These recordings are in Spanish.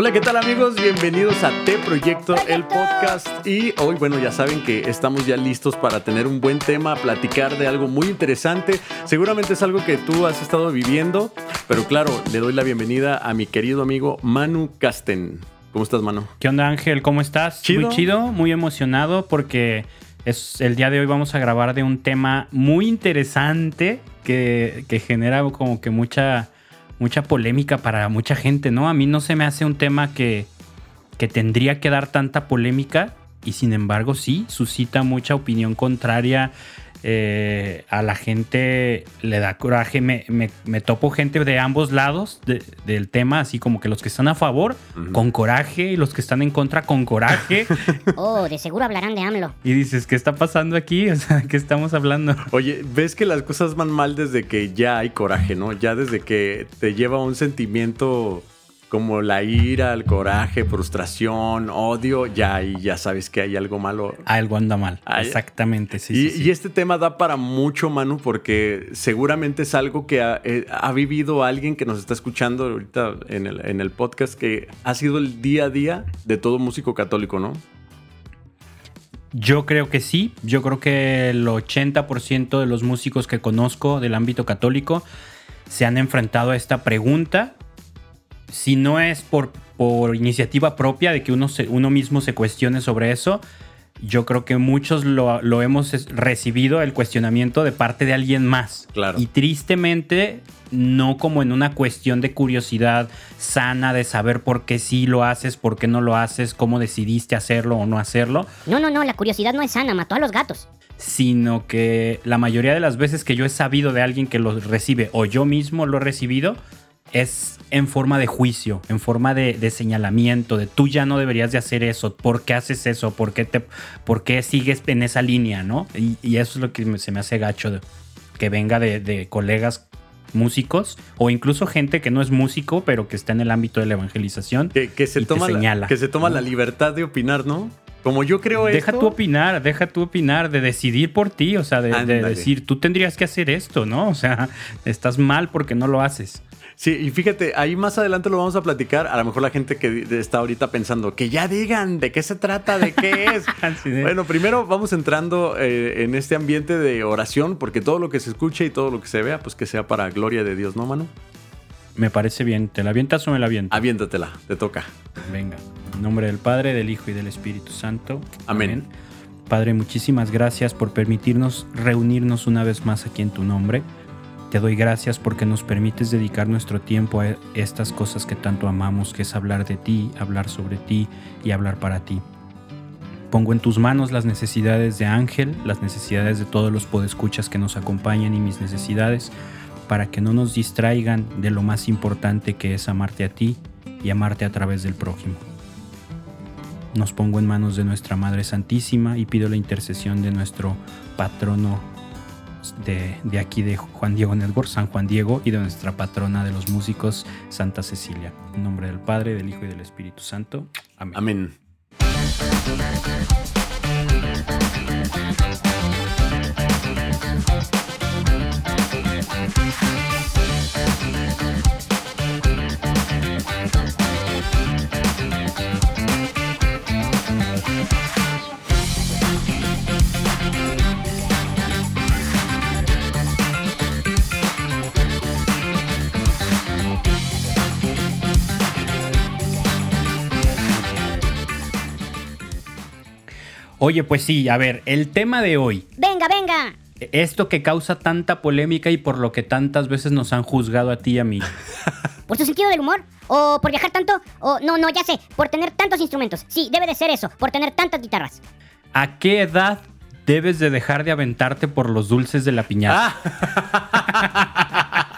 Hola, ¿qué tal amigos? Bienvenidos a T Proyecto, el podcast. Y hoy, bueno, ya saben que estamos ya listos para tener un buen tema, platicar de algo muy interesante. Seguramente es algo que tú has estado viviendo, pero claro, le doy la bienvenida a mi querido amigo Manu Casten. ¿Cómo estás, Manu? ¿Qué onda, Ángel? ¿Cómo estás? ¿Chido? Muy chido, muy emocionado porque es, el día de hoy vamos a grabar de un tema muy interesante que, que genera como que mucha, mucha polémica para mucha gente, ¿no? A mí no se me hace un tema que, que tendría que dar tanta polémica y sin embargo sí, suscita mucha opinión contraria. Eh, a la gente le da coraje. Me, me- me topo gente de ambos lados de- del tema, así como que los que están a favor con coraje y los que están en contra con coraje. Oh, de seguro hablarán de AMLO. y dices, ¿qué está pasando aquí? O sea, ¿qué estamos hablando? Oye, ves que las cosas van mal desde que ya hay coraje, ¿no? Ya desde que te lleva un sentimiento como la ira, el coraje, frustración, odio, ya ahí ya sabes que hay algo malo. Algo anda mal. Exactamente, sí. y, sí, sí. y este tema da para mucho, Manu, porque seguramente es algo que ha, eh, ha vivido alguien que nos está escuchando ahorita en el, en el podcast, que ha sido el día a día de todo músico católico, ¿no? Yo creo que sí. Yo creo que el 80% de los músicos que conozco del ámbito católico se han enfrentado a esta pregunta. Si no es por, por iniciativa propia de que uno, se- uno mismo se cuestione sobre eso, yo creo que muchos lo, lo hemos recibido el cuestionamiento de parte de alguien más. Claro. Y tristemente, no como en una cuestión de curiosidad sana de saber por qué sí lo haces, por qué no lo haces, cómo decidiste hacerlo o no hacerlo, No, no, no, la curiosidad no es sana, mató a los gatos. sino que la mayoría de las veces que yo he sabido de alguien que lo recibe o yo mismo lo he recibido es en forma de juicio, en forma de, de señalamiento, de tú ya no deberías de hacer eso, ¿por qué haces eso? ¿Por qué, te, por qué sigues en esa línea? ¿no? Y, y eso es lo que me- se me hace gacho, de- que venga de, de colegas músicos o incluso gente que no es músico pero que está en el ámbito de la evangelización. Que, que se toma, la, que se toma ¿no? la libertad de opinar, ¿no? Como yo creo Deja esto- tú opinar, deja tú opinar, de decidir por ti, o sea, de, decir, tú tendrías que hacer esto, ¿no? O sea, estás mal porque no lo haces. Sí, y fíjate, ahí más adelante lo vamos a platicar. A lo mejor la gente que está ahorita pensando, que ya digan de qué se trata, de qué es. Bueno, primero vamos entrando eh, en este ambiente de oración, porque todo lo que se escuche y todo lo que se vea, pues que sea para gloria de Dios, ¿no, mano? Me parece bien, ¿te la avientas o me la aviento? Aviéntatela, te toca. Venga, en nombre del Padre, del Hijo y del Espíritu Santo. Amén. Padre, muchísimas gracias por permitirnos reunirnos una vez más aquí en tu nombre. Te doy gracias porque nos permites dedicar nuestro tiempo a estas cosas que tanto amamos, que es hablar de ti, hablar sobre ti y hablar para ti. Pongo en tus manos las necesidades de Ángel, las necesidades de todos los podescuchas que nos acompañan y mis necesidades, para que no nos distraigan de lo más importante que es amarte a ti y amarte a través del prójimo. Nos pongo en manos de nuestra Madre Santísima y pido la intercesión de nuestro patrono de, de aquí de Juan Diego Network, San Juan Diego, y de nuestra patrona de los músicos, Santa Cecilia. En nombre del Padre, del Hijo y del Espíritu Santo. Amén. Amén. Oye, pues sí, a ver, el tema de hoy, Venga, venga. esto que causa tanta polémica y por lo que tantas veces nos han juzgado a ti y a mí. ¿Por tu sentido del humor? ¿O por viajar tanto? ¿O no, no, ya sé, por tener tantos instrumentos? Sí, debe de ser eso, por tener tantas guitarras. ¿A qué edad debes de dejar de aventarte por los dulces de la piñata?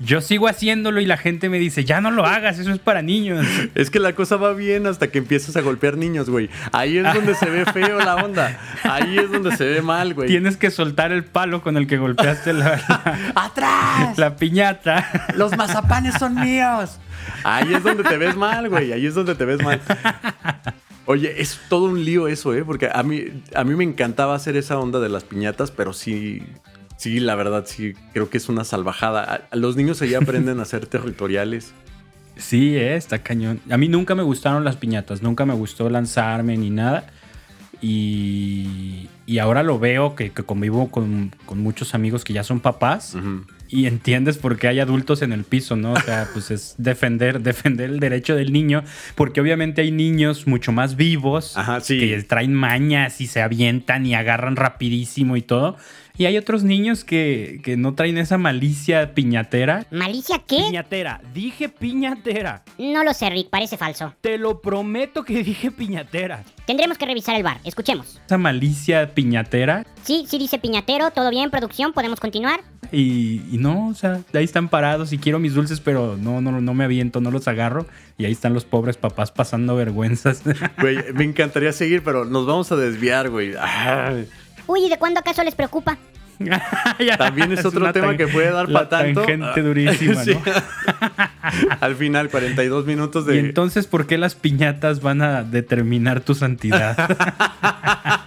Yo sigo haciéndolo y la gente me dice, ya no lo hagas, eso es para niños. Es que la cosa va bien hasta que empiezas a golpear niños, güey. Ahí es donde se ve feo la onda. Ahí es donde se ve mal, güey. Tienes que soltar el palo con el que golpeaste la, la- ¡Atrás! la piñata. ¡Los mazapanes son míos! Ahí es donde te ves mal, güey. Ahí es donde te ves mal. Oye, es todo un lío eso, ¿eh? Porque a mí, a mí me encantaba hacer esa onda de las piñatas, pero sí, sí, la verdad, sí, creo que es una salvajada. Los niños allá aprenden a ser territoriales. Sí, eh, está cañón. A mí nunca me gustaron las piñatas, nunca me gustó lanzarme ni nada. Y, y ahora lo veo que, que convivo con, con muchos amigos que ya son papás. Y entiendes por qué hay adultos en el piso, ¿no? O sea, pues es defender, defender el derecho del niño, porque obviamente hay niños mucho más vivos Ajá, sí. que traen mañas y se avientan y agarran rapidísimo y todo. Y hay otros niños que, que no traen esa malicia piñatera. ¿Malicia qué? Piñatera, dije piñatera. No lo sé, Rick, parece falso. Te lo prometo que dije piñatera. Tendremos que revisar el bar. Escuchemos. Esa malicia piñatera. Sí, sí dice piñatero, todo bien, producción, podemos continuar. Y, y no, o sea, ahí están parados y quiero mis dulces, pero no, no, no me aviento, no los agarro. Y ahí están los pobres papás pasando vergüenzas. Güey, me encantaría seguir, pero nos vamos a desviar, güey. Ay, Uy, ¿y de cuándo acaso les preocupa? También es otro tema que puede dar la pa' tanto. tangente durísima, Sí. ¿no? Al final, 42 minutos de. Y entonces, ¿por qué las piñatas van a determinar tu santidad?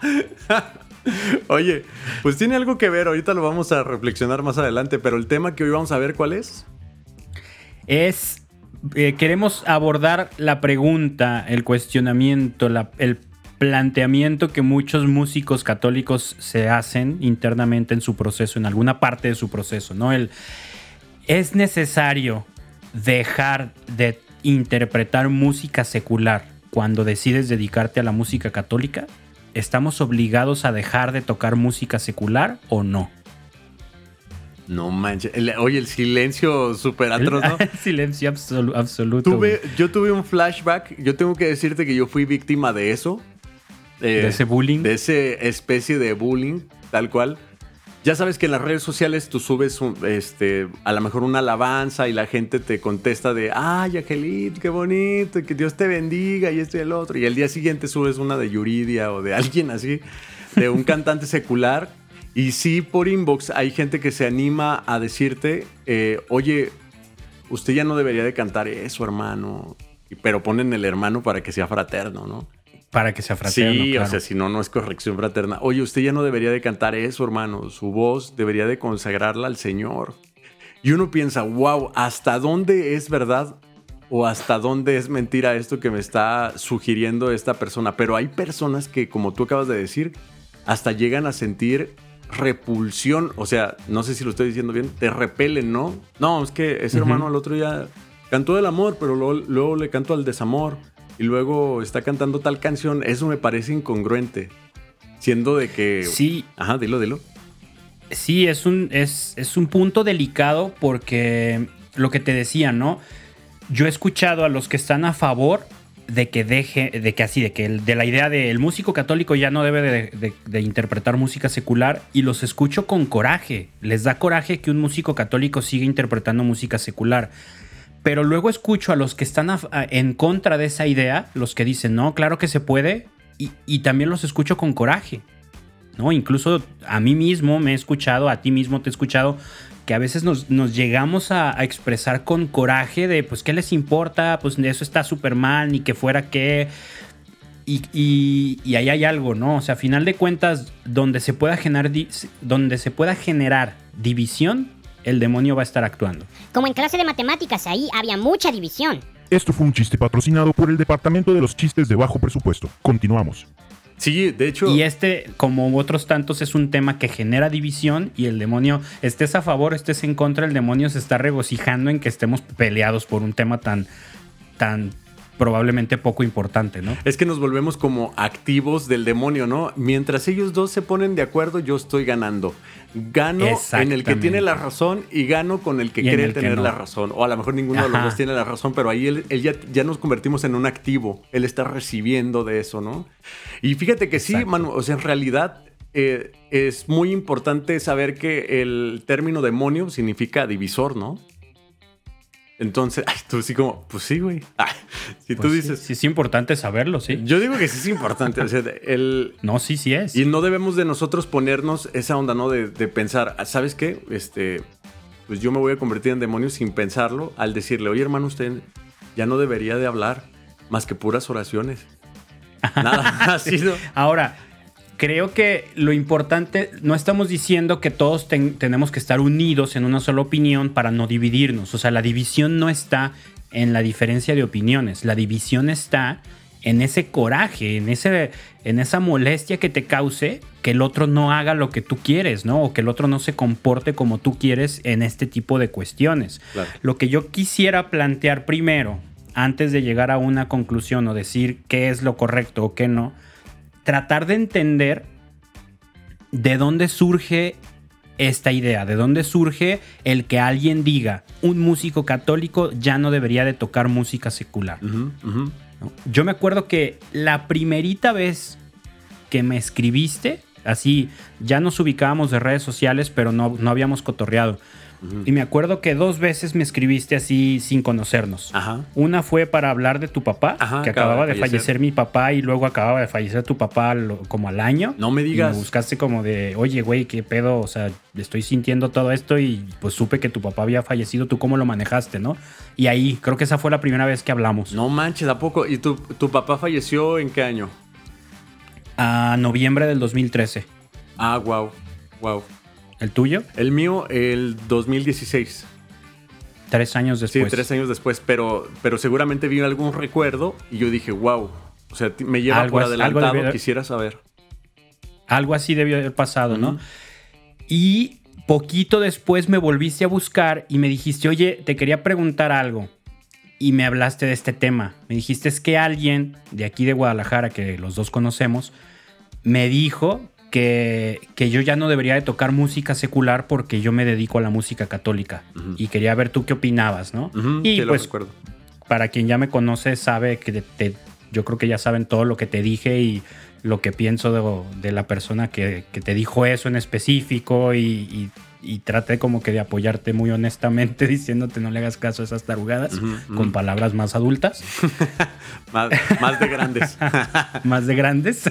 Oye, pues tiene algo que ver, ahorita lo vamos a reflexionar más adelante, pero el tema que hoy vamos a ver, ¿cuál es? es, eh, queremos abordar la pregunta, el cuestionamiento, la- el planteamiento que muchos músicos católicos se hacen internamente en su proceso, en alguna parte de su proceso, ¿no? El, ¿Es necesario dejar de interpretar música secular cuando decides dedicarte a la música católica? ¿Estamos obligados a dejar de tocar música secular o no? No manches. Oye, el silencio súper atroz, ¿no? Silencio absolu- absoluto. Tuve, yo tuve un flashback. Yo tengo que decirte que yo fui víctima de eso. Eh, de ese bullying. de ese especie de bullying, tal cual. Ya sabes que en las redes sociales tú subes un- este, a lo mejor una alabanza y la gente te contesta de, ay, Angelito, qué bonito, que Dios te bendiga y esto y el otro. Y el día siguiente subes una de Yuridia o de alguien así, de un cantante secular. Y sí, por inbox hay gente que se anima a decirte, eh, oye, usted ya no debería de cantar eso, hermano. Pero ponen el hermano para que sea fraterno, ¿no? Para que sea fraterno. sí, claro. o sea, si no, no es corrección fraterna. Oye, usted ya no debería de cantar eso, hermano. Su voz debería de consagrarla al Señor. Y uno piensa, wow, ¿hasta dónde es verdad o hasta dónde es mentira esto que me está sugiriendo esta persona? Pero hay personas que, como tú acabas de decir, hasta llegan a sentir repulsión. O sea, no sé si lo estoy diciendo bien, te repelen, ¿no? No, es que ese Ujú. hermano al otro ya cantó del amor, pero luego, luego le canto al desamor. Y luego está cantando tal canción. Eso me parece incongruente. Siendo de que... Sí, Ajá, dilo, dilo. sí, es un, es, es un punto delicado porque lo que te decía, ¿no? Yo he escuchado a los que están a favor de que deje, de que así, de que el- de la idea de el músico católico ya no debe de, de- de interpretar música secular y los escucho con coraje. Les da coraje que un músico católico siga interpretando música secular. Pero luego escucho a los que están en contra de esa idea, los que dicen, no, claro que se puede, y, también los escucho con coraje. ¿no? Incluso a mí mismo me he escuchado, a ti mismo te he escuchado, que a veces nos, llegamos a, expresar con coraje de, pues, ¿qué les importa? Pues eso está súper mal, ni que fuera que... Y, y- y ahí hay algo, ¿no? O sea, a final de cuentas, donde se pueda generar, donde se pueda generar división, el demonio va a estar actuando. Como en clase de matemáticas, ahí había mucha división. Esto fue un chiste patrocinado por el Departamento de los Chistes de Bajo Presupuesto. Continuamos. Sí, de hecho... Y este, como otros tantos, es un tema que genera división y el demonio, estés a favor, estés en contra, el demonio se está regocijando en que estemos peleados por un tema tan, tan probablemente poco importante, ¿no? Es que nos volvemos como activos del demonio, ¿no? Mientras ellos dos se ponen de acuerdo, yo estoy ganando. Gano en el que tiene la razón y gano con el que Y cree el que tener no. la razón. O a lo mejor ninguno de los dos tiene la razón, pero ahí él, él ya, ya nos convertimos en un activo. Él está recibiendo de eso, ¿no? Y fíjate que sí. Manu, o sea, en realidad eh, es muy importante saber que el término demonio significa divisor, ¿no? Entonces, ay, tú sí como, pues sí, güey. Ah, si tú Pues dices, sí, es importante saberlo, sí. yo digo que sí es importante. O sea, el, No, sí, sí es. y no debemos de nosotros ponernos esa onda, ¿no? De, de pensar, "Ah, ¿sabes qué? Este, pues yo me voy a convertir en demonio sin pensarlo al decirle, oye hermano, usted ya no debería de hablar más que puras oraciones. Nada ha sido. Ahora, creo que lo importante, no estamos diciendo que todos ten- tenemos que estar unidos en una sola opinión para no dividirnos. O sea, la división no está en la diferencia de opiniones. La división está en ese coraje, en, ese, en esa molestia que te cause que el otro no haga lo que tú quieres, ¿no? O que el otro no se comporte como tú quieres en este tipo de cuestiones. Claro. Lo que yo quisiera plantear primero, antes de llegar a una conclusión o decir qué es lo correcto o qué no, tratar de entender de dónde surge esta idea, de dónde surge el que alguien diga, un músico católico ya no debería de tocar música secular. Yo me acuerdo que la primerita vez que me escribiste, así, ya nos ubicábamos de redes sociales, pero no, no habíamos cotorreado. Y me acuerdo que dos veces me escribiste así sin conocernos. Ajá. Una fue para hablar de tu papá, Ajá, que acaba acababa de fallecer. fallecer. mi papá y luego acababa de fallecer tu papá lo- como al año. No me Y digas. me buscaste como de, oye, güey, qué pedo, o sea, estoy sintiendo todo esto y pues supe que tu papá había fallecido, ¿tú cómo lo manejaste, no? Y ahí, creo que esa fue la primera vez que hablamos. No manches, ¿a poco? ¿Y tu, tu papá falleció en qué año? A noviembre del 2013. Ah, wow. Wow. ¿El tuyo? El mío, el 2016. Tres años Sí, después. tres años después, pero, pero seguramente vi algún recuerdo y yo dije, wow. O sea, me lleva Algo por algo adelantado, debe- quisiera saber. Algo así debió haber pasado, ¿no? Y poquito después me volviste a buscar y me dijiste, oye, te quería preguntar algo. Y me hablaste de este tema. Me dijiste, es que alguien de aquí de Guadalajara, que los dos conocemos, me dijo que, que yo ya no debería de tocar música secular porque yo me dedico a la música católica. Y quería ver tú qué opinabas, ¿no? Ujú, y sí, lo pues para quien ya me conoce sabe que te- yo creo que ya saben todo lo que te dije y lo que pienso de, de la persona que, que te dijo eso en específico y, y- y traté como que de apoyarte muy honestamente diciéndote no le hagas caso a esas tarugadas con palabras más adultas, Más, más de grandes. más de grandes.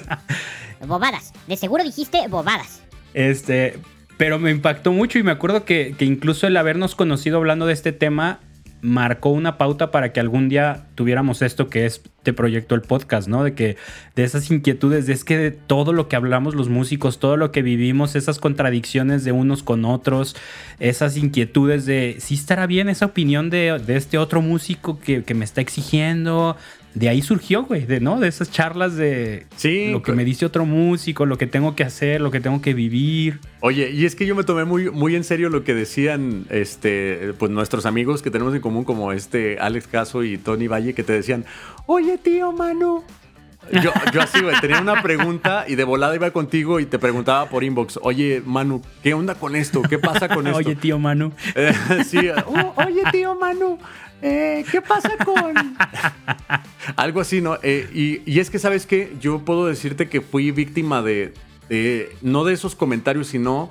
Bobadas. De seguro dijiste bobadas. Este, pero me impactó mucho y me acuerdo que, que incluso el habernos conocido hablando de este tema marcó una pauta para que algún día tuviéramos esto que es este proyecto el podcast, ¿no? De que de esas inquietudes, de es que de todo lo que hablamos los músicos, todo lo que vivimos, esas contradicciones de unos con otros, esas inquietudes de si estará bien esa opinión de, de este otro músico que, que me está exigiendo. De ahí surgió, güey, de, ¿no? De esas charlas de Sí, lo que me dice otro músico, lo que tengo que hacer, lo que tengo que vivir. Oye, y es que yo me tomé muy, muy en serio lo que decían este, pues nuestros amigos que tenemos en común, como este Alex Caso y Tony Valle, que te decían, oye tío Manu. Yo, yo así, güey, tenía una pregunta y de volada iba contigo y te preguntaba por inbox, oye Manu, ¿qué onda con esto? ¿Qué pasa con esto? Oye, tío Manu. Eh, sí, "Oh, oye tío Manu, eh, ¿qué pasa con...? Algo así, ¿no? Eh, y, y es que, ¿sabes qué? Yo puedo decirte que fui víctima de, de- no de esos comentarios, sino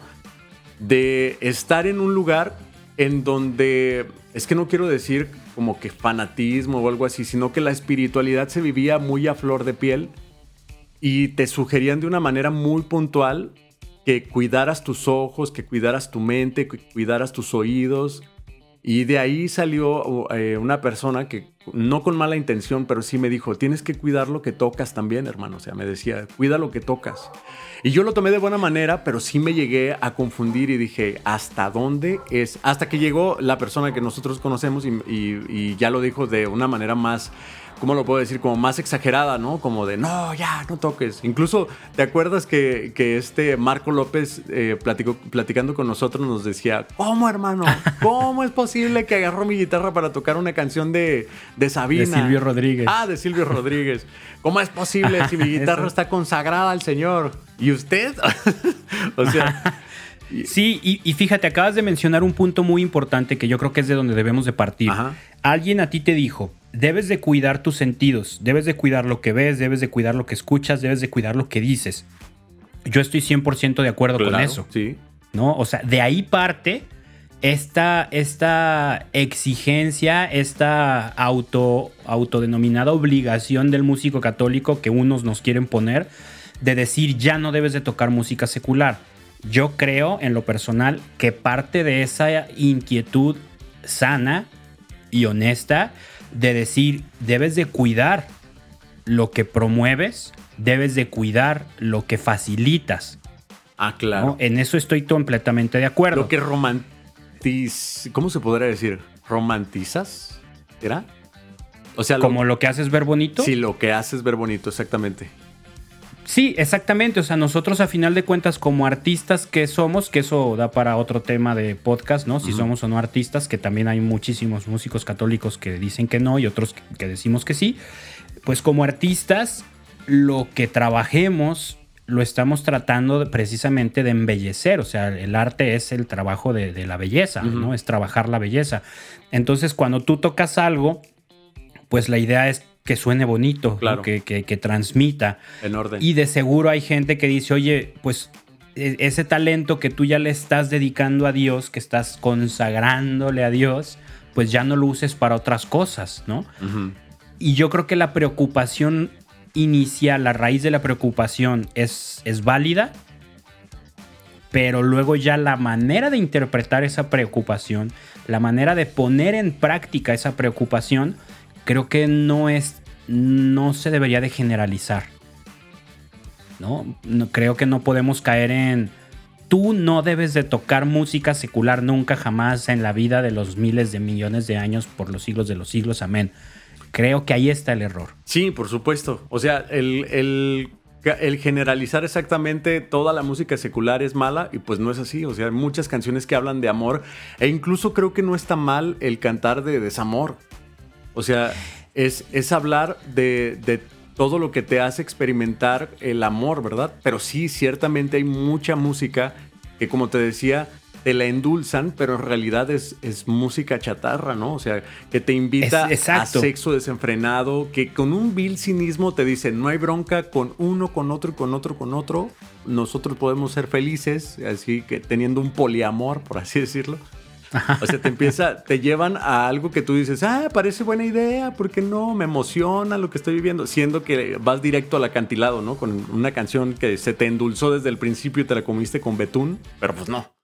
de estar en un lugar en donde, es que no quiero decir como que fanatismo o algo así, sino que la espiritualidad se vivía muy a flor de piel y te sugerían de una manera muy puntual que cuidaras tus ojos, que cuidaras tu mente, que cuidaras tus oídos. Y de ahí salió eh, una persona que, no con mala intención, pero sí me dijo, tienes que cuidar lo que tocas también, hermano. O sea, me decía, cuida lo que tocas. Y yo lo tomé de buena manera, pero sí me llegué a confundir y dije, ¿hasta dónde es? Hasta que llegó la persona que nosotros conocemos y ya lo dijo de una manera más, ¿cómo lo puedo decir? Como más exagerada, ¿no? Como de, no, ya, no toques. Incluso, ¿te acuerdas que, que este Marco López, eh, platicó- platicando con nosotros, nos decía, ¿cómo, hermano? ¿Cómo es posible que agarró mi guitarra para tocar una canción de, de Sabina? De Silvio Rodríguez. Ah, de Silvio Rodríguez. ¿Cómo es posible si mi guitarra está consagrada al Señor? ¿Y usted? o sea, Sí, y, y fíjate, acabas de mencionar un punto muy importante que yo creo que es de donde debemos de partir. Ajá. Alguien a ti te dijo, debes de cuidar tus sentidos, debes de cuidar lo que ves, debes de cuidar lo que escuchas, debes de cuidar lo que dices. Yo estoy 100% de acuerdo con eso. Sí. ¿no? O sea, de ahí parte esta, esta exigencia, esta auto, autodenominada obligación del músico católico que unos nos quieren poner de decir ya no debes de tocar música secular. Yo creo en lo personal que parte de esa inquietud sana y honesta de decir debes de cuidar lo que promueves, debes de cuidar lo que facilitas. Ah, claro. ¿no? En eso estoy completamente de acuerdo. Lo que romantiz... ¿Cómo se podría decir? ¿Romantizas? ¿Era? O sea, lo- como lo que haces ver bonito. Sí, lo que haces ver bonito, exactamente. Sí, exactamente. O sea, nosotros a final de cuentas como artistas que somos, que eso da para otro tema de podcast, ¿no? Si somos o no artistas, que también hay muchísimos músicos católicos que dicen que no y otros que- decimos que sí. Pues como artistas, lo que trabajemos lo estamos tratando de- precisamente de embellecer. O sea, el arte es el trabajo de, de la belleza, ¿no? Es trabajar la belleza. Entonces, cuando tú tocas algo, pues la idea es que suene bonito. Claro. que, que- que transmita. En orden. Y de seguro hay gente que dice, oye, pues e- ese talento que tú ya le estás dedicando a Dios, que estás consagrándole a Dios, pues ya no lo uses para otras cosas, ¿no? Y yo creo que la preocupación inicial, la raíz de la preocupación es, es válida, pero luego ya la manera de interpretar esa preocupación, la manera de poner en práctica esa preocupación, creo que no es, no se debería de generalizar. ¿no? No- creo que no podemos caer en tú no debes de tocar música secular nunca jamás en la vida de los miles de millones de años por los siglos de los siglos, amén. Creo que ahí está el error. Sí, por supuesto. O sea, el, el- el generalizar exactamente toda la música secular es mala y pues no es así. O sea, hay muchas canciones que hablan de amor e incluso creo que no está mal el cantar de desamor. O sea, es, es hablar de, de todo lo que te hace experimentar el amor, ¿verdad? Pero sí, ciertamente hay mucha música que, como te decía, te la endulzan, pero en realidad es, es música chatarra, ¿no? O sea, que te invita Es- a sexo desenfrenado, que con un vil cinismo te dice, no hay bronca con uno, con otro y con otro, con otro. Nosotros podemos ser felices, así que teniendo un poliamor, por así decirlo. O sea, te empieza, te llevan a algo que tú dices, ah, parece buena idea, ¿por qué no? Me emociona lo que estoy viviendo, siendo que vas directo al acantilado, ¿no? Con una canción que se te endulzó desde el principio y te la comiste con betún, pero pues no.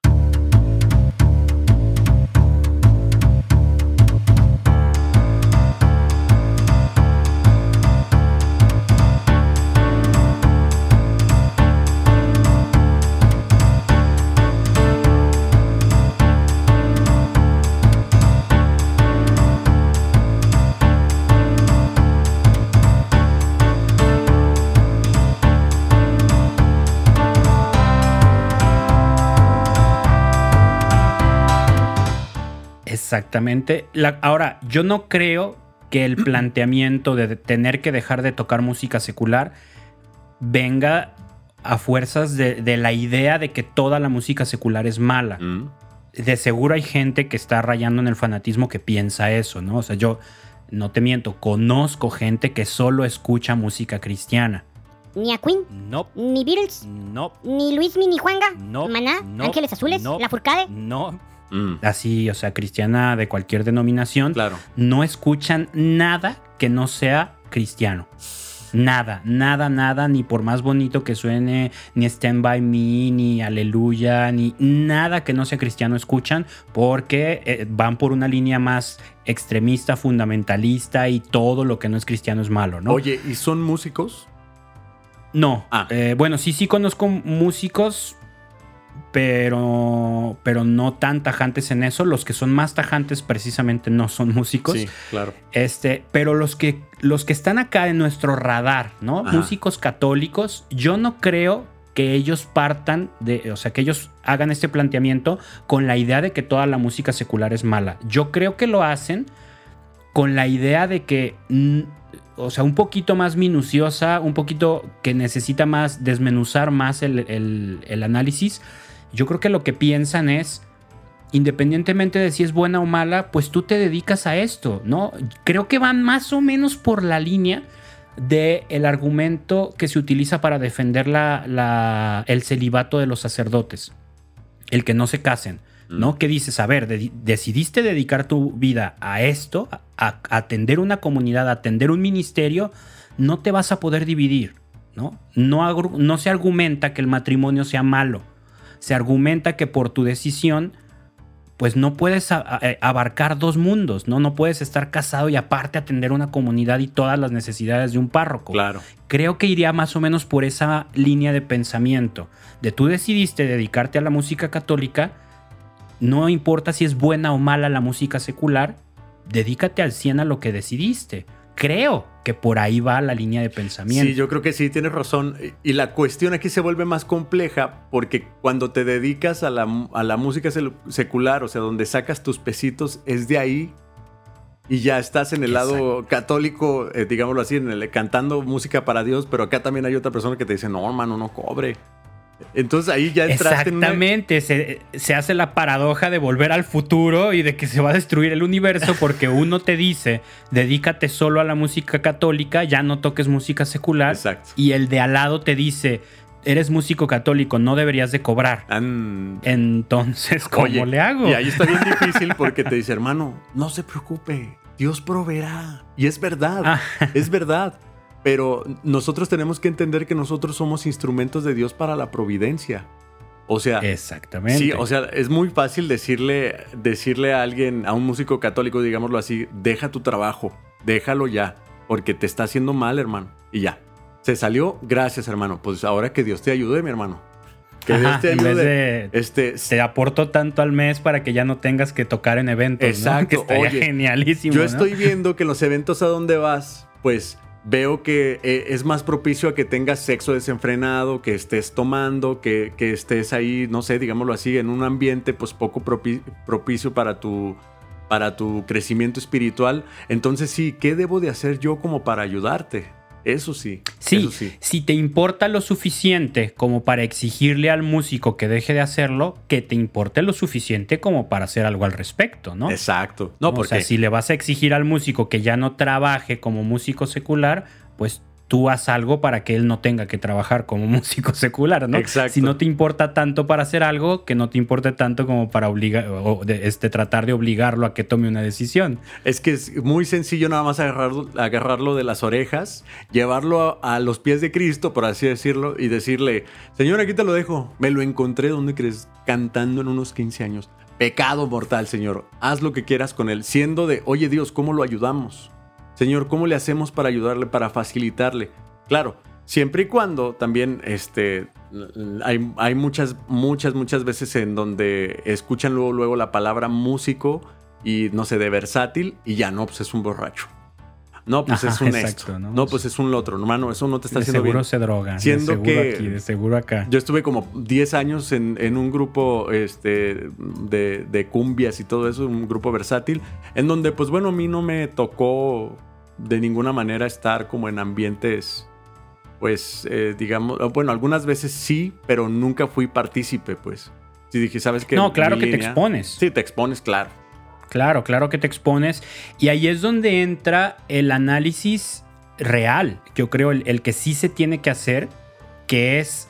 Exactamente. La- ahora, yo no creo que el planteamiento de tener que dejar de tocar música secular venga a fuerzas de, de la idea de que toda la música secular es mala. Mm. De seguro hay gente que está rayando en el fanatismo que piensa eso, ¿no? O sea, yo no te miento, conozco gente que solo escucha música cristiana. Ni a Queen, No, ni Beatles, no, ni Luismi ni Juanga, No, Maná, no, Ángeles Azules, no. La Furcade. no. Mm. Así, o sea, cristiana de cualquier denominación. Claro. no escuchan nada que no sea cristiano. Nada, nada, nada, ni por más bonito que suene, ni Stand By Me, ni Aleluya, ni nada que no sea cristiano escuchan, porque eh, van por una línea más extremista, fundamentalista y todo lo que no es cristiano es malo, ¿no? Oye, ¿y son músicos? No. Ah. Eh, bueno, sí, sí conozco músicos, pero, pero no tan tajantes en eso. Los que son más tajantes precisamente no son músicos. Sí, claro. Este, pero los que, los que están acá en nuestro radar, ¿no? Ajá. Músicos católicos, yo no creo que ellos partan de, o sea, que ellos hagan este planteamiento con la idea de que toda la música secular es mala. Yo creo que lo hacen con la idea de que, o sea, un poquito más minuciosa, un poquito que necesita más desmenuzar más el, el- el análisis. Yo creo que lo que piensan es, independientemente de si es buena o mala, pues tú te dedicas a esto, ¿no? Creo que van más o menos por la línea de el argumento que se utiliza para defender la- la- el celibato de los sacerdotes, el que no se casen, ¿no? Que dices, a ver, de- decidiste dedicar tu vida a esto, a, a atender una comunidad, a atender un ministerio, no te vas a poder dividir, ¿no? No se argumenta que el matrimonio sea malo, se argumenta que por tu decisión pues no puedes a- abarcar dos mundos, ¿no? No puedes estar casado y aparte atender una comunidad y todas las necesidades de un párroco. Claro. Creo que iría más o menos por esa línea de pensamiento. De tú decidiste dedicarte a la música católica, no importa si es buena o mala la música secular, dedícate al 100 a lo que decidiste. creo que por ahí va la línea de pensamiento. Sí, yo creo que sí, tienes razón. Y la cuestión aquí se vuelve más compleja porque cuando te dedicas a la, a la música secular, o sea, donde sacas tus pesitos, es de ahí y ya estás en el lado católico, eh, digámoslo así, en el, cantando música para Dios, pero acá también hay otra persona que te dice, no, hermano, no cobre. Entonces ahí ya entraste Exactamente, en se, se, hace la paradoja de volver al futuro y de que se va a destruir el universo porque uno te dice, dedícate solo a la música católica, ya no toques música secular. Exacto. Y el de al lado te dice, eres músico católico, no deberías de cobrar. Entonces, ¿cómo le hago? Y ahí está bien difícil porque te dice, hermano, no se preocupe, Dios proveerá. Y es verdad, ah. es verdad. Pero nosotros tenemos que entender que nosotros somos instrumentos de Dios para la providencia. O sea, exactamente. Sí, o sea, es muy fácil decirle, decirle a alguien, a un músico católico, digámoslo así, deja tu trabajo, déjalo ya, porque te está haciendo mal, hermano. Y ya, se salió, gracias, hermano. Pues ahora que Dios te ayude, mi hermano. Que Dios te ayude. de, este, te aporto tanto al mes para que ya no tengas que tocar en eventos. Exacto. Que Oye, genialísimo. Yo estoy viendo que en los eventos a donde vas, pues veo que eh, es más propicio a que tengas sexo desenfrenado, que estés tomando, que, que estés ahí, no sé, digámoslo así, en un ambiente pues poco propicio para tu, para tu crecimiento espiritual. Entonces sí, ¿qué debo de hacer yo como para ayudarte? Eso sí. Sí, si te importa lo suficiente como para exigirle al músico que deje de hacerlo, que te importe lo suficiente como para hacer algo al respecto, ¿no? Exacto. No, porque... O sea, si le vas a exigir al músico que ya no trabaje como músico secular, pues tú haz algo para que él no tenga que trabajar como músico secular, ¿no? Exacto. Si no te importa tanto para hacer algo, que no te importe tanto como para obligar o este, tratar de obligarlo a que tome una decisión. Es que es muy sencillo nada más agarrarlo, agarrarlo de las orejas, llevarlo a, los pies de Cristo, por así decirlo, y decirle, Señor, aquí te lo dejo, me lo encontré, ¿dónde crees? Cantando en unos 15 años. Pecado mortal, Señor. Haz lo que quieras con él, siendo de, oye Dios, ¿cómo lo ayudamos? Señor, ¿cómo le hacemos para ayudarle, para facilitarle? Claro, siempre y cuando también este, hay, hay, muchas, muchas, muchas veces en donde escuchan luego, luego la palabra músico y no sé, de versátil y ya no, pues es un borracho. No, pues es un esto. ¿no? pues es un otro, hermano. Eso no te está haciendo seguro se droga. Siendo seguro que. Aquí, de seguro acá. Yo estuve como 10 años en, en un grupo este, de, de, cumbias y todo eso, un grupo versátil, en donde, pues bueno, a mí no me tocó de ninguna manera estar como en ambientes, pues, eh, digamos, bueno, algunas veces sí, pero nunca fui partícipe, pues. Si dije, ¿sabes qué? No, claro que te expones. Sí, te expones, claro. Claro, claro que te expones. Y ahí es donde entra el análisis real, yo creo, el, el que sí se tiene que hacer, que es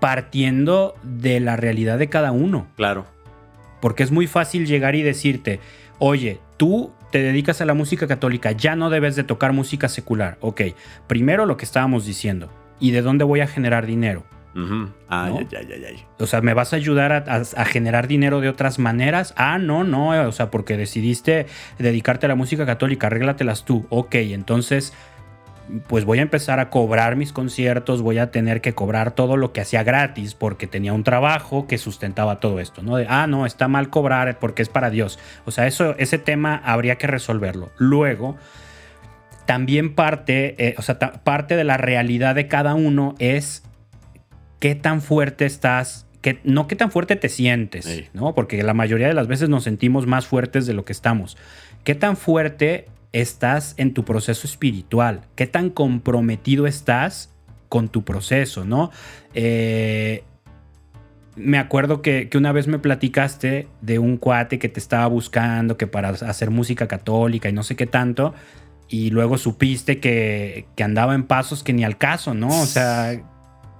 partiendo de la realidad de cada uno. Claro. Porque es muy fácil llegar y decirte, oye, tú te dedicas a la música católica, ya no debes de tocar música secular. Ok, primero lo que estábamos diciendo. ¿Y de dónde voy a generar dinero? ay, ay, ay, ay. O sea, ¿me vas a ayudar a, generar dinero de otras maneras? Ah, no, no. O sea, porque decidiste dedicarte a la música católica, arréglatelas tú. Ok, entonces pues voy a empezar a cobrar mis conciertos, voy a tener que cobrar todo lo que hacía gratis porque tenía un trabajo que sustentaba todo esto, ¿no? De, ah, no, está mal cobrar porque es para Dios. O sea, eso, ese tema habría que resolverlo. Luego, también parte, eh, o sea, parte de la realidad de cada uno es qué tan fuerte estás, que, no qué tan fuerte te sientes, ¿no? Porque la mayoría de las veces nos sentimos más fuertes de lo que estamos. ¿Qué tan fuerte estás en tu proceso espiritual, qué tan comprometido estás con tu proceso, ¿no? Eh, me acuerdo que, una vez me platicaste de un cuate que te estaba buscando, que para hacer música católica y no sé qué tanto, y luego supiste que, que andaba en pasos que ni al caso, ¿no? O sea,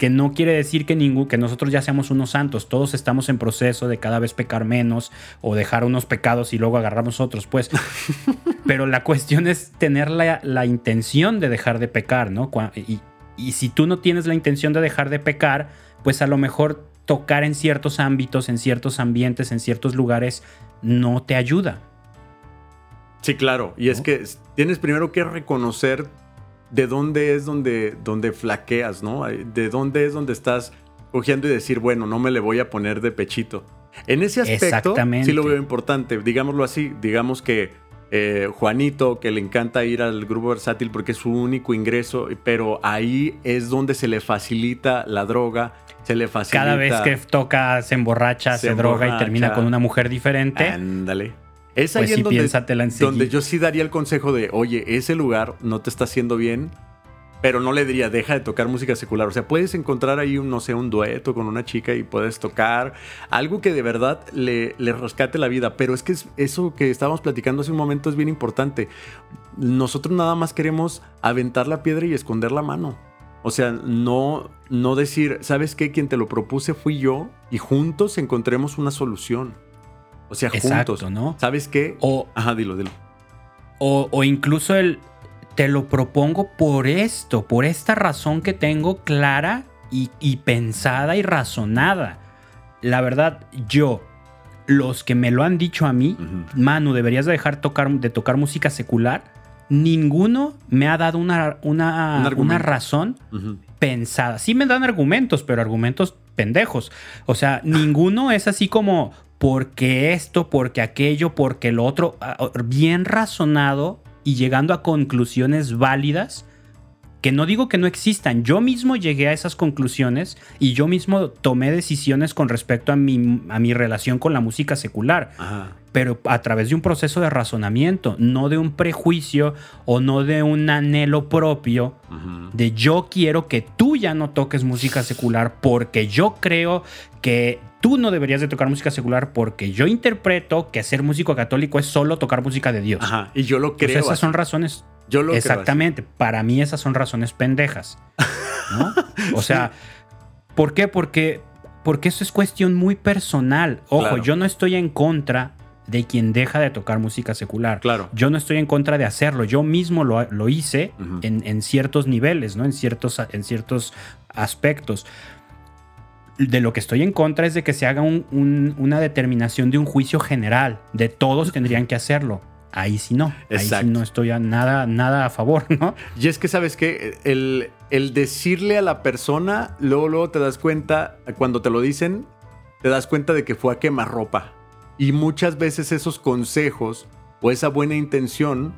que no quiere decir que, ningún, que nosotros ya seamos unos santos, todos estamos en proceso de cada vez pecar menos o dejar unos pecados y luego agarramos otros, pues. Pero la cuestión es tener la, intención de dejar de pecar, ¿no? Y, y si tú no tienes la intención de dejar de pecar, pues a lo mejor tocar en ciertos ámbitos, en ciertos ambientes, en ciertos lugares, no te ayuda. Sí, claro. Y es que tienes primero que reconocer de dónde es donde, donde flaqueas, ¿no? De dónde es donde estás cogiendo y decir, bueno, no me le voy a poner de pechito. En ese aspecto sí lo veo importante, digámoslo así, digamos que eh, Juanito, que le encanta ir al grupo versátil porque es su único ingreso, pero ahí es donde se le facilita la droga, se le facilita. Cada vez que toca, se emborracha, se, droga y termina con una mujer diferente. Ándale. Es pues ahí en donde, donde yo sí daría el consejo de, oye, ese lugar no te está haciendo bien, pero no le diría, deja de tocar música secular. O sea, puedes encontrar ahí, un, no sé, un dueto con una chica y puedes tocar algo que de verdad le, le rescate la vida. Pero es que es, eso que estábamos platicando hace un momento es bien importante. Nosotros nada más queremos aventar la piedra y esconder la mano. O sea, no, no decir, ¿sabes qué? Quien te lo propuse fui yo y juntos encontremos una solución. O sea, juntos. ¿no? ¿Sabes qué? O, Ajá, dilo, dilo. O, o incluso el, te lo propongo por esto, por esta razón que tengo clara y, pensada y razonada. La verdad, yo, los que me lo han dicho a mí, Manu, deberías dejar tocar, de tocar música secular, ninguno me ha dado una, una, una razón pensada. Sí me dan argumentos, pero argumentos pendejos. O sea, ninguno es así como porque esto, porque aquello, porque lo otro, ah, bien razonado y llegando a conclusiones válidas que no digo que no existan, yo mismo llegué a esas conclusiones y yo mismo tomé decisiones con respecto a mi, a mi relación con la música secular, pero a través de un proceso de razonamiento, no de un prejuicio o no de un anhelo propio de yo quiero que tú ya no toques música secular porque yo creo que tú no deberías de tocar música secular porque yo interpreto que ser músico católico es solo tocar música de Dios. Ajá, y yo lo creo. esas son razones yo lo Exactamente. Para mí esas son razones pendejas. ¿no? O sea, ¿por qué? Porque, porque eso es cuestión muy personal. Ojo, yo no estoy en contra de quien deja de tocar música secular. Claro. Yo no estoy en contra de hacerlo. Yo mismo lo, hice en, ciertos niveles, ¿no? En ciertos, en ciertos aspectos. De lo que estoy en contra es de que se haga una determinación de un juicio general. De todos tendrían que hacerlo ahí sí no. Ahí sí no estoy a nada, nada a favor, ¿no? Y es que, ¿sabes que El, el decirle a la persona, luego, luego te das cuenta, cuando te lo dicen, te das cuenta de que fue a quemar ropa. Y muchas veces esos consejos o esa buena intención,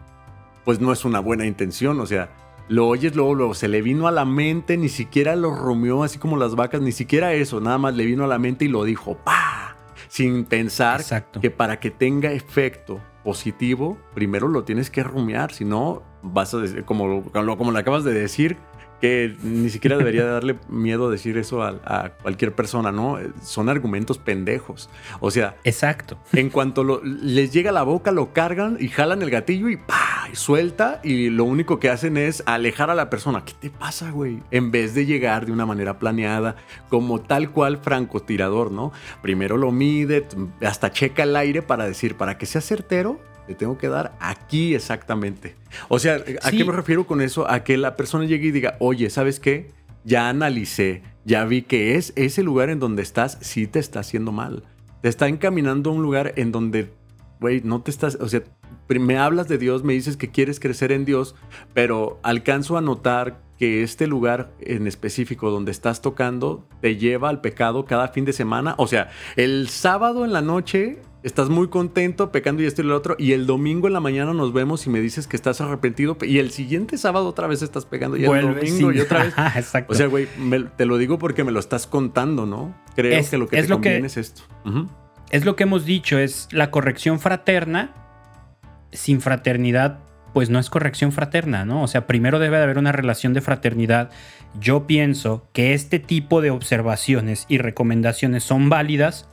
pues no es una buena intención, o sea, lo oyes luego, luego, se le vino a la mente, ni siquiera lo rumió así como las vacas, ni siquiera eso, nada más le vino a la mente y lo dijo, ¡pa! Sin pensar que para que tenga efecto positivo, primero lo tienes que rumiar, si no vas a decir, como, como le acabas de decir, que ni siquiera debería darle miedo decir eso a, cualquier persona, ¿no? Son argumentos pendejos. O sea, exacto. En cuanto les llega a la boca, lo cargan y jalan el gatillo y ¡pah! Y suelta y lo único que hacen es alejar a la persona. ¿Qué te pasa, güey? En vez de llegar de una manera planeada, como tal cual francotirador, ¿no? Primero lo mide, hasta checa el aire para decir, para que sea certero, le tengo que dar aquí exactamente. O sea, ¿a qué me refiero con eso? A que la persona llegue y diga, oye, ¿sabes qué? Ya analicé, ya vi que es ese lugar en donde estás, sí te está haciendo mal. Te está encaminando a un lugar en donde, güey, no te estás, o sea, me hablas de Dios, me dices que quieres crecer en Dios, pero alcanzo a notar que este lugar en específico donde estás tocando te lleva al pecado cada fin de semana. O sea, el sábado en la noche estás muy contento pecando y esto y lo otro, y el domingo en la mañana nos vemos y me dices que estás arrepentido, y el siguiente sábado otra vez estás pegando, y el domingo y otra vez. Exacto. O sea, güey, te lo digo porque me lo estás contando, ¿no? Creo que lo que es te conviene es esto. Es lo que hemos dicho, es la corrección fraterna. Sin fraternidad, pues no es corrección fraterna, ¿no? O sea, primero debe de haber una relación de fraternidad. Yo pienso que este tipo de observaciones y recomendaciones son válidas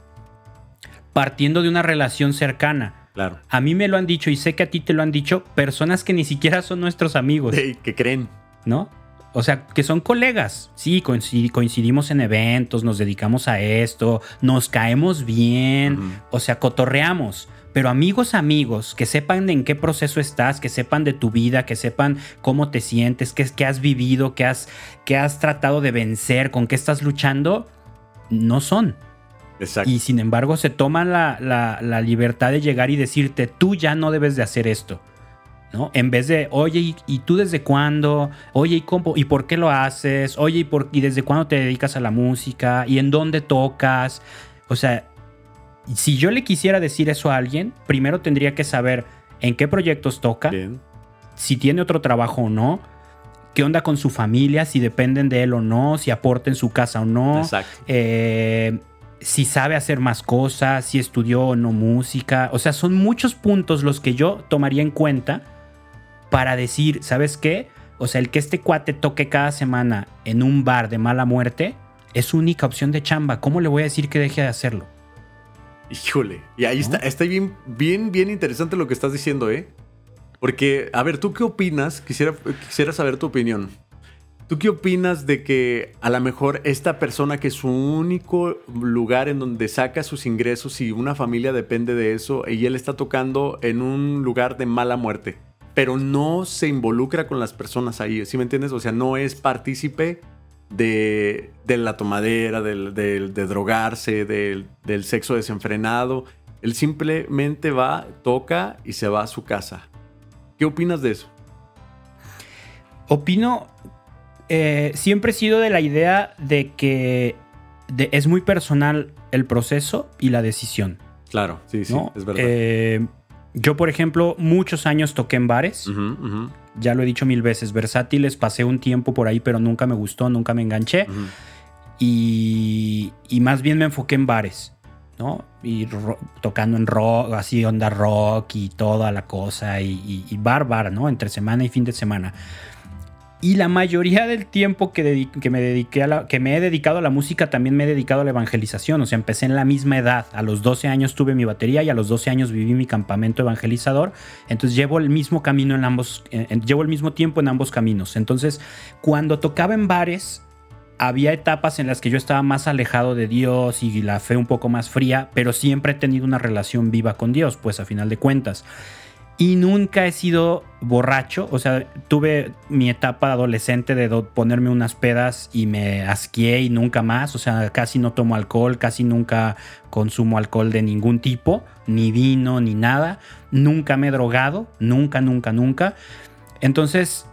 partiendo de una relación cercana. Claro. A mí me lo han dicho y sé que a ti te lo han dicho personas que ni siquiera son nuestros amigos. que creen. ¿No? O sea, que son colegas. Sí, coincidimos en eventos, nos dedicamos a esto, nos caemos bien, o sea, cotorreamos. Pero amigos, amigos, que sepan en qué proceso estás, que sepan de tu vida, que sepan cómo te sientes, qué, qué has vivido, qué has, qué has tratado de vencer, con qué estás luchando, no son. Y sin embargo se toman la, libertad de llegar y decirte, tú ya no debes de hacer esto. ¿no? En vez de, oye, ¿y, tú desde cuándo? Oye, ¿y, cómo, ¿y por qué lo haces? Oye, ¿y, por, ¿y desde cuándo te dedicas a la música? ¿Y en dónde tocas? O sea, si yo le quisiera decir eso a alguien, primero tendría que saber en qué proyectos toca, Bien. si tiene otro trabajo o no, qué onda con su familia, si dependen de él o no, si aporta en su casa o no, Exacto. eh, si sabe hacer más cosas, si estudió o no música. O sea, son muchos puntos los que yo tomaría en cuenta para decir, ¿sabes qué? O sea, el que este cuate toque cada semana en un bar de mala muerte es su única opción de chamba. ¿Cómo le voy a decir que deje de hacerlo? Híjole. Y ahí ¿No? está, está bien, bien, bien interesante lo que estás diciendo, ¿eh? Porque, a ver, ¿tú qué opinas? Quisiera, quisiera saber tu opinión. ¿Tú qué opinas de que a lo mejor esta persona que es su único lugar en donde saca sus ingresos y una familia depende de eso y él está tocando en un lugar de mala muerte, pero no se involucra con las personas ahí, ¿sí me entiendes? O sea, no es partícipe de, de la tomadera, del- de drogarse, del sexo desenfrenado. Él simplemente va, toca y se va a su casa. ¿Qué opinas de eso? Opino, eh, siempre he sido de la idea de que de- es muy personal el proceso y la decisión. Claro, sí, sí, ¿no? es verdad. Eh, yo, por ejemplo, muchos años toqué en bares. Ya lo he dicho mil veces, versátiles, pasé un tiempo por ahí, pero nunca me gustó, nunca me enganché. Y, y más bien me enfoqué en bares, ¿no? Y tocando en rock, así onda rock y toda la cosa, y, y- y bar, bar, ¿no? Entre semana y fin de semana. Y la mayoría del tiempo que, me dediqué a la, que me he dedicado a la música también me he dedicado a la evangelización. O sea, empecé en la misma edad. A los 12 años tuve mi batería y a los 12 años viví mi campamento evangelizador. Entonces llevo el mismo camino en ambos, llevo el mismo tiempo en ambos caminos. Entonces, cuando tocaba en bares, había etapas en las que yo estaba más alejado de Dios y la fe un poco más fría, pero siempre he tenido una relación viva con Dios, pues a final de cuentas. Y nunca he sido borracho, o sea, tuve mi etapa adolescente de ponerme unas pedas y me asqué y nunca más, o sea, casi no tomo alcohol, casi nunca consumo alcohol de ningún tipo, ni vino, ni nada, nunca me he drogado, nunca, nunca, nunca. Entonces,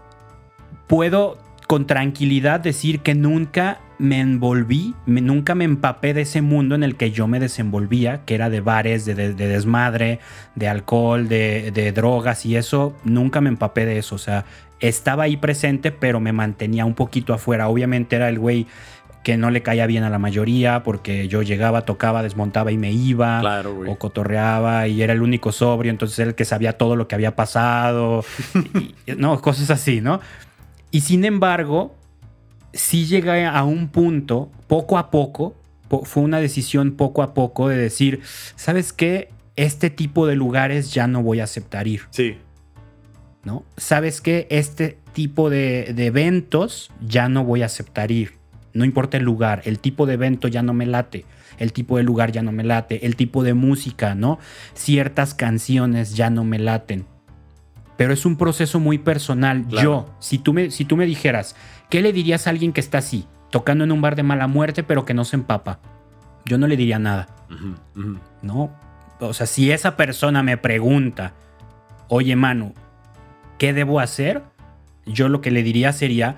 puedo con tranquilidad decir que nunca me envolví, me- nunca me empapé de ese mundo en el que yo me desenvolvía, que era de bares, de, de- de desmadre, de alcohol, de, de drogas y eso, nunca me empapé de eso. O sea, estaba ahí presente, pero me mantenía un poquito afuera. Obviamente era el güey que no le caía bien a la mayoría porque yo llegaba, tocaba, desmontaba y me iba Claro, o cotorreaba y era el único sobrio, entonces era el que sabía todo lo que había pasado, y- no, cosas así, ¿no? Y sin embargo, sí llegué a un punto, poco a poco, po- fue una decisión poco a poco de decir, ¿sabes qué? Este tipo de lugares ya no voy a aceptar ir, Sí, ¿no? ¿Sabes qué? Este tipo de, de eventos ya no voy a aceptar ir. No importa el lugar, el tipo de evento ya no me late, el tipo de lugar ya no me late, el tipo de música, ¿no? Ciertas canciones ya no me laten. Pero es un proceso muy personal. Claro. Yo, si tú, me, si tú me dijeras, ¿qué le dirías a alguien que está así, tocando en un bar de mala muerte, pero que no se empapa? Yo no le diría nada. ¿no? O sea, si esa persona me pregunta, oye, Manu, ¿qué debo hacer? Yo lo que le diría sería,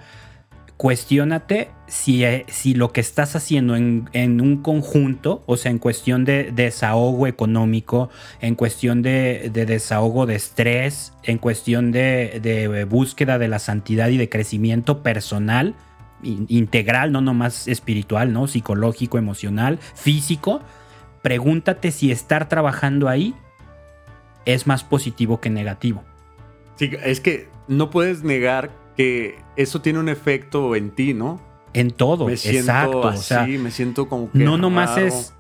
cuestiónate si, eh, si lo que estás haciendo en, en un conjunto, o sea, en cuestión de desahogo económico, en cuestión de, de desahogo de estrés, en cuestión de, de búsqueda de la santidad y de crecimiento personal, in- integral, no nomás espiritual, ¿no? Psicológico, emocional, físico, pregúntate si estar trabajando ahí es más positivo que negativo. Sí, es que no puedes negar que eso tiene un efecto en ti, ¿no? En todo, Me siento exacto. así, o sea, me siento como que. no nomás raro. es-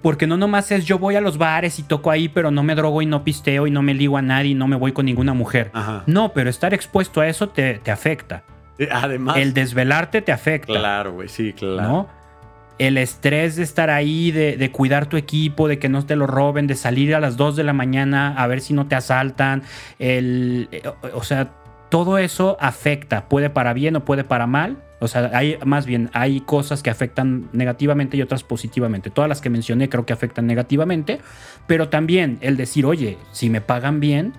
porque no nomás es yo voy a los bares y toco ahí, pero no me drogo y no pisteo y no me ligo a nadie y no me voy con ninguna mujer. Ajá. No, pero estar expuesto a eso te, te afecta. Eh, Además. El desvelarte te afecta. Claro, güey, sí, claro. ¿no? El estrés de estar ahí, de, de cuidar tu equipo, de que no te lo roben, de salir a las 2 de la mañana a ver si no te asaltan. El, eh, o sea, todo eso afecta, puede para bien o puede para mal. O sea, hay más bien hay cosas que afectan negativamente y otras positivamente. Todas las que mencioné creo que afectan negativamente, pero también el decir, oye, si me pagan bien,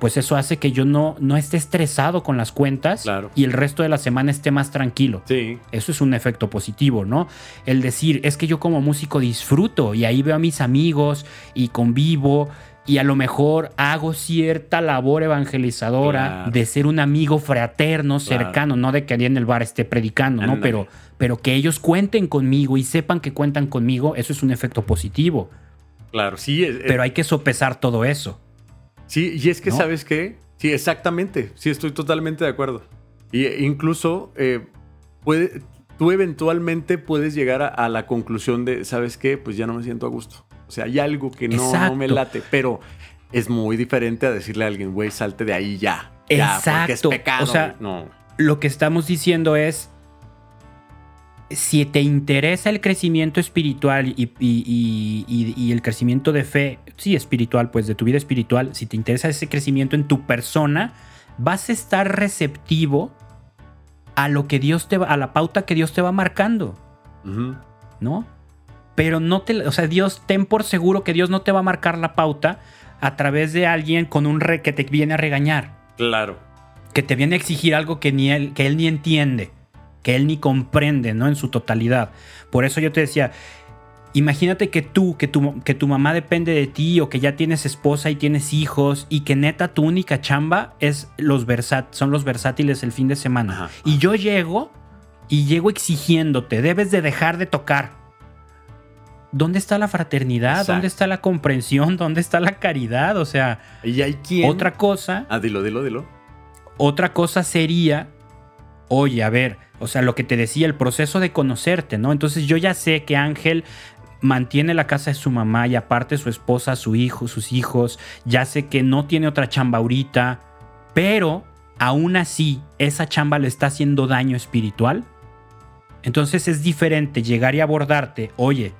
pues eso hace que yo no, no esté estresado con las cuentas Claro. y el resto de la semana esté más tranquilo. Sí. Eso es un efecto positivo, ¿no? El decir, es que yo como músico disfruto y ahí veo a mis amigos y convivo y a lo mejor hago cierta labor evangelizadora Claro. de ser un amigo fraterno, Claro. cercano, no de que alguien en el bar esté predicando, ¿no? Pero, pero que ellos cuenten conmigo y sepan que cuentan conmigo, eso es un efecto positivo. Claro, sí. es- Pero hay que sopesar todo eso. Sí, y es que, ¿No? ¿sabes qué? Sí, exactamente. Sí, estoy totalmente de acuerdo. Y eh, incluso eh, puede, tú eventualmente puedes llegar a, a la conclusión de, ¿sabes qué? Pues ya no me siento a gusto. O sea, hay algo que no, no me late, pero es muy diferente a decirle a alguien, güey, salte de ahí ya. Ya, porque es pecado. O sea, no. Lo que estamos diciendo es, si te interesa el crecimiento espiritual y, y- y- el crecimiento de fe, sí, espiritual, pues de tu vida espiritual, si te interesa ese crecimiento en tu persona, vas a estar receptivo a lo que Dios te va, a la pauta que Dios te va marcando. ¿no? Pero no te, o sea, Dios, ten por seguro que Dios no te va a marcar la pauta a través de alguien con un re que te viene a regañar Claro. que te viene a exigir algo que, ni él, que él ni entiende, que él ni comprende, ¿no? En su totalidad. Por eso yo te decía, imagínate que tú, que tu, que tu mamá depende de ti o que ya tienes esposa y tienes hijos y que neta tu única chamba es los versat son los versátiles el fin de semana. Ajá. Y yo llego y llego exigiéndote, debes de dejar de tocar. ¿Dónde está la fraternidad? Exacto. ¿Dónde está la comprensión? ¿Dónde está la caridad? O sea, Y hay quien... otra cosa Ah, dilo, dilo, dilo. otra cosa sería, oye, a ver, o sea, lo que te decía, el proceso de conocerte, ¿no? Entonces yo ya sé que Ángel mantiene la casa de su mamá y aparte su esposa, su hijo, sus hijos, ya sé que no tiene otra chamba ahorita, pero aún así esa chamba le está haciendo daño espiritual. Entonces es diferente llegar y abordarte, oye,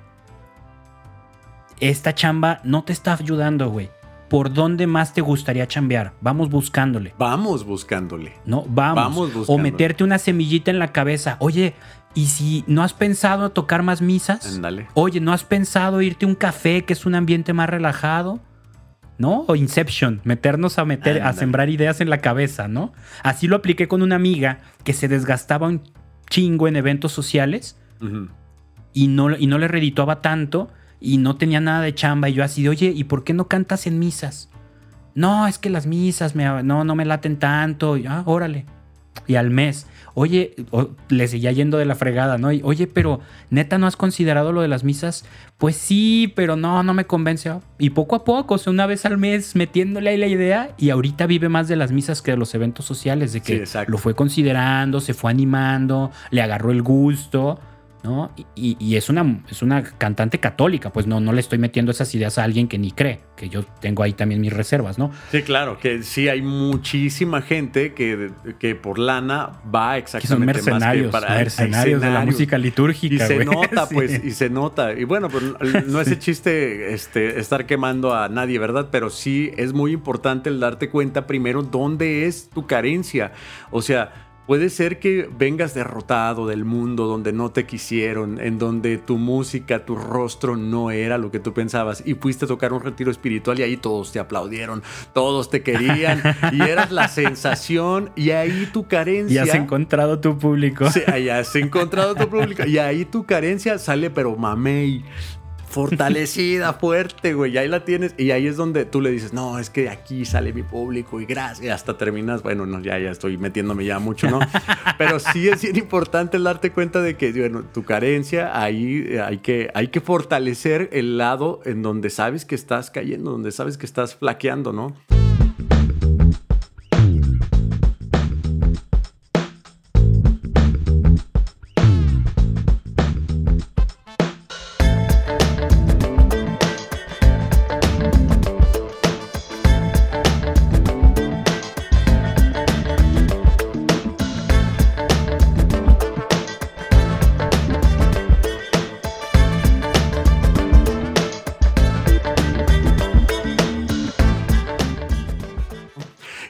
esta chamba no te está ayudando, güey. ¿Por dónde más te gustaría chambear? Vamos buscándole. Vamos buscándole. No, vamos. Vamos o meterte una semillita en la cabeza. Oye, ¿y si no has pensado tocar más misas? Ándale. Oye, ¿no has pensado irte a un café que es un ambiente más relajado? ¿No? O Inception, meternos a meter, a sembrar ideas en la cabeza, ¿no? Así lo apliqué con una amiga que se desgastaba un chingo en eventos sociales y no, y no le redituaba tanto y no tenía nada de chamba. Y yo así de, oye, ¿y por qué no cantas en misas? No, es que las misas me, no, no me laten tanto. Y, ah, órale. Y al mes, oye, le seguía yendo de la fregada, ¿no? Y, oye, pero neta, ¿no has considerado lo de las misas? Pues sí, pero no, no me convence. Y poco a poco, o sea, una vez al mes metiéndole ahí la idea y ahorita vive más de las misas que de los eventos sociales, de que lo fue considerando, se fue animando, le agarró el gusto, ¿no? Y, y- es, una, es una cantante católica, pues no, no le estoy metiendo esas ideas a alguien que ni cree, que yo tengo ahí también mis reservas, ¿no? Sí, claro, que sí hay muchísima gente que, que por lana va Que exactamente son más mercenarios, que para mercenarios de la música litúrgica. Y se nota, Sí. pues, y se nota. Y bueno, pues no es el chiste este, estar quemando a nadie, ¿verdad? Pero sí es muy importante el darte cuenta primero dónde es tu carencia. O sea, puede ser que vengas derrotado del mundo donde no te quisieron, en donde tu música, tu rostro no era lo que tú pensabas y fuiste a tocar un retiro espiritual y ahí todos te aplaudieron, todos te querían y eras la sensación y ahí tu Y carencia... has encontrado tu público. Sí, ahí has encontrado tu público. Y ahí tu carencia sale, pero mamey. Fortalecida, fuerte, güey. Y ahí la tienes. Y ahí es donde tú le dices, no, es que de aquí sale mi público y gracias. Y hasta terminas. Bueno, no, ya, ya estoy metiéndome ya mucho, ¿no? Pero sí es bien importante el darte cuenta de que, bueno, tu carencia, ahí eh, hay que, hay que fortalecer el lado en donde sabes que estás cayendo, donde sabes que estás flaqueando, ¿no?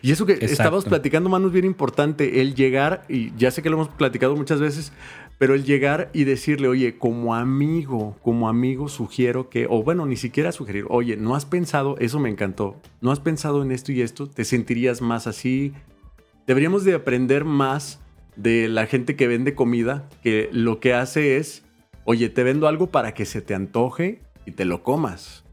Y eso que Exacto. estabas platicando, Manu, es bien importante, el llegar, y ya sé que lo hemos platicado muchas veces, pero el llegar y decirle, oye, como amigo, como amigo sugiero que, o bueno, ni siquiera sugerir, oye, ¿no has pensado, eso me encantó, ¿no has pensado en esto y esto? ¿Te sentirías más así? Deberíamos de aprender más de la gente que vende comida, que lo que hace es, oye, te vendo algo para que se te antoje y te lo comas.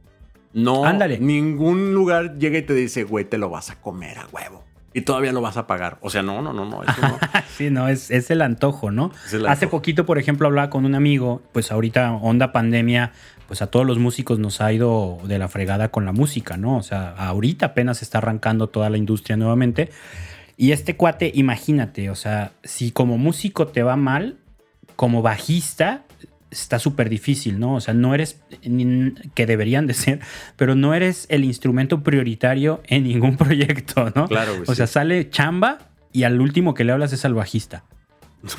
No, Ándale. ningún lugar llega y te dice, güey, te lo vas a comer a huevo. Y todavía lo vas a pagar. O sea, no, no, no, no. Eso no. Sí, no, es, es el antojo, ¿no? Hace poquito, por ejemplo, hablaba con un amigo, pues ahorita onda pandemia, pues a todos los músicos nos ha ido de la fregada con la música, ¿no? O sea, ahorita apenas está arrancando toda la industria nuevamente. Y este cuate, imagínate, o sea, si como músico te va mal, como bajista está súper difícil, ¿no? O sea, no eres, que deberían de ser, pero no eres el instrumento prioritario en ningún proyecto, ¿no? Claro, güey, O sea, sí. sale chamba y al último que le hablas es al bajista.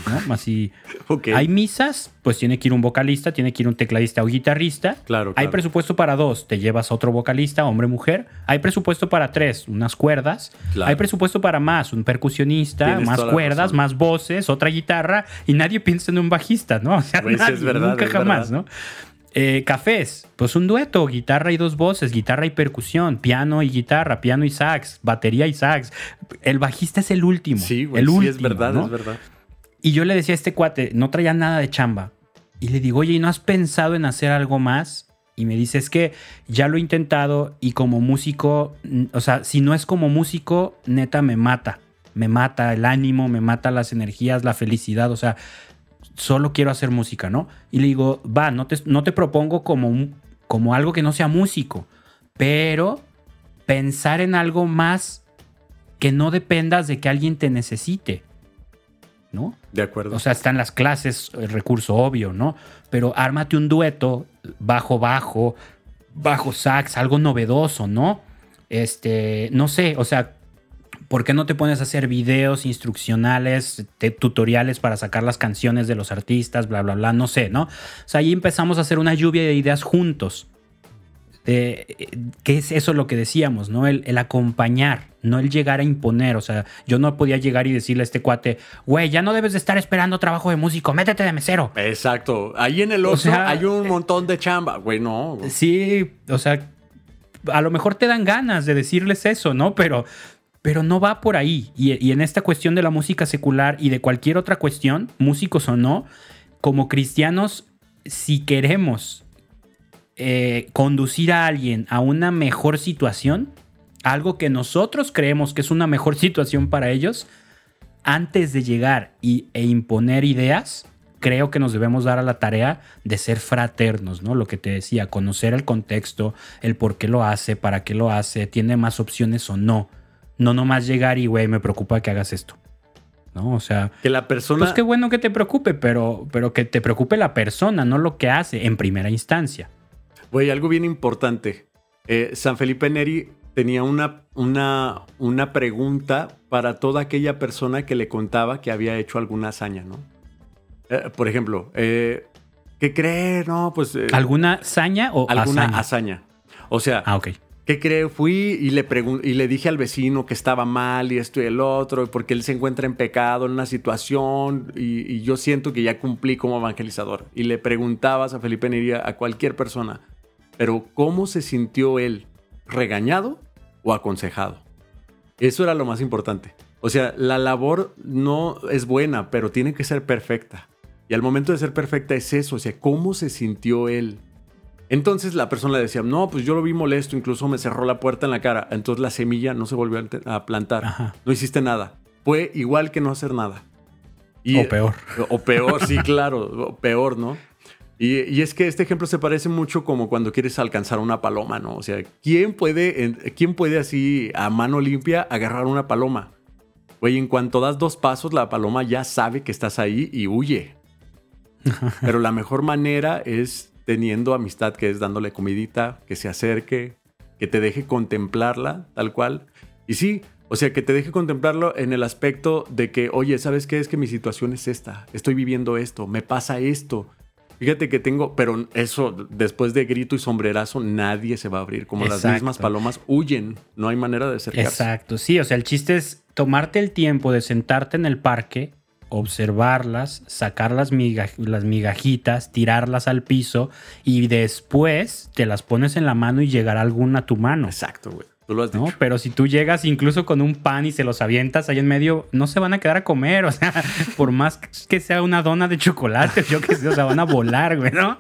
¿No? Así. Ok. Hay misas, pues tiene que ir un vocalista, tiene que ir un tecladista o guitarrista. Claro, Hay presupuesto para dos, te llevas a otro vocalista, hombre, mujer. Hay presupuesto para tres, unas cuerdas. Claro. Hay presupuesto para más, un percusionista, Tienes más cuerdas, más voces, otra guitarra. Y nadie piensa en un bajista, ¿no? O sea, Pues, es verdad, nunca es jamás, verdad. ¿no? Eh, cafés, pues un dueto, guitarra y dos voces, guitarra y percusión, piano y guitarra, piano y sax, batería y sax. El bajista es el último. Sí, güey. el sí, último, es verdad, ¿no? es verdad. Y yo le decía a este cuate, no traía nada de chamba. Y le digo, oye, ¿y no has pensado en hacer algo más? Y me dice, es que ya lo he intentado y como músico, o sea, si no es como músico, neta me mata. Me mata el ánimo, me mata las energías, la felicidad, o sea, solo quiero hacer música, ¿no? Y le digo, va, no te, no te propongo como, un- como algo que no sea músico, pero pensar en algo más que no dependas de que alguien te necesite, ¿no? De acuerdo. O sea, están las clases, el recurso obvio, ¿no? Pero ármate un dueto, bajo, bajo, bajo sax, algo novedoso, ¿no? Este, no sé, o sea, ¿por qué no te pones a hacer videos instruccionales, te- tutoriales para sacar las canciones de los artistas, bla, bla, bla? No sé, ¿no? O sea, ahí empezamos a hacer una lluvia de ideas juntos. Eh, ¿Qué es eso lo que decíamos, no? El, el acompañar, no el llegar a imponer. O sea, yo no podía llegar y decirle a este cuate, güey, ya no debes de estar esperando trabajo de músico, métete de mesero. Exacto. Ahí en el otro sea, hay un montón de chamba. Güey, no. güey. Sí, o sea, a lo mejor te dan ganas de decirles eso, ¿no? Pero, pero no va por ahí. Y, y en esta cuestión de la música secular y de cualquier otra cuestión, músicos o no, como cristianos, si queremos eh, conducir a alguien a una mejor situación, algo que nosotros creemos que es una mejor situación para ellos, antes de llegar y, e imponer ideas, creo que nos debemos dar a la tarea de ser fraternos, ¿no? Lo que te decía, conocer el contexto, el por qué lo hace, para qué lo hace, tiene más opciones o no. No nomás llegar y, güey, me preocupa que hagas esto. ¿No? O sea, Que la persona. pues qué bueno que te preocupe, pero, pero que te preocupe la persona, no lo que hace en primera instancia. Güey, algo bien importante. Eh, San Felipe Neri tenía una, una, una pregunta para toda aquella persona que le contaba que había hecho alguna hazaña, ¿no? Eh, por ejemplo, eh, ¿qué cree? No, pues... ¿Alguna saña o alguna hazaña? hazaña. O sea, Ah. ¿Qué cree? Fui y le, y le dije al vecino que estaba mal y esto y el otro, porque él se encuentra en pecado en una situación y, y yo siento que ya cumplí como evangelizador. Y le preguntabas a Felipe Nería, a cualquier persona, pero ¿cómo se sintió él? ¿Regañado o aconsejado? Eso era lo más importante. O sea, la labor no es buena, pero tiene que ser perfecta. Y al momento de ser perfecta es eso, o sea, ¿cómo se sintió él? Entonces la persona le decía, no, pues yo lo vi molesto, incluso me cerró la puerta en la cara. Entonces la semilla no se volvió a plantar. Ajá. No hiciste nada. Fue igual que no hacer nada. O peor. O peor, sí, claro. O peor, ¿no? Y, y es que este ejemplo se parece mucho como cuando quieres alcanzar una paloma, ¿no? O sea, ¿quién puede, en- quién puede así a mano limpia agarrar una paloma? Güey, en cuanto das dos pasos, la paloma ya sabe que estás ahí y huye. Pero la mejor manera es teniendo amistad, que es dándole comidita, que se acerque, que te deje contemplarla tal cual. Y sí, o sea, que te deje contemplarlo en el aspecto de que, oye, ¿sabes qué? Es que mi situación es esta, estoy viviendo esto, me pasa esto. Fíjate que tengo, pero eso, después de grito y sombrerazo, nadie se va a abrir. Como las mismas palomas huyen, no hay manera de acercarse. Exacto, sí, o sea, el chiste es tomarte el tiempo de sentarte en el parque, observarlas, sacar las, las migajitas, tirarlas al piso y después te las pones en la mano y llegará alguna a tu mano. Exacto, güey. Tú lo has ¿no? Pero si tú llegas incluso con un pan y se los avientas ahí en medio, no se van a quedar a comer. O sea, por más que sea una dona de chocolate, yo qué sé, o sea, van a volar, güey, ¿no?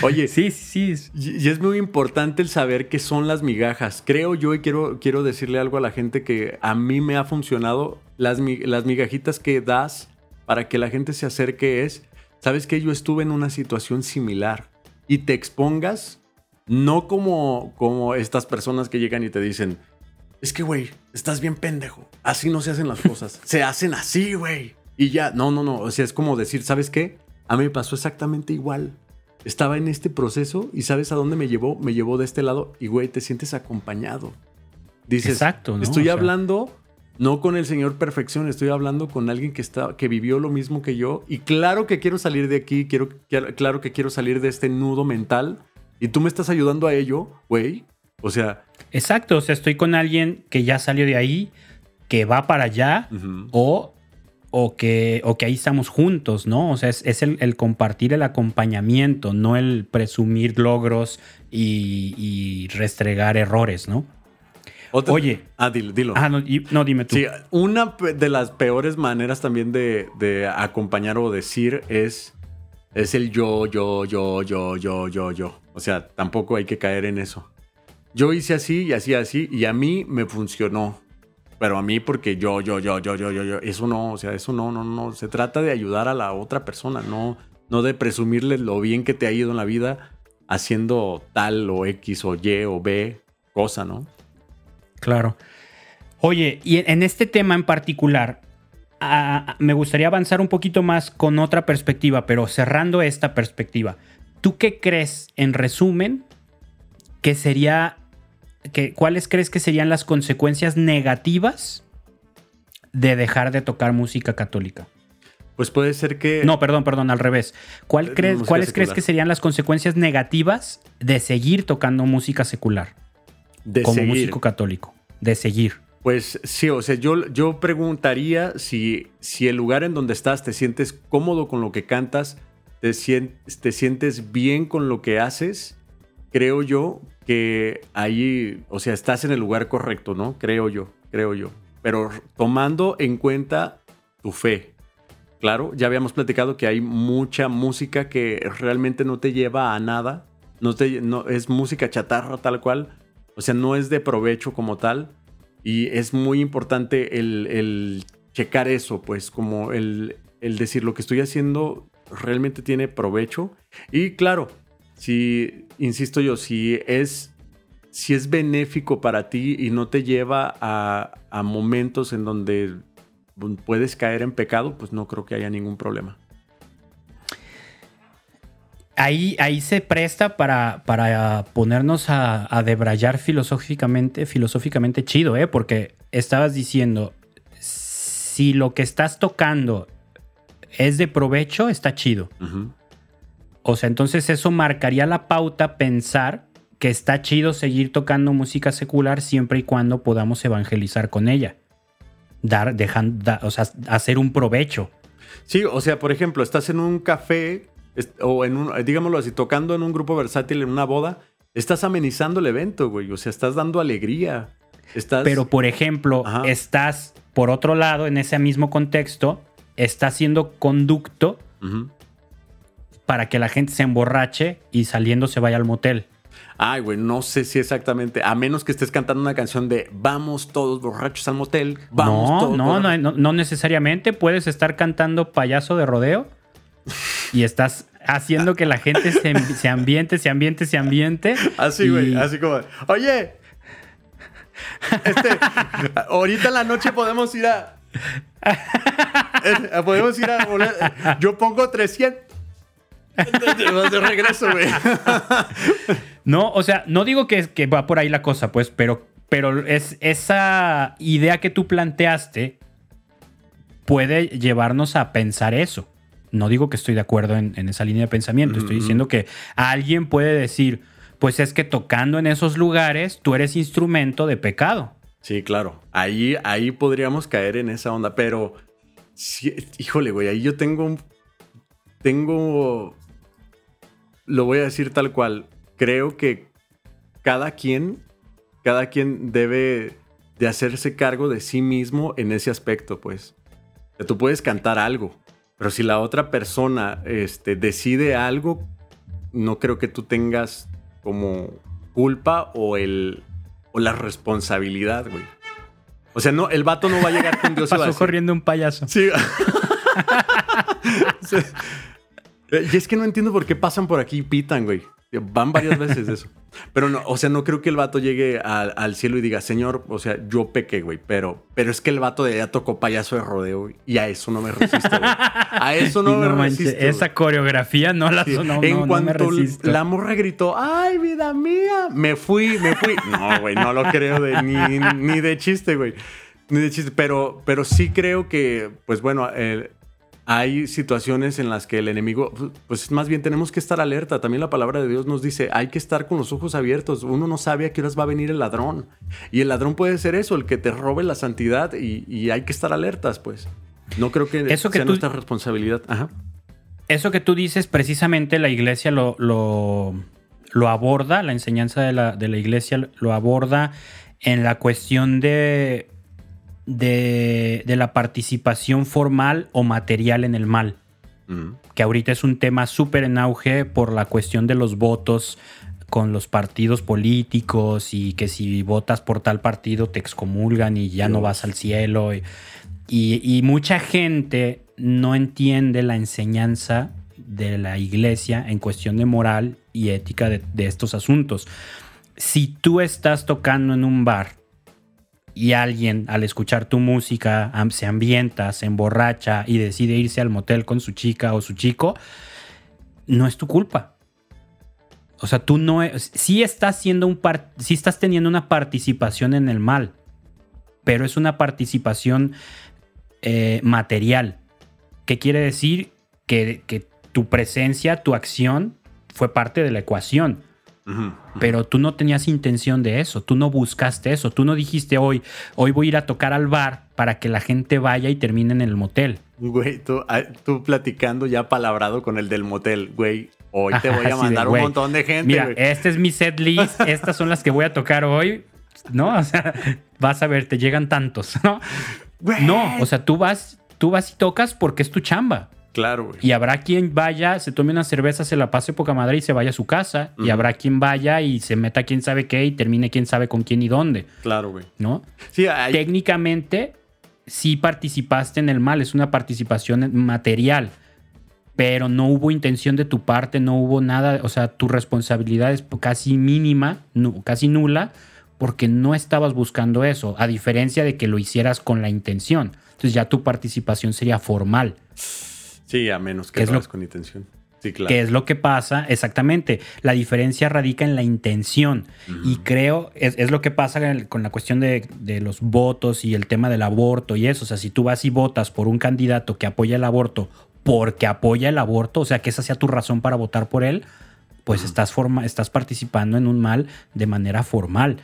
Oye, Sí, sí, sí. Y es muy importante el saber qué son las migajas. Creo yo y quiero, quiero decirle algo a la gente que a mí me ha funcionado. Las, las migajitas que das para que la gente se acerque es, ¿sabes que Yo estuve en una situación similar y te expongas, no como, como estas personas que llegan y te dicen, es que, güey, estás bien pendejo. Así no se hacen las cosas. se hacen así, güey. Y ya, no, no, no. O sea, es como decir, ¿sabes qué? A mí me pasó exactamente igual. Estaba en este proceso y ¿sabes a dónde me llevó? Me llevó de este lado y, güey, te sientes acompañado. Dices, Exacto, ¿no? estoy O sea- hablando no con el señor perfección, estoy hablando con alguien que, está, que vivió lo mismo que yo. Y claro que quiero salir de aquí, quiero, quiero- claro que quiero salir de este nudo mental. Y tú me estás ayudando a ello, güey. O sea, Exacto, o sea, estoy con alguien que ya salió de ahí, que va para allá, o, o, que, o que ahí estamos juntos, ¿no? O sea, es, es el, el compartir el acompañamiento, no el presumir logros y, y restregar errores, ¿no? Otra- Oye. Ah, dilo, dilo. Ah, no, no dime tú. Sí, una de las peores maneras también de, de acompañar o decir es, es el yo, yo, yo, yo, yo, yo, yo. O sea, tampoco hay que caer en eso. Yo hice así y así, así, y a mí me funcionó. Pero a mí porque yo, yo, yo, yo, yo, yo, yo. Eso no, o sea, eso no, no, no. Se trata de ayudar a la otra persona, no, no de presumirle lo bien que te ha ido en la vida haciendo tal o X o Y o B cosa, ¿no? Claro. Oye, y en- este tema en particular, ah, me gustaría avanzar un poquito más con otra perspectiva, pero cerrando esta perspectiva. ¿Tú qué crees, en resumen, que sería, que, cuáles crees que serían las consecuencias negativas de dejar de tocar música católica? Pues puede ser que... No, perdón, perdón, al revés. ¿Cuál Eh, crees, ¿Cuáles crees que serían las consecuencias negativas de seguir tocando música secular de como seguir. músico católico? De seguir. Pues sí, o sea, yo, yo preguntaría si, si el lugar en donde estás te sientes cómodo con lo que cantas, te, sien- te sientes bien con lo que haces, creo yo que ahí, o sea, estás en el lugar correcto, ¿no? Creo yo, creo yo. Pero tomando en cuenta tu fe. Claro, ya habíamos platicado que hay mucha música que realmente no te lleva a nada. No te, no, es música chatarra tal cual. O sea, no es de provecho como tal. Y es muy importante el, el checar eso, pues como el, el decir lo que estoy haciendo realmente tiene provecho. Y claro, si, insisto yo, si es, si es benéfico para ti y no te lleva a, momentos en donde puedes caer en pecado, pues no creo que haya ningún problema. Ahí, ahí se presta para, para ponernos a, a debrayar filosóficamente, filosóficamente chido, ¿eh? Porque estabas diciendo, si lo que estás tocando es de provecho, está chido. O sea, entonces eso marcaría la pauta pensar que está chido seguir tocando música secular siempre y cuando podamos evangelizar con ella. Dar, dejan, da- o sea, hacer un provecho. Sí, o sea, por ejemplo, estás en un café o en un, digámoslo así, tocando en un grupo versátil en una boda, estás amenizando el evento, güey. O sea, estás dando alegría. Estás. Pero, por ejemplo, Ajá. estás, por otro lado, en ese mismo contexto, estás siendo conducto para que la gente se emborrache y saliendo se vaya al motel. Ay, güey, no sé si exactamente. A menos que estés cantando una canción de Vamos todos borrachos al motel. Vamos no, todos no, borrachos". no, no, no necesariamente. Puedes estar cantando payaso de rodeo y estás haciendo que la gente se, se ambiente, se ambiente, se ambiente. Así, güey, y- así como, oye, este, ahorita en la noche podemos ir a, podemos ir a, volar- yo pongo 300. De regreso, güey. No, o sea, no digo que, que va por ahí la cosa, pues, pero, pero es esa idea que tú planteaste puede llevarnos a pensar eso. No digo que estoy de acuerdo en, en esa línea de pensamiento, estoy diciendo que alguien puede decir, pues es que tocando en esos lugares tú eres instrumento de pecado. Sí, claro. Ahí, ahí podríamos caer en esa onda, pero híjole, güey, ahí yo tengo tengo lo voy a decir tal cual. Creo que cada quien cada quien debe de hacerse cargo de sí mismo en ese aspecto, pues. Tú puedes cantar algo, pero si la otra persona este, decide algo, no creo que tú tengas como culpa o, el, o la responsabilidad, güey. O sea, no, el vato no va a llegar con Dios y va a Pasó decir- corriendo un payaso. Sí. Sí. Y es que no entiendo por qué pasan por aquí y pitan, güey. Van varias veces eso. Pero no, o sea, no creo que el vato llegue al, al cielo y diga, Señor, o sea, yo pequé, güey, pero, pero es que el vato de allá tocó payaso de rodeo güey, y a eso no me resisto, güey. A eso no Y me manches, resisto. güey. esa coreografía no la Sí. no, no, en no cuanto la morra gritó, ¡ay, vida mía! Me fui, me fui. No, güey, no lo creo de, ni, ni de chiste, güey. Ni de chiste. Pero, pero sí creo que, pues bueno, eh, hay situaciones en las que el enemigo, pues más bien tenemos que estar alerta. También la palabra de Dios nos dice, hay que estar con los ojos abiertos. Uno no sabe a qué horas va a venir el ladrón. Y el ladrón puede ser eso, el que te robe la santidad y, y hay que estar alertas, pues. No creo que, Eso que sea tú- nuestra responsabilidad. Ajá. Eso que tú dices, precisamente la iglesia lo, lo, lo aborda, la enseñanza de la, de la iglesia lo aborda en la cuestión de, de, de la participación formal o material en el mal, Mm. que ahorita es un tema súper en auge por la cuestión de los votos con los partidos políticos y que si votas por tal partido te excomulgan y ya no vas al cielo. Y, y- y mucha gente no entiende la enseñanza de la iglesia en cuestión de moral y ética de, de estos asuntos. Si tú estás tocando en un bar y alguien al escuchar tu música se ambienta, se emborracha y decide irse al motel con su chica o su chico, no es tu culpa. O sea, tú no es, sí estás siendo un par- estás teniendo una participación en el mal, pero es una participación eh, material. ¿Qué quiere decir? Que, tu presencia, tu acción fue parte de la ecuación. Pero tú no tenías intención de eso, tú no buscaste eso, tú no dijiste hoy, hoy voy a ir a tocar al bar para que la gente vaya y termine en el motel. Güey, tú, ah, tú platicando ya palabrado con el del motel, güey. Hoy te voy a de, mandar un montón de gente, Mira, güey. este es mi set list, estas son las que voy a tocar hoy, ¿no? O sea, vas a ver, te llegan tantos, ¿no? Güey. No, o sea, tú vas, tú vas y tocas porque es tu chamba. Claro, güey. Y habrá quien vaya, se tome una cerveza, se la pase poca madre y se vaya a su casa. Y habrá quien vaya y se meta quién sabe qué y termine quién sabe con quién y dónde, Claro, güey. ¿no? Sí, hay, Técnicamente, sí participaste en el mal, es una participación material, pero no hubo intención de tu parte, no hubo nada, o sea, tu responsabilidad es casi mínima, casi nula, porque no estabas buscando eso, a diferencia de que lo hicieras con la intención. Entonces ya tu participación sería formal. Sí, a menos que ¿Qué es lo con intención. Sí, claro. ¿Qué es lo que pasa? Exactamente. La diferencia radica en la intención. Y creo, es, es lo que pasa con la cuestión de, de los votos y el tema del aborto y eso. O sea, si tú vas y votas por un candidato que apoya el aborto porque apoya el aborto, o sea, que esa sea tu razón para votar por él, pues estás, forma, estás participando en un mal de manera formal.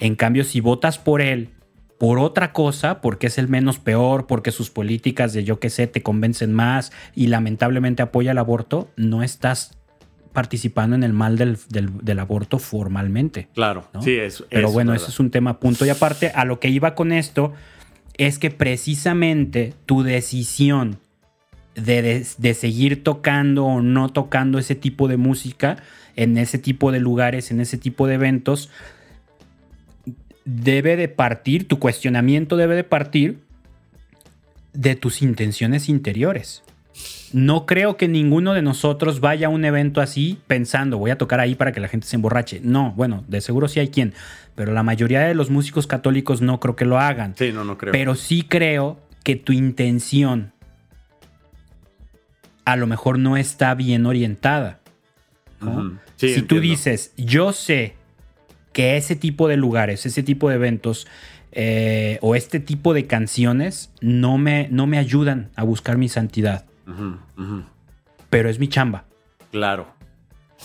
En cambio, si votas por él por otra cosa, porque es el menos peor, porque sus políticas de yo qué sé te convencen más y lamentablemente apoya el aborto, no estás participando en el mal del, del- del aborto formalmente. Claro. ¿no? Sí, eso. Pero bueno, verdad. ese es un tema punto y aparte. A lo que iba con esto es que precisamente tu decisión de, de- de seguir tocando o no tocando ese tipo de música en ese tipo de lugares, en ese tipo de eventos, debe de partir, tu cuestionamiento debe de partir de tus intenciones interiores. No creo que ninguno de nosotros vaya a un evento así pensando, voy a tocar ahí para que la gente se emborrache. No, bueno, de seguro sí hay quien, pero la mayoría de los músicos católicos no creo que lo hagan. Sí, no, no creo. Pero sí creo que tu intención a lo mejor no está bien orientada. ¿no? Ujú. Sí, si tú dices, yo sé que ese tipo de lugares, ese tipo de eventos eh, o este tipo de canciones no me, no me ayudan a buscar mi santidad, pero es mi chamba. Claro.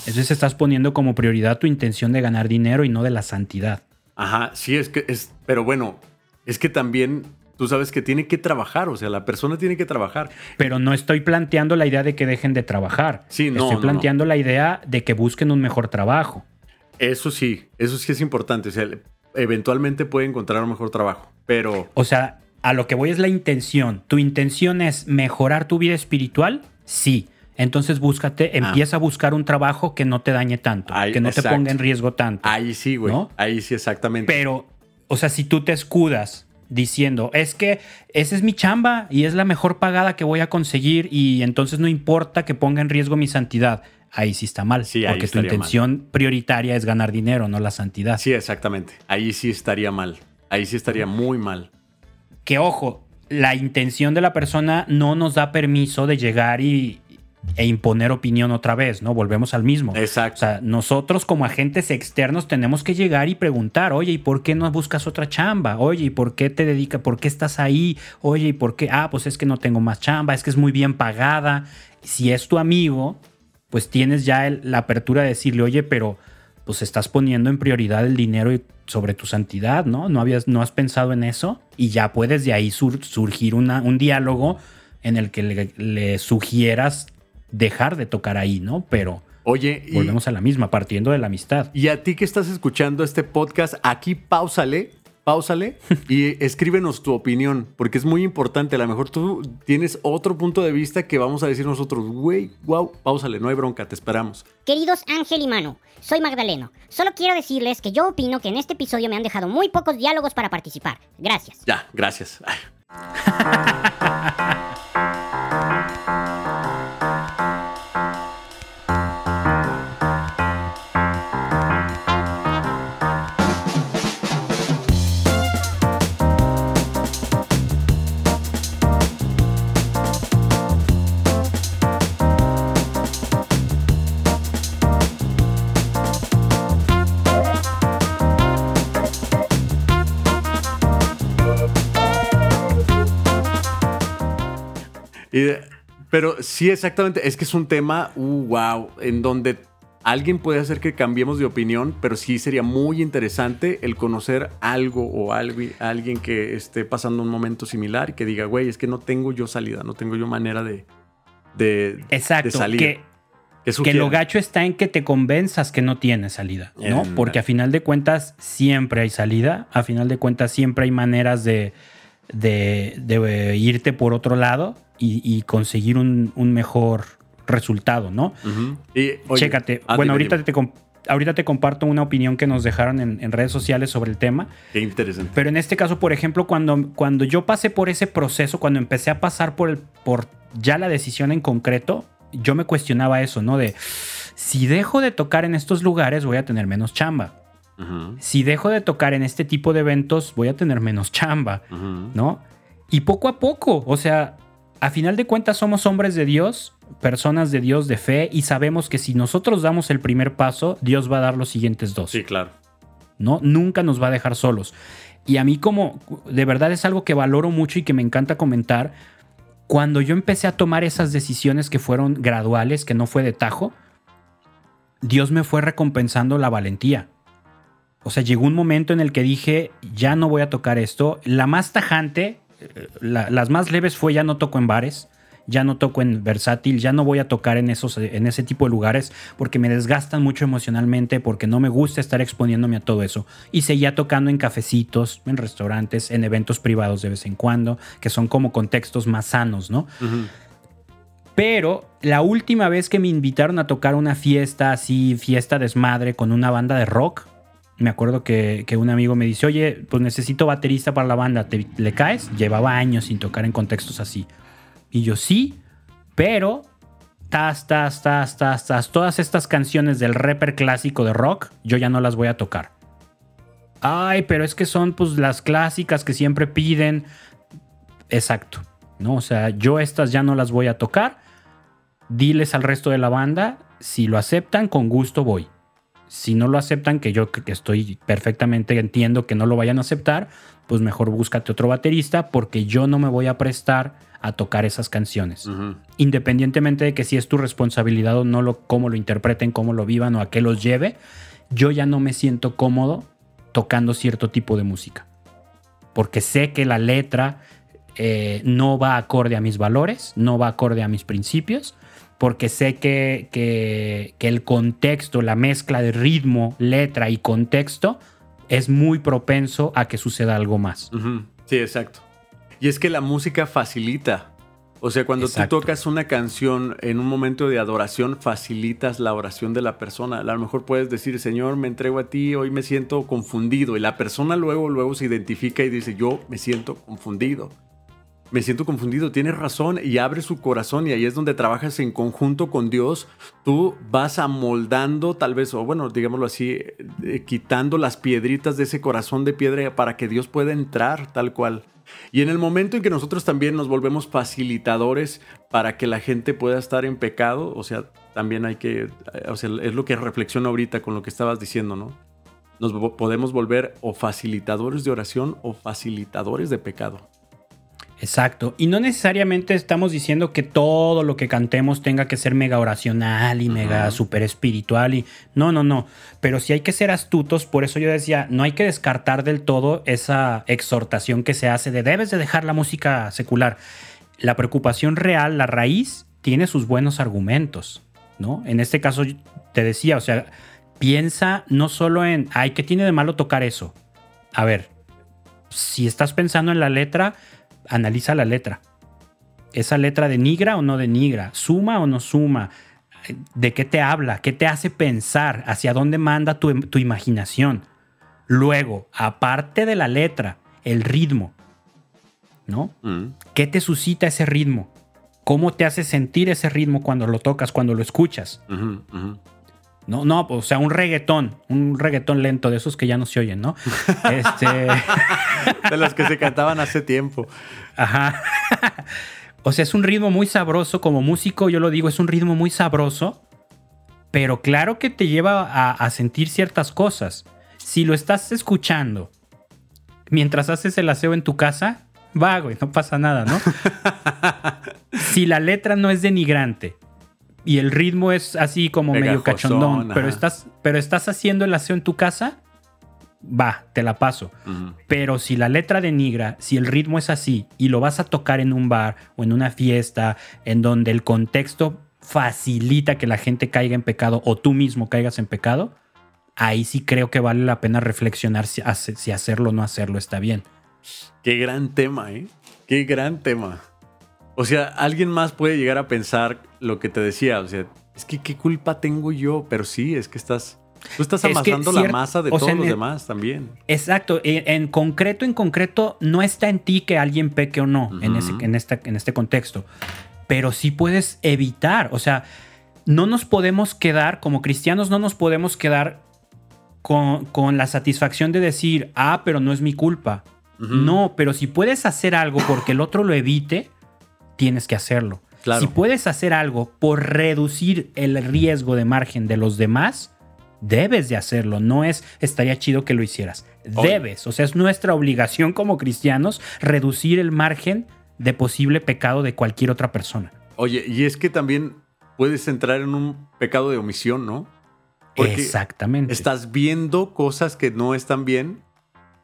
Entonces estás poniendo como prioridad tu intención de ganar dinero y no de la santidad. Ajá, sí, es que es. Pero bueno, es que también tú sabes que tiene que trabajar, o sea, la persona tiene que trabajar. Pero no estoy planteando la idea de que dejen de trabajar. Sí, no, Estoy no, planteando la idea de que busquen un mejor trabajo. Eso sí, eso sí es importante. O sea, eventualmente puede encontrar un mejor trabajo. Pero. O sea, a lo que voy es la intención. ¿Tu intención es mejorar tu vida espiritual? Sí. Entonces búscate, Ah. empieza a buscar un trabajo que no te dañe tanto, Ahí- que no te ponga en riesgo tanto. Ahí sí, güey. ¿No? Ahí sí, exactamente. Pero, o sea, si tú te escudas diciendo, es que esa es mi chamba y es la mejor pagada que voy a conseguir y entonces no importa que ponga en riesgo mi santidad, ahí sí está mal, Sí, porque tu intención prioritaria es ganar dinero, no la santidad. Sí, exactamente. Ahí sí estaría mal. Ahí sí estaría muy mal. Que ojo, la intención de la persona no nos da permiso de llegar y, e imponer opinión otra vez, ¿no? Volvemos al mismo. Exacto. O sea, nosotros como agentes externos tenemos que llegar y preguntar, oye, ¿y por qué no buscas otra chamba? Oye, ¿y por qué te dedicas? ¿Por qué estás ahí? Oye, ¿y por qué? Ah, pues es que no tengo más chamba, es que es muy bien pagada. Si es tu amigo, pues tienes ya el- la apertura de decirle, oye, pero pues estás poniendo en prioridad el dinero y- sobre tu santidad, ¿no? ¿No, habías, no has pensado en eso? Y ya puedes de ahí sur- surgir una- un diálogo en el que le, le sugieras dejar de tocar ahí, ¿no? Pero Oye, y, volvemos a la misma, partiendo de la amistad. y a ti que estás escuchando este podcast, aquí pausale, pausale y escríbenos tu opinión, porque es muy importante. A lo mejor tú tienes otro punto de vista que vamos a decir nosotros, güey, wow, pausale, no hay bronca, te esperamos. Queridos Ángel y Manu, soy Magdaleno. Solo quiero decirles que yo opino que en este episodio me han dejado muy pocos diálogos para participar. Gracias. Ya, gracias. Y pero sí, exactamente. Es que es un tema, uh, wow, en donde alguien puede hacer que cambiemos de opinión, pero sí sería muy interesante el conocer algo o algo, alguien que esté pasando un momento similar y que diga, güey, es que no tengo yo salida, no tengo yo manera de, de, Exacto, de salir. que, Que lo gacho está en que te convenzas que no tienes salida, ¿no? Porque a final de cuentas siempre hay salida, a final de cuentas siempre hay maneras de, de, de irte por otro lado y, y conseguir un, un mejor resultado, ¿no? Y, oye, Chécate. ah, bueno, dime, ahorita dime. te, com- ahorita te comparto una opinión que nos dejaron en, en redes sociales sobre el tema. Qué interesante. Pero en este caso, por ejemplo, cuando, cuando yo pasé por ese proceso, cuando empecé a pasar por, el, por ya la decisión en concreto, yo me cuestionaba eso, ¿no? De si dejo de tocar en estos lugares, voy a tener menos chamba. Si dejo de tocar en este tipo de eventos, voy a tener menos chamba. ¿no? Y poco a poco, o sea, a final de cuentas somos hombres de Dios, personas de Dios de fe, y sabemos que si nosotros damos el primer paso, Dios va a dar los siguientes dos. Sí, claro. ¿no? Nunca nos va a dejar solos. Y a mí como, de verdad es algo que valoro mucho y que me encanta comentar, cuando yo empecé a tomar esas decisiones que fueron graduales, que no fue de tajo, Dios me fue recompensando la valentía. O sea, llegó un momento en el que dije, ya no voy a tocar esto. La más tajante, eh, la- las más leves fue ya no toco en bares, ya no toco en versátil, ya no voy a tocar en, esos, en ese tipo de lugares porque me desgastan mucho emocionalmente, porque no me gusta estar exponiéndome a todo eso. Y seguía tocando en cafecitos, en restaurantes, en eventos privados de vez en cuando, que son como contextos más sanos, ¿no? Pero la última vez que me invitaron a tocar una fiesta así, fiesta desmadre con una banda de rock, me acuerdo que, un amigo me dice, oye, pues necesito baterista para la banda, ¿te, ¿le caes? Llevaba años sin tocar en contextos así. Y yo sí, pero tas, tas, tas, tas, tas, todas estas canciones del rapper clásico de rock, yo ya no las voy a tocar. Ay, pero es que son pues las clásicas que siempre piden. Exacto. ¿no? O sea, yo estas ya no las voy a tocar. Diles al resto de la banda, si lo aceptan, con gusto voy. Si no lo aceptan, que yo que estoy perfectamente entiendo que no lo vayan a aceptar, pues mejor búscate otro baterista porque yo no me voy a prestar a tocar esas canciones. Independientemente de que si es tu responsabilidad o no, lo, cómo lo interpreten, cómo lo vivan o a qué los lleve, yo ya no me siento cómodo tocando cierto tipo de música. Porque sé que la letra eh, no va acorde a mis valores, no va acorde a mis principios, porque sé que, que- que el contexto, la mezcla de ritmo, letra y contexto es muy propenso a que suceda algo más. Sí, exacto. Y es que la música facilita. O sea, cuando Exacto. tú tocas una canción en un momento de adoración, facilitas la oración de la persona. A lo mejor puedes decir, Señor, me entrego a ti, hoy me siento confundido. Y la persona luego, luego se identifica y dice, yo me siento confundido. Me siento confundido, tienes razón. Y abre su corazón y ahí es donde trabajas en conjunto con Dios. Tú vas amoldando, tal vez, o bueno, digámoslo así, eh, quitando las piedritas de ese corazón de piedra para que Dios pueda entrar tal cual. Y en el momento en que nosotros también nos volvemos facilitadores para que la gente pueda estar en pecado, o sea, también hay que, eh, o sea, es lo que reflexiono ahorita con lo que estabas diciendo, ¿no? Nos podemos volver o facilitadores de oración o facilitadores de pecado. Exacto. Y no necesariamente estamos diciendo que todo lo que cantemos tenga que ser mega oracional y mega super espiritual. Y... No, no, no. Pero sí hay que ser astutos. Por eso yo decía, no hay que descartar del todo esa exhortación que se hace de debes de dejar la música secular. La preocupación real, la raíz, tiene sus buenos argumentos. ¿no? En este caso te decía, o sea, piensa no solo en, ay, ¿qué tiene de malo tocar eso? A ver, si estás pensando en la letra, analiza la letra. ¿Esa letra denigra o no denigra? ¿Suma o no suma? ¿De qué te habla? ¿Qué te hace pensar? ¿Hacia dónde manda tu, tu imaginación? Luego, aparte de la letra, el ritmo. ¿No? Mm. ¿Qué te suscita ese ritmo? ¿Cómo te hace sentir ese ritmo cuando lo tocas, cuando lo escuchas? No, no, o sea, un reggaetón, un reggaetón lento, de esos que ya no se oyen, ¿no? Este. De los que se cantaban hace tiempo. Ajá. O sea, es un ritmo muy sabroso. Como músico, yo lo digo, es un ritmo muy sabroso. Pero claro que te lleva a, a sentir ciertas cosas. Si lo estás escuchando mientras haces el aseo en tu casa, va, güey, no pasa nada, ¿no? si la letra no es denigrante y el ritmo es así como medio cachondón, pero estás, pero estás haciendo el aseo en tu casa, va, te la paso. Pero si la letra denigra, si el ritmo es así y lo vas a tocar en un bar o en una fiesta en donde el contexto facilita que la gente caiga en pecado o tú mismo caigas en pecado, ahí sí creo que vale la pena reflexionar si, si hacerlo o no hacerlo está bien. Qué gran tema, ¿eh? Qué gran tema. O sea, alguien más puede llegar a pensar lo que te decía. O sea, es que qué culpa tengo yo. Pero sí, es que estás. Tú estás Es que amasando la masa de sea, todos los el- demás también. Exacto, en, en concreto, en concreto, no está en ti que alguien peque o no en, ese- en, esta- en este contexto, pero sí puedes evitar, o sea, no nos podemos quedar, como cristianos, no nos podemos quedar con, con la satisfacción de decir, ah, pero no es mi culpa. No, pero si puedes hacer algo porque el otro lo evite, tienes que hacerlo. Claro. Si puedes hacer algo por reducir el riesgo de margen de los demás, debes de hacerlo. No es estaría chido que lo hicieras. Debes. O sea, es nuestra obligación como cristianos reducir el margen de posible pecado de cualquier otra persona. Oye, y es que también puedes entrar en un pecado de omisión, ¿no? Porque Exactamente. Estás viendo cosas que no están bien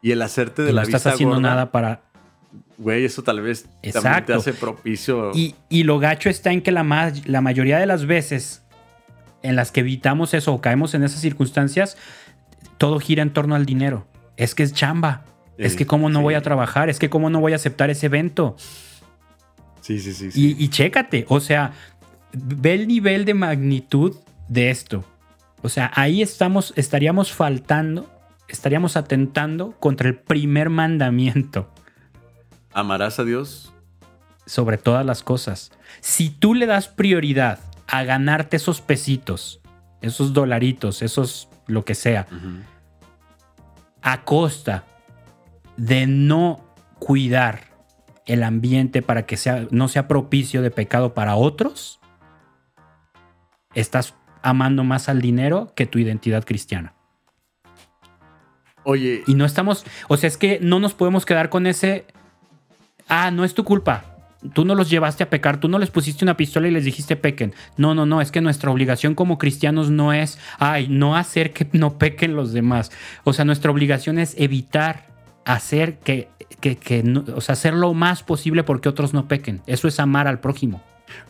y el hacerte de Y la no estás haciendo gorda, nada para Güey, eso tal vez también te hace propicio. Y, y lo gacho está en que la, ma- la mayoría de las veces en las que evitamos eso o caemos en esas circunstancias, todo gira en torno al dinero. Es que es chamba. es que cómo no sí. voy a trabajar. Es que cómo no voy a aceptar ese evento. Sí, sí, sí. sí. Y, y chécate, o sea, ve el nivel de magnitud de esto. O sea, ahí estamos, estaríamos faltando, estaríamos atentando contra el primer mandamiento. Amarás a Dios. sobre todas las cosas. Si tú le das prioridad a ganarte esos pesitos, esos dolaritos, esos lo que sea, a costa de no cuidar el ambiente para que sea, no sea propicio de pecado para otros, estás amando más al dinero que tu identidad cristiana. Oye, Y no estamos, o sea, es que no nos podemos quedar con ese, ah, no es tu culpa. Tú no los llevaste a pecar, tú no les pusiste una pistola y les dijiste pequen. No, no, no, es que nuestra obligación como cristianos no es, ay, no hacer que no pequen los demás. O sea, nuestra obligación es evitar hacer que, que, que no- o sea, hacer lo más posible porque otros no pequen. Eso es amar al prójimo.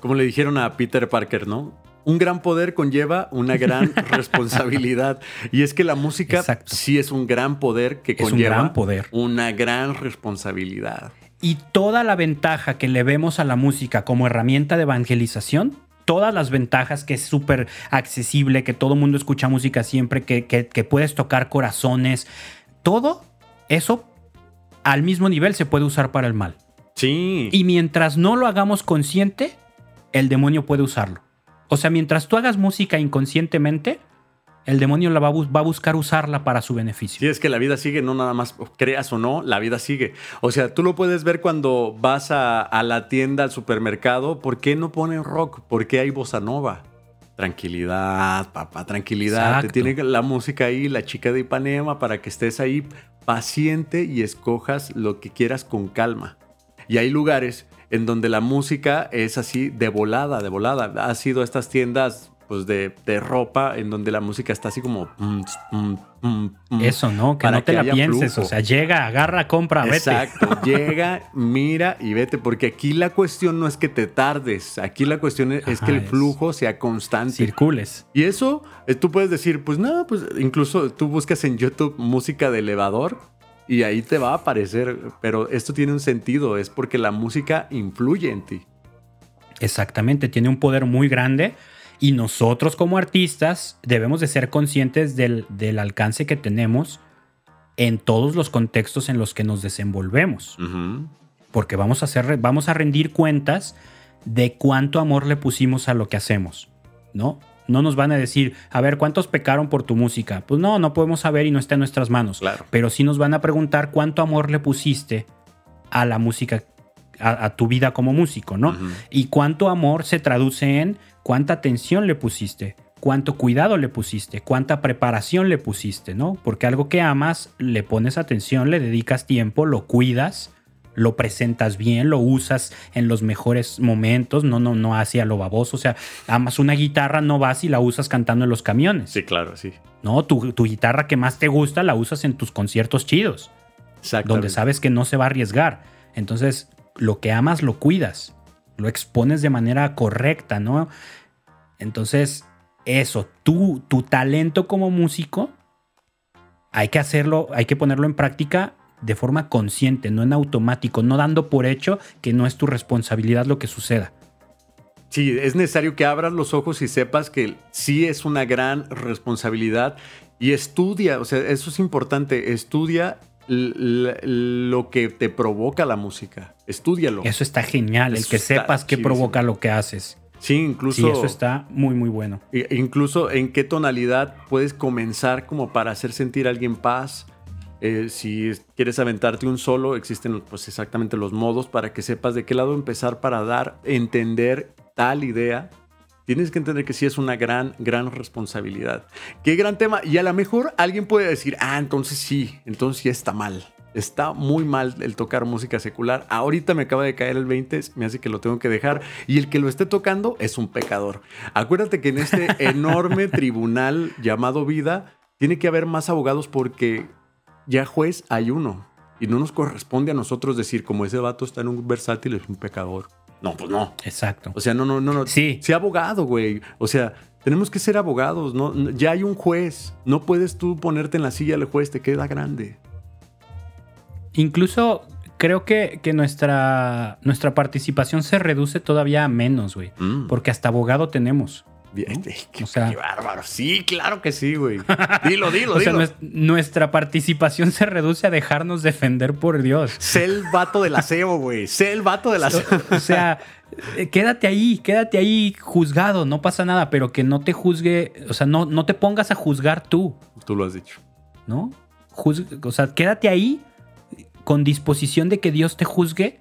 como le dijeron a Peter Parker, ¿no? un gran poder conlleva una gran responsabilidad. Y es que la música Exacto. sí es un gran poder que Es un conlleva gran poder. una gran responsabilidad. Y toda la ventaja que le vemos a la música como herramienta de evangelización, todas las ventajas que es súper accesible, que todo mundo escucha música siempre, que, que- que puedes tocar corazones, todo eso al mismo nivel se puede usar para el mal. Sí. Y mientras no lo hagamos consciente, el demonio puede usarlo. O sea, mientras tú hagas música inconscientemente, el demonio la va, a bus- va a buscar usarla para su beneficio. Sí, es que la vida sigue, no nada más creas o no, la vida sigue. O sea, tú lo puedes ver cuando vas a, a la tienda, al supermercado. ¿Por qué no ponen rock? ¿Por qué hay bossa nova? Tranquilidad, papá, tranquilidad. Te tiene la música ahí, la chica de Ipanema, para que estés ahí paciente y escojas lo que quieras con calma. Y hay lugares en donde la música es así de volada, de volada. Ha sido estas tiendas pues de, de ropa en donde la música está así como... mm, mm, mm. Eso, ¿no? Que no te que la pienses. flujo. O sea, llega, agarra, compra, vete. Exacto, llega, mira y vete, porque aquí la cuestión no es que te tardes, aquí la cuestión es, es que el flujo sea constante. Circules. Y eso, eh, tú puedes decir, pues no, pues incluso tú buscas en YouTube música de elevador y ahí te va a aparecer, pero esto tiene un sentido, es porque la música influye en ti. Exactamente, tiene un poder muy grande y nosotros como artistas debemos de ser conscientes del, del alcance que tenemos en todos los contextos en los que nos desenvolvemos. Porque vamos a, hacer, vamos a rendir cuentas de cuánto amor le pusimos a lo que hacemos, ¿no? No nos van a decir, a ver, ¿cuántos pecaron por tu música? Pues no, no podemos saber y no está en nuestras manos. Claro. Pero sí nos van a preguntar cuánto amor le pusiste a la música, a, a tu vida como músico, ¿no? Y cuánto amor se traduce en cuánta atención le pusiste, cuánto cuidado le pusiste, cuánta preparación le pusiste, ¿no? Porque algo que amas, le pones atención, le dedicas tiempo, lo cuidas, lo presentas bien, lo usas en los mejores momentos, no, no, no hacia lo baboso. O sea, amas una guitarra, no vas y la usas cantando en los camiones. Sí, claro, sí. No, tu, tu guitarra que más te gusta la usas en tus conciertos chidos Exacto. donde sabes que no se va a arriesgar. Entonces, lo que amas lo cuidas, lo expones de manera correcta, ¿no? Entonces, eso, tú, tu talento como músico, hay que hacerlo, hay que ponerlo en práctica de forma consciente, no en automático, no dando por hecho que no es tu responsabilidad lo que suceda. Sí, es necesario que abras los ojos y sepas que sí es una gran responsabilidad y estudia, o sea, eso es importante, estudia lo que te provoca la música, estúdialo. Eso está genial, el que sepas qué provoca lo que haces. Sí, incluso, Sí, eso está muy, muy bueno. incluso en qué tonalidad puedes comenzar como para hacer sentir a alguien paz. Eh, si es- quieres aventarte un solo, existen pues exactamente los modos para que sepas de qué lado empezar para dar, entender tal idea. Tienes que entender que sí es una gran, gran responsabilidad. Qué gran tema. Y a lo mejor alguien puede decir, ah, entonces sí, entonces sí está mal. Está muy mal el tocar música secular. Ahorita me acaba de caer el 20, me hace que lo tengo que dejar. Y el que lo esté tocando es un pecador. Acuérdate que en este enorme tribunal llamado vida, tiene que haber más abogados porque ya juez hay uno. Y no nos corresponde a nosotros decir, como ese vato está en un versátil, es un pecador. No, pues no. Exacto. O sea, no, no, no, no. Sí. Sea abogado, güey. O sea, tenemos que ser abogados, ¿no? Ya hay un juez. No puedes tú ponerte en la silla del juez, te queda grande. Incluso creo que, que nuestra, nuestra participación se reduce todavía a menos, güey. Mm. Porque hasta abogado tenemos. Bien, qué, O sea- qué bárbaro. Sí, claro que sí, güey. Dilo, dilo, O sea, dilo. nuestra participación se reduce a dejarnos defender por Dios. Sé el vato del aseo, güey. Sé el vato del aseo. O sea, eh, quédate ahí, quédate ahí juzgado, no pasa nada, pero que no te juzgue, o sea, no, no te pongas a juzgar tú, Tú lo has dicho. ¿no? Juzg- o sea, quédate ahí con disposición de que Dios te juzgue,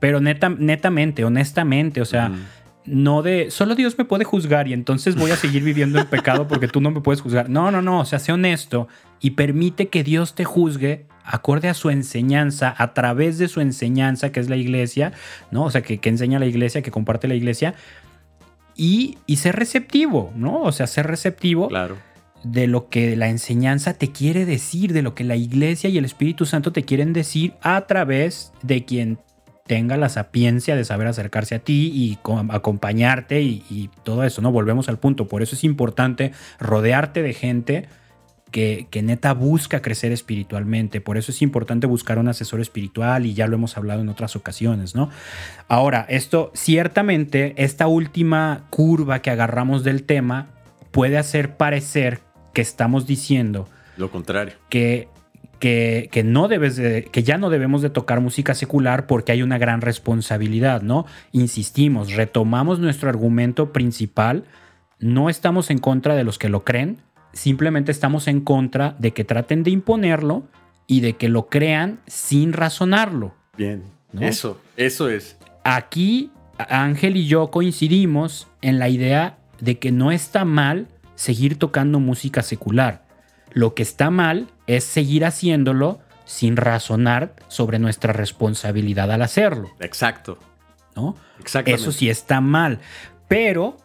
pero neta, netamente, honestamente, o sea, Mm. No de solo Dios me puede juzgar y entonces voy a seguir viviendo en pecado porque tú no me puedes juzgar. No, no, no, o sea, sé honesto y permite que Dios te juzgue acorde a su enseñanza, a través de su enseñanza, que es la iglesia, ¿no? O sea, que, que enseña la iglesia, que comparte la iglesia, y, y ser receptivo, ¿no? O sea, ser receptivo Claro. de lo que la enseñanza te quiere decir, de lo que la iglesia y el Espíritu Santo te quieren decir a través de quien tenga la sapiencia de saber acercarse a ti y acompañarte y, y, todo eso, ¿no? Volvemos al punto. Por eso es importante rodearte de gente que, neta busca crecer espiritualmente. Por eso es importante buscar un asesor espiritual y ya lo hemos hablado en otras ocasiones, ¿no? Ahora, esto ciertamente, esta última curva que agarramos del tema puede hacer parecer que estamos diciendo... Lo contrario. Que que, que, no debes de, que ya no debemos de tocar música secular porque hay una gran responsabilidad, ¿no? Insistimos, retomamos nuestro argumento principal, no estamos en contra de los que lo creen, simplemente estamos en contra de que traten de imponerlo y de que lo crean sin razonarlo. Bien, eso, eso es. Aquí Ángel y yo coincidimos en la idea de que no está mal seguir tocando música secular. Lo que está mal es seguir haciéndolo sin razonar sobre nuestra responsabilidad al hacerlo. Exacto. ¿No? Eso sí está mal. Pero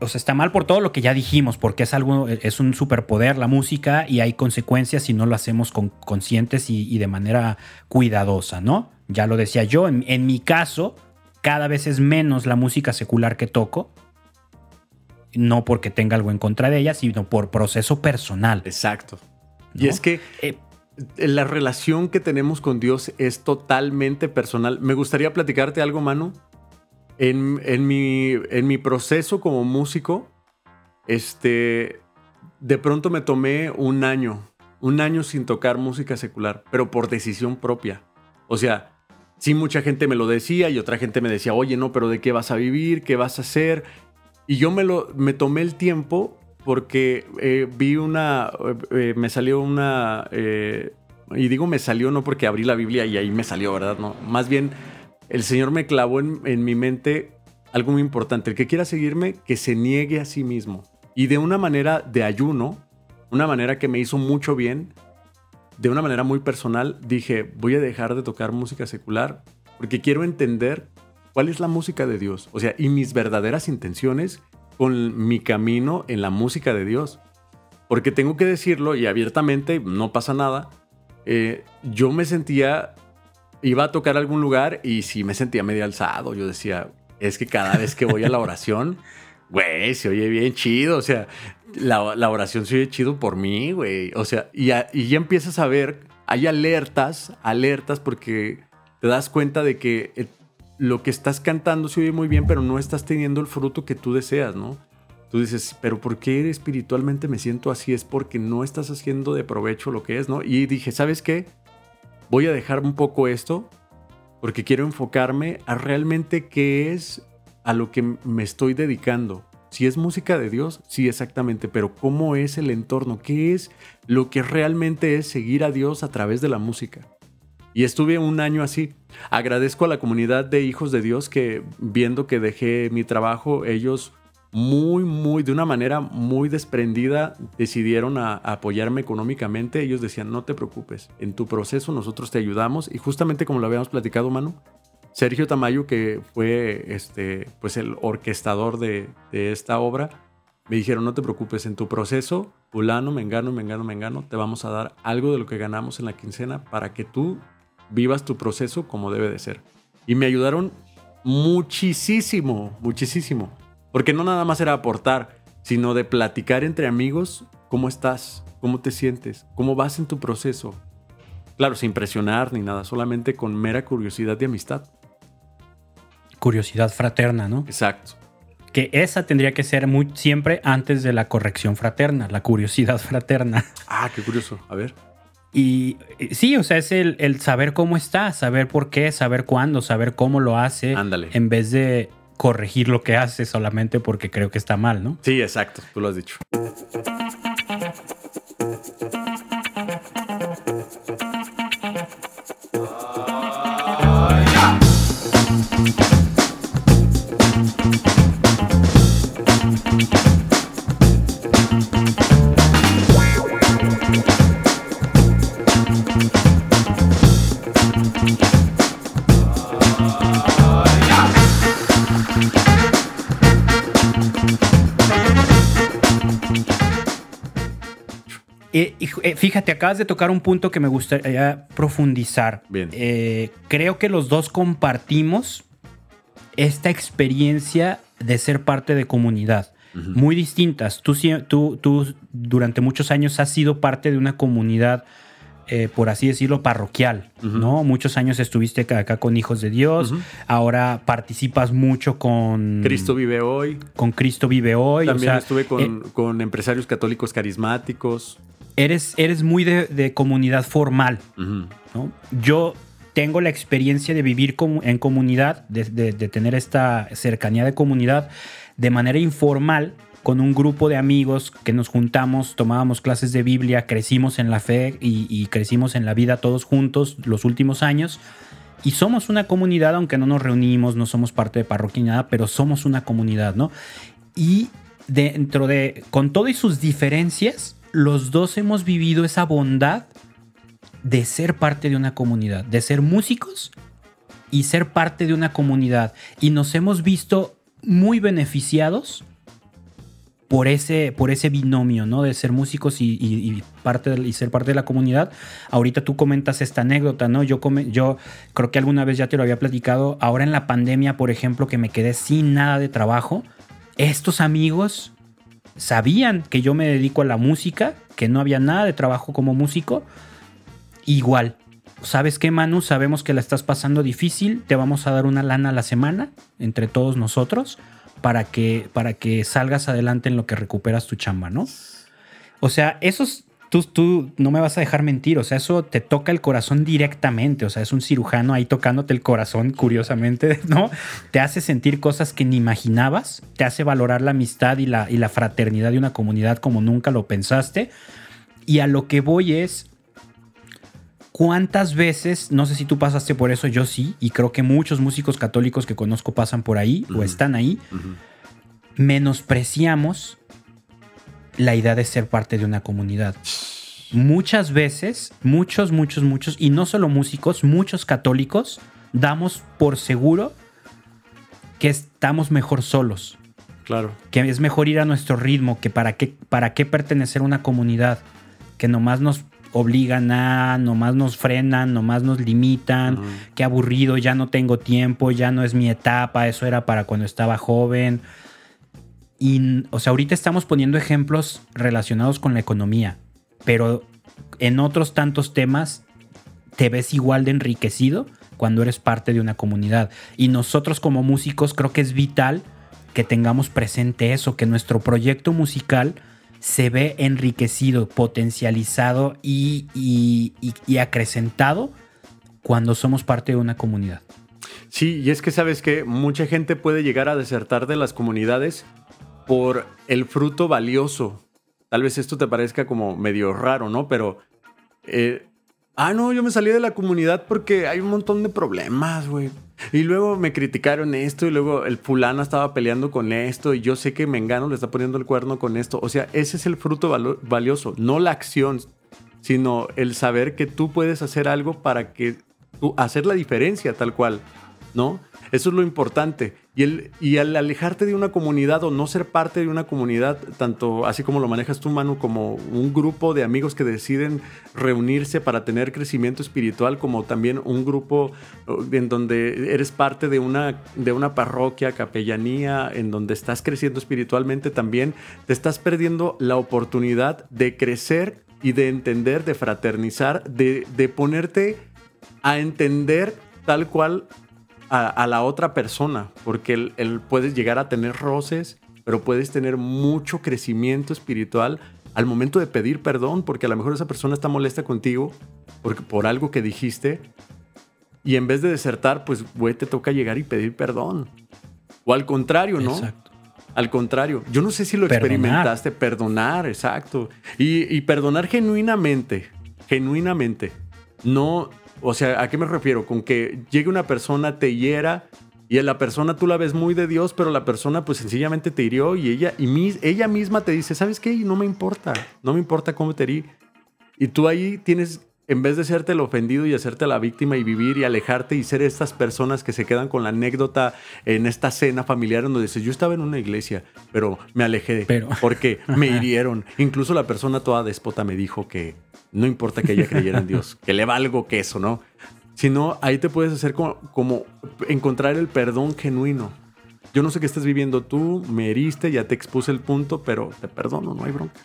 o sea, está mal por todo lo que ya dijimos, porque es algo, es un superpoder la música y hay consecuencias si no lo hacemos con, conscientes y, de manera cuidadosa, ¿no? Ya lo decía yo, en, en, mi caso, cada vez es menos la música secular que toco, no porque tenga algo en contra de ella, sino por proceso personal. Exacto. Y es que eh, la relación que tenemos con Dios es totalmente personal. Me gustaría platicarte algo, Manu, en, mi, en mi proceso como músico, este, de pronto me tomé un año, un año sin tocar música secular, pero por decisión propia. O sea, sí mucha gente me lo decía y otra gente me decía, oye, no, pero ¿de qué vas a vivir? ¿Qué vas a hacer? Y yo me, lo, me tomé el tiempo porque eh, vi una, eh, me salió una, eh, y digo me salió no porque abrí la Biblia y ahí me salió, ¿verdad? No, más bien el Señor me clavó en, mi mente algo muy importante. El que quiera seguirme, que se niegue a sí mismo. Y de una manera de ayuno, una manera que me hizo mucho bien, de una manera muy personal, dije, voy a dejar de tocar música secular porque quiero entender cuál es la música de Dios. O sea, y mis verdaderas intenciones con mi camino en la música de Dios. Porque tengo que decirlo y abiertamente, no pasa nada, eh, yo me sentía iba a tocar algún lugar y sí me sentía medio alzado. Yo decía, es que cada vez que voy a la oración, güey, se oye bien chido. O sea, la, oración se oye chido por mí, güey. O sea, y, ya empiezas a ver, hay alertas, alertas porque te das cuenta de que eh, lo que estás cantando se oye muy bien, pero no estás teniendo el fruto que tú deseas, ¿no? Tú dices, pero ¿por qué espiritualmente me siento así? Es porque no estás haciendo de provecho lo que es, ¿no? Y dije, ¿sabes qué? voy a dejar un poco esto porque quiero enfocarme a realmente qué es a lo que me estoy dedicando. Si es música de Dios, sí, exactamente, pero ¿cómo es el entorno? ¿Qué es lo que realmente es seguir a Dios a través de la música? Y estuve un año así. Agradezco a la comunidad de hijos de Dios que viendo que dejé mi trabajo, ellos muy, muy, de una manera muy desprendida, decidieron a, apoyarme económicamente. Ellos decían, no te preocupes, en tu proceso nosotros te ayudamos. Y justamente como lo habíamos platicado, Manu, Sergio Tamayo, que fue este, pues el orquestador de, esta obra, me dijeron, no te preocupes, en tu proceso, fulano, mengano, mengano, mengano, te vamos a dar algo de lo que ganamos en la quincena para que tú vivas tu proceso como debe de ser. Y me ayudaron muchísimo, muchísimo. Porque no nada más era aportar, sino de platicar entre amigos cómo estás, cómo te sientes, cómo vas en tu proceso. Claro, sin presionar ni nada, solamente con mera curiosidad y amistad. Curiosidad fraterna, ¿no? Exacto. Que esa tendría que ser muy siempre antes de la corrección fraterna, la curiosidad fraterna. Ah, qué curioso. A ver. Y eh, sí, o sea, es el, el, saber cómo está, saber por qué, saber cuándo, saber cómo lo hace. Ándale. En vez de corregir lo que hace solamente porque creo que está mal, ¿no? Sí, exacto, tú lo has dicho. Eh, fíjate, acabas de tocar un punto que me gustaría profundizar. Bien. Eh, creo que los dos compartimos esta experiencia de ser parte de comunidad. Muy distintas. Tú, tú, tú durante muchos años has sido parte de una comunidad eh, por así decirlo, parroquial, ¿no? Muchos años estuviste acá con Hijos de Dios, ahora participas mucho con... Cristo vive hoy. Con Cristo vive hoy. También estuve con, empresarios católicos carismáticos. Eres, eres muy de, comunidad formal, ¿no? Yo tengo la experiencia de vivir en comunidad, de, de tener esta cercanía de comunidad de manera informal, con un grupo de amigos que nos juntamos, tomábamos clases de Biblia, crecimos en la fe y, crecimos en la vida todos juntos los últimos años. Y somos una comunidad, aunque no nos reunimos, no somos parte de parroquia ni nada, pero somos una comunidad, ¿no? Y dentro de, con todo y sus diferencias, los dos hemos vivido esa bondad de ser parte de una comunidad, de ser músicos y ser parte de una comunidad. Y nos hemos visto muy beneficiados por ese, por ese binomio, ¿no? De ser músicos y, parte y ser parte de la comunidad. Ahorita tú comentas esta anécdota, ¿no? Yo, yo creo que alguna vez ya te lo había platicado. Ahora en la pandemia, por ejemplo, que me quedé sin nada de trabajo, estos amigos sabían que yo me dedico a la música, que no había nada de trabajo como músico. Igual, ¿sabes qué, Manu? Sabemos que la estás pasando difícil, te vamos a dar una lana a la semana entre todos nosotros para que, para que salgas adelante en lo que recuperas tu chamba, ¿no? O sea, eso tú, tú no me vas a dejar mentir, o sea, eso te toca el corazón directamente, o sea, es un cirujano ahí tocándote el corazón, curiosamente, ¿no? Te hace sentir cosas que ni imaginabas, te hace valorar la amistad y la, y la fraternidad de una comunidad como nunca lo pensaste. Y a lo que voy es, ¿Cuántas veces, no sé si tú pasaste por eso, yo sí, y creo que muchos músicos católicos que conozco pasan por ahí o están ahí, menospreciamos la idea de ser parte de una comunidad? Muchas veces, muchos, muchos, muchos, y no solo músicos, muchos católicos, damos por seguro que estamos mejor solos. Claro. Que es mejor ir a nuestro ritmo, que para qué, para qué pertenecer a una comunidad, que nomás nos obligan a, nomás nos frenan, nomás nos limitan, qué aburrido, ya no tengo tiempo, ya no es mi etapa, eso era para cuando estaba joven. Y, o sea, ahorita estamos poniendo ejemplos relacionados con la economía, pero en otros tantos temas te ves igual de enriquecido cuando eres parte de una comunidad. Y nosotros como músicos creo que es vital que tengamos presente eso, que nuestro proyecto musical se ve enriquecido, potencializado y, acrecentado cuando somos parte de una comunidad. Sí, y es que sabes que mucha gente puede llegar a desertar de las comunidades por el fruto valioso. Tal vez esto te parezca como medio raro, ¿no? Pero, eh, ah, no, yo me salí de la comunidad porque hay un montón de problemas, güey. Y luego me criticaron esto y luego el fulano estaba peleando con esto y yo sé que Mengano le está poniendo el cuerno con esto. O sea, ese es el fruto valioso, no la acción, sino el saber que tú puedes hacer algo para que tú hacer la diferencia tal cual, ¿no? Eso es lo importante. Y, el, y al alejarte de una comunidad o no ser parte de una comunidad, tanto así como lo manejas tú, Manu, como un grupo de amigos que deciden reunirse para tener crecimiento espiritual, como también un grupo uh, en donde eres parte de una, de una parroquia, capellanía, en donde estás creciendo espiritualmente también, te estás perdiendo la oportunidad de crecer y de entender, de fraternizar, de, de ponerte a entender tal cual a, la otra persona, porque él, puedes llegar a tener roces, pero puedes tener mucho crecimiento espiritual al momento de pedir perdón, porque a lo mejor esa persona está molesta contigo porque, por algo que dijiste, y en vez de desertar, pues, güey, te toca llegar y pedir perdón. O al contrario, ¿no? Exacto. Al contrario, yo no sé si lo experimentaste, perdonar, exacto. Y, y perdonar genuinamente, genuinamente. No, o sea, ¿a qué me refiero? Con que llegue una persona, te hiera y la persona tú la ves muy de Dios, pero la persona pues sencillamente te hirió y ella, y ella misma te dice, ¿sabes qué? No me importa, no me importa cómo te herí. Y tú ahí tienes en vez de serte el ofendido y hacerte la víctima y vivir y alejarte y ser estas personas que se quedan con la anécdota en esta cena familiar donde dices, yo estaba en una iglesia, pero me alejé Pero- porque me hirieron. Incluso la persona toda déspota me dijo que no importa que ella creyera en Dios, que le valgo que eso, ¿no? Sino ahí te puedes hacer como, como encontrar el perdón genuino. Yo no sé qué estás viviendo tú, me heriste, ya te expuse el punto, pero te perdono, no hay bronca.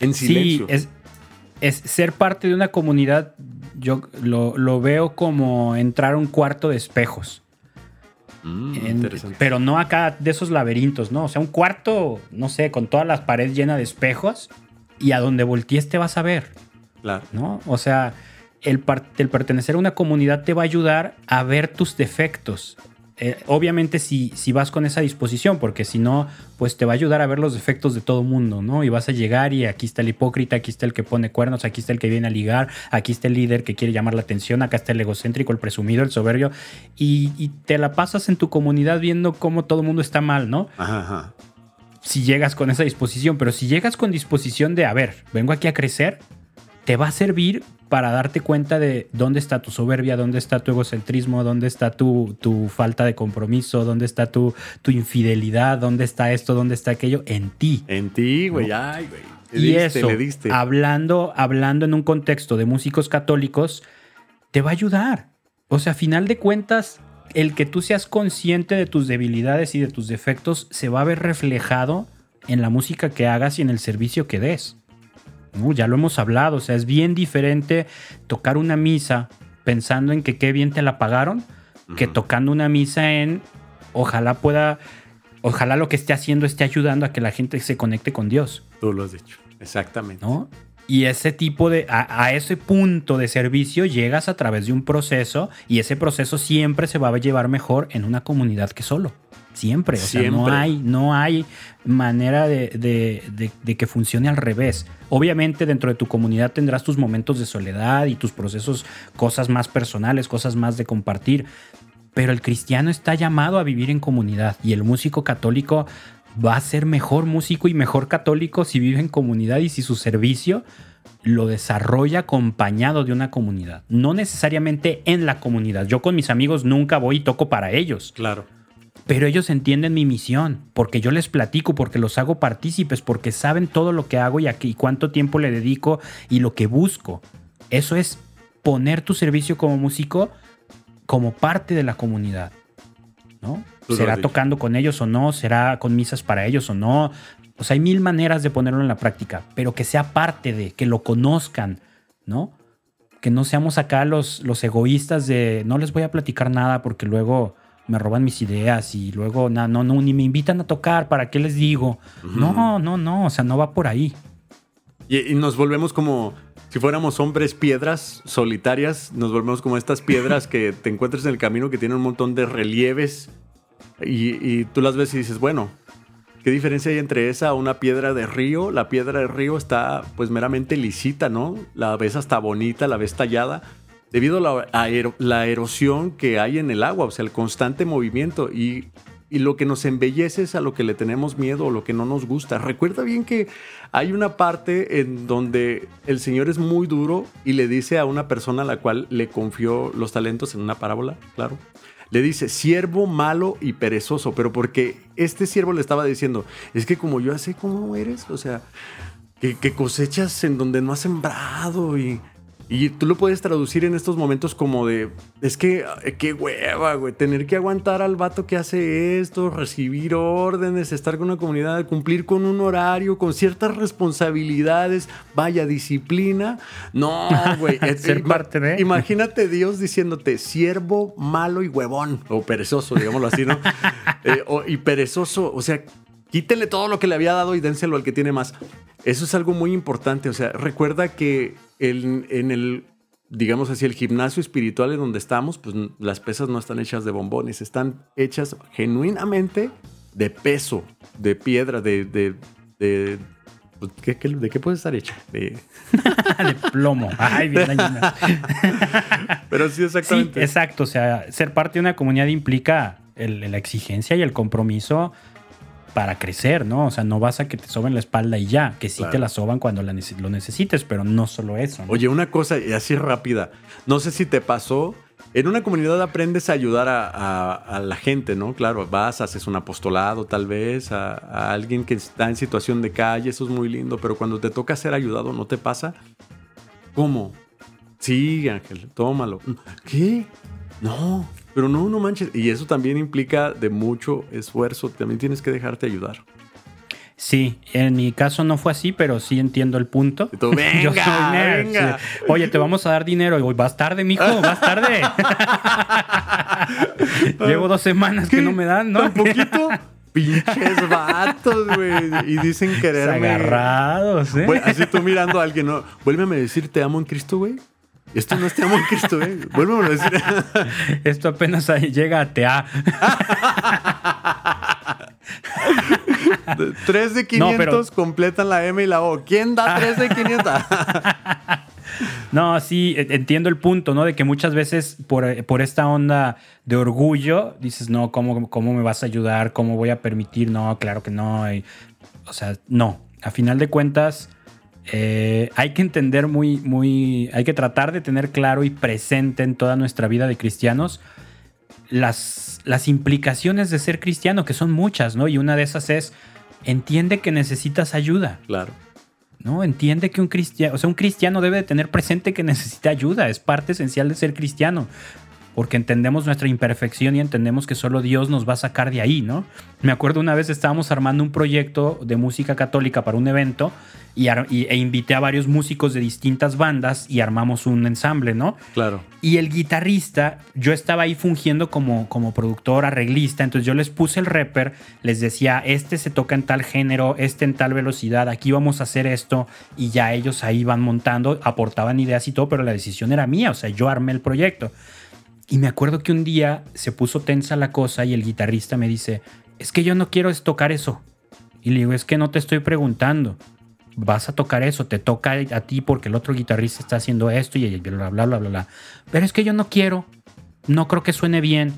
En silencio. Sí, es, es ser parte de una comunidad, yo lo, lo veo como entrar a un cuarto de espejos. Mm, En- pero no acá de esos laberintos, ¿no? O sea, un cuarto, no sé, con todas las paredes llenas de espejos y a donde voltees te vas a ver, Claro. ¿no? O sea, el, el pertenecer a una comunidad te va a ayudar a ver tus defectos. Eh, obviamente si, si vas con esa disposición, porque si no, pues te va a ayudar a ver los defectos de todo mundo, ¿no? Y vas a llegar y aquí está el hipócrita, aquí está el que pone cuernos, aquí está el que viene a ligar, aquí está el líder que quiere llamar la atención, acá está el egocéntrico, el presumido, el soberbio, y, y te la pasas en tu comunidad viendo cómo todo el mundo está mal, ¿no? Ajá, ajá. si llegas con esa disposición, pero si llegas con disposición de, a ver, vengo aquí a crecer, te va a servir para darte cuenta de dónde está tu soberbia, dónde está tu egocentrismo, dónde está tu, tu falta de compromiso, dónde está tu, tu infidelidad, dónde está esto, dónde está aquello, en ti. En ti, güey. Ay, güey. Y diste, eso, le diste. Hablando, hablando en un contexto de músicos católicos, te va a ayudar. O sea, a final de cuentas, el que tú seas consciente de tus debilidades y de tus defectos se va a ver reflejado en la música que hagas y en el servicio que des. ¿No? Ya lo hemos hablado, o sea, es bien diferente tocar una misa pensando en que qué bien te la pagaron que tocando una misa en ojalá pueda, ojalá lo que esté haciendo esté ayudando a que la gente se conecte con Dios. Tú lo has dicho. Exactamente. ¿no? Y ese tipo de, a, a ese punto de servicio llegas a través de un proceso y ese proceso siempre se va a llevar mejor en una comunidad que solo. Siempre. O sea, no hay, no hay manera de, de- de- de que funcione al revés. Obviamente dentro de tu comunidad tendrás tus momentos de soledad y tus procesos, cosas más personales, cosas más de compartir. Pero el cristiano está llamado a vivir en comunidad y el músico católico va a ser mejor músico y mejor católico si vive en comunidad y si su servicio lo desarrolla acompañado de una comunidad. No necesariamente en la comunidad. Yo con mis amigos nunca voy y toco para ellos, Claro. Pero ellos entienden mi misión, porque yo les platico, porque los hago partícipes, porque saben todo lo que hago y, a qué- y cuánto tiempo le dedico y lo que busco. Eso es poner tu servicio como músico como parte de la comunidad. ¿no? Será tocando con ellos o no, será con misas para ellos o no. O sea, hay mil maneras de ponerlo en la práctica, pero que sea parte de, que lo conozcan, ¿no? Que no seamos acá los, los egoístas de no les voy a platicar nada porque luego me roban mis ideas y luego na- no, no, ni me invitan a tocar, ¿para qué les digo? No, no, no, o sea, no va por ahí. Y, y nos volvemos como si fuéramos hombres piedras solitarias, nos volvemos como estas piedras que te encuentras en el camino que tienen un montón de relieves y, y tú las ves y dices, bueno, ¿qué diferencia hay entre esa una piedra de río? La piedra de río está pues meramente lisita, ¿no? La ves hasta bonita, la ves tallada, debido a la, erosión que hay en el agua, o sea, el constante movimiento y, y lo que nos embellece es a lo que le tenemos miedo o lo que no nos gusta. Recuerda bien que hay una parte en donde el Señor es muy duro y le dice a una persona a la cual le confió los talentos en una parábola, claro. Le dice, siervo malo y perezoso, pero porque este siervo le estaba diciendo, es que como yo sé cómo eres, o sea, que, que cosechas en donde no has sembrado y, y tú lo puedes traducir en estos momentos como de, es que, eh, qué hueva, güey, tener que aguantar al vato que hace esto, recibir órdenes, estar con una comunidad, cumplir con un horario, con ciertas responsabilidades, vaya disciplina. No, güey. Ser parte de. Imagínate Dios diciéndote siervo malo y huevón, o perezoso, digámoslo así, ¿no? Eh, o- y perezoso, o sea, quítenle todo lo que le había dado y dénselo al que tiene más. Eso es algo muy importante. O sea, recuerda que en el, digamos así, el gimnasio espiritual en donde estamos, pues las pesas no están hechas de bombones, están hechas genuinamente de peso, de piedra, de... de, de pues, ¿qué- qué- ¿De qué puede estar hecha? De- de plomo. Ay, bien. Pero sí, Sí, exactamente. exacto. O sea, ser parte de una comunidad implica el- la exigencia y el compromiso para crecer, ¿no? O sea, no vas a que te soben la espalda y ya, que sí Claro. te la soban cuando la lo necesites, pero no solo eso. ¿no? Oye, una cosa y así rápida. No sé si te pasó. En una comunidad aprendes a ayudar a, a- a la gente, ¿no? Claro, vas, haces un apostolado tal vez a, a alguien que está en situación de calle, eso es muy lindo, pero cuando te toca ser ayudado, ¿no te pasa? ¿Cómo? Sí, Ángel, tómalo. ¿Qué? No, pero no, no manches. Y eso también implica de mucho esfuerzo, también tienes que dejarte ayudar. Sí, en mi caso no fue así, pero sí entiendo el punto. Tú, "Venga, nerd, venga". sí. Oye, te vamos a dar dinero. Y voy, vas tarde, mijo, vas tarde. Llevo dos semanas que no me dan, ¿no? ¿Tan poquito? Pinches vatos, güey. Y dicen quererme. Agarrados, ¿eh? Así tú mirando a alguien, ¿no? Vuélveme a decir te amo en Cristo, güey. Esto no es te amo en Cristo, güey. Vuélveme a decir. Esto apenas llega a TA. Tres de No, 500 pero- completan la M y la O. ¿Quién da tres de 500? No, sí, e- entiendo el punto, ¿no? De que muchas veces por, por esta onda de orgullo dices, no, ¿cómo, ¿cómo me vas a ayudar? ¿Cómo voy a permitir? No, claro que no. Y, o sea, no. A final de cuentas, eh, hay que entender muy, muy, hay que tratar de tener claro y presente en toda nuestra vida de cristianos las, las implicaciones de ser cristiano, que son muchas, ¿no? Y una de esas es, entiende que necesitas ayuda. claro. ¿no? Entiende que un cristiano, o sea, un cristiano debe de tener presente que necesita ayuda, es parte esencial de ser cristiano, porque entendemos nuestra imperfección y entendemos que solo Dios nos va a sacar de ahí, ¿no? Me acuerdo una vez estábamos armando un proyecto de música católica para un evento y, e invité a varios músicos de distintas bandas y armamos un ensamble, ¿no? Claro. Y el guitarrista, yo estaba ahí fungiendo como, como productor, arreglista, entonces yo les puse el rapper, les decía, este se toca en tal género, este en tal velocidad, aquí vamos a hacer esto, y ya ellos ahí van montando, aportaban ideas y todo, pero la decisión era mía, o sea, yo armé el proyecto. Y me acuerdo que un día se puso tensa la cosa y el guitarrista me dice, es que yo no quiero tocar eso. Y le digo, es que no te estoy preguntando. Vas a tocar eso, te toca a ti porque el otro guitarrista está haciendo esto y bla, bla, bla, bla, bla. Pero es que yo no quiero, no creo que suene bien.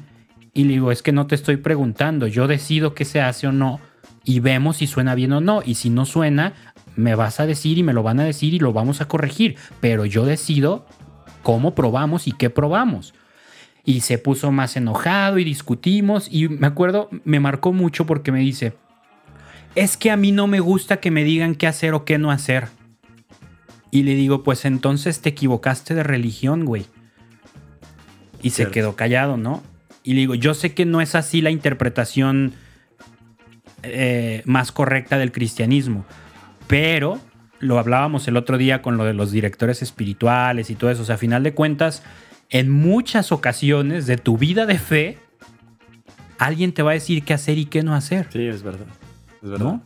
Y le digo, es que no te estoy preguntando, yo decido qué se hace o no y vemos si suena bien o no. Y si no suena, me vas a decir y me lo van a decir y lo vamos a corregir. Pero yo decido cómo probamos y qué probamos. Y se puso más enojado y discutimos. Y me acuerdo, me marcó mucho porque me dice, es que a mí no me gusta que me digan qué hacer o qué no hacer. Y le digo, pues entonces te equivocaste de religión, güey. Y se quedó callado, ¿no? Y le digo, yo sé que no es así la interpretación eh, más correcta del cristianismo, pero lo hablábamos el otro día con lo de los directores espirituales y todo eso. O sea, a final de cuentas, en muchas ocasiones de tu vida de fe, alguien te va a decir qué hacer y qué no hacer. Sí, es verdad. Es verdad. ¿no?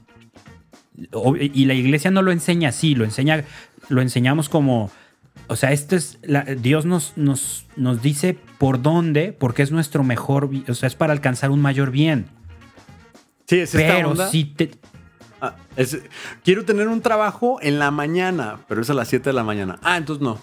Y la iglesia no lo enseña así, lo enseña, lo enseñamos como, o sea, esto es, la- Dios nos, nos, nos dice por dónde, porque es nuestro mejor, o sea, es para alcanzar un mayor bien. Sí, es esta Pero onda. si te, Ah, es- quiero tener un trabajo en la mañana, pero es a las 7 de la mañana. Ah, entonces no.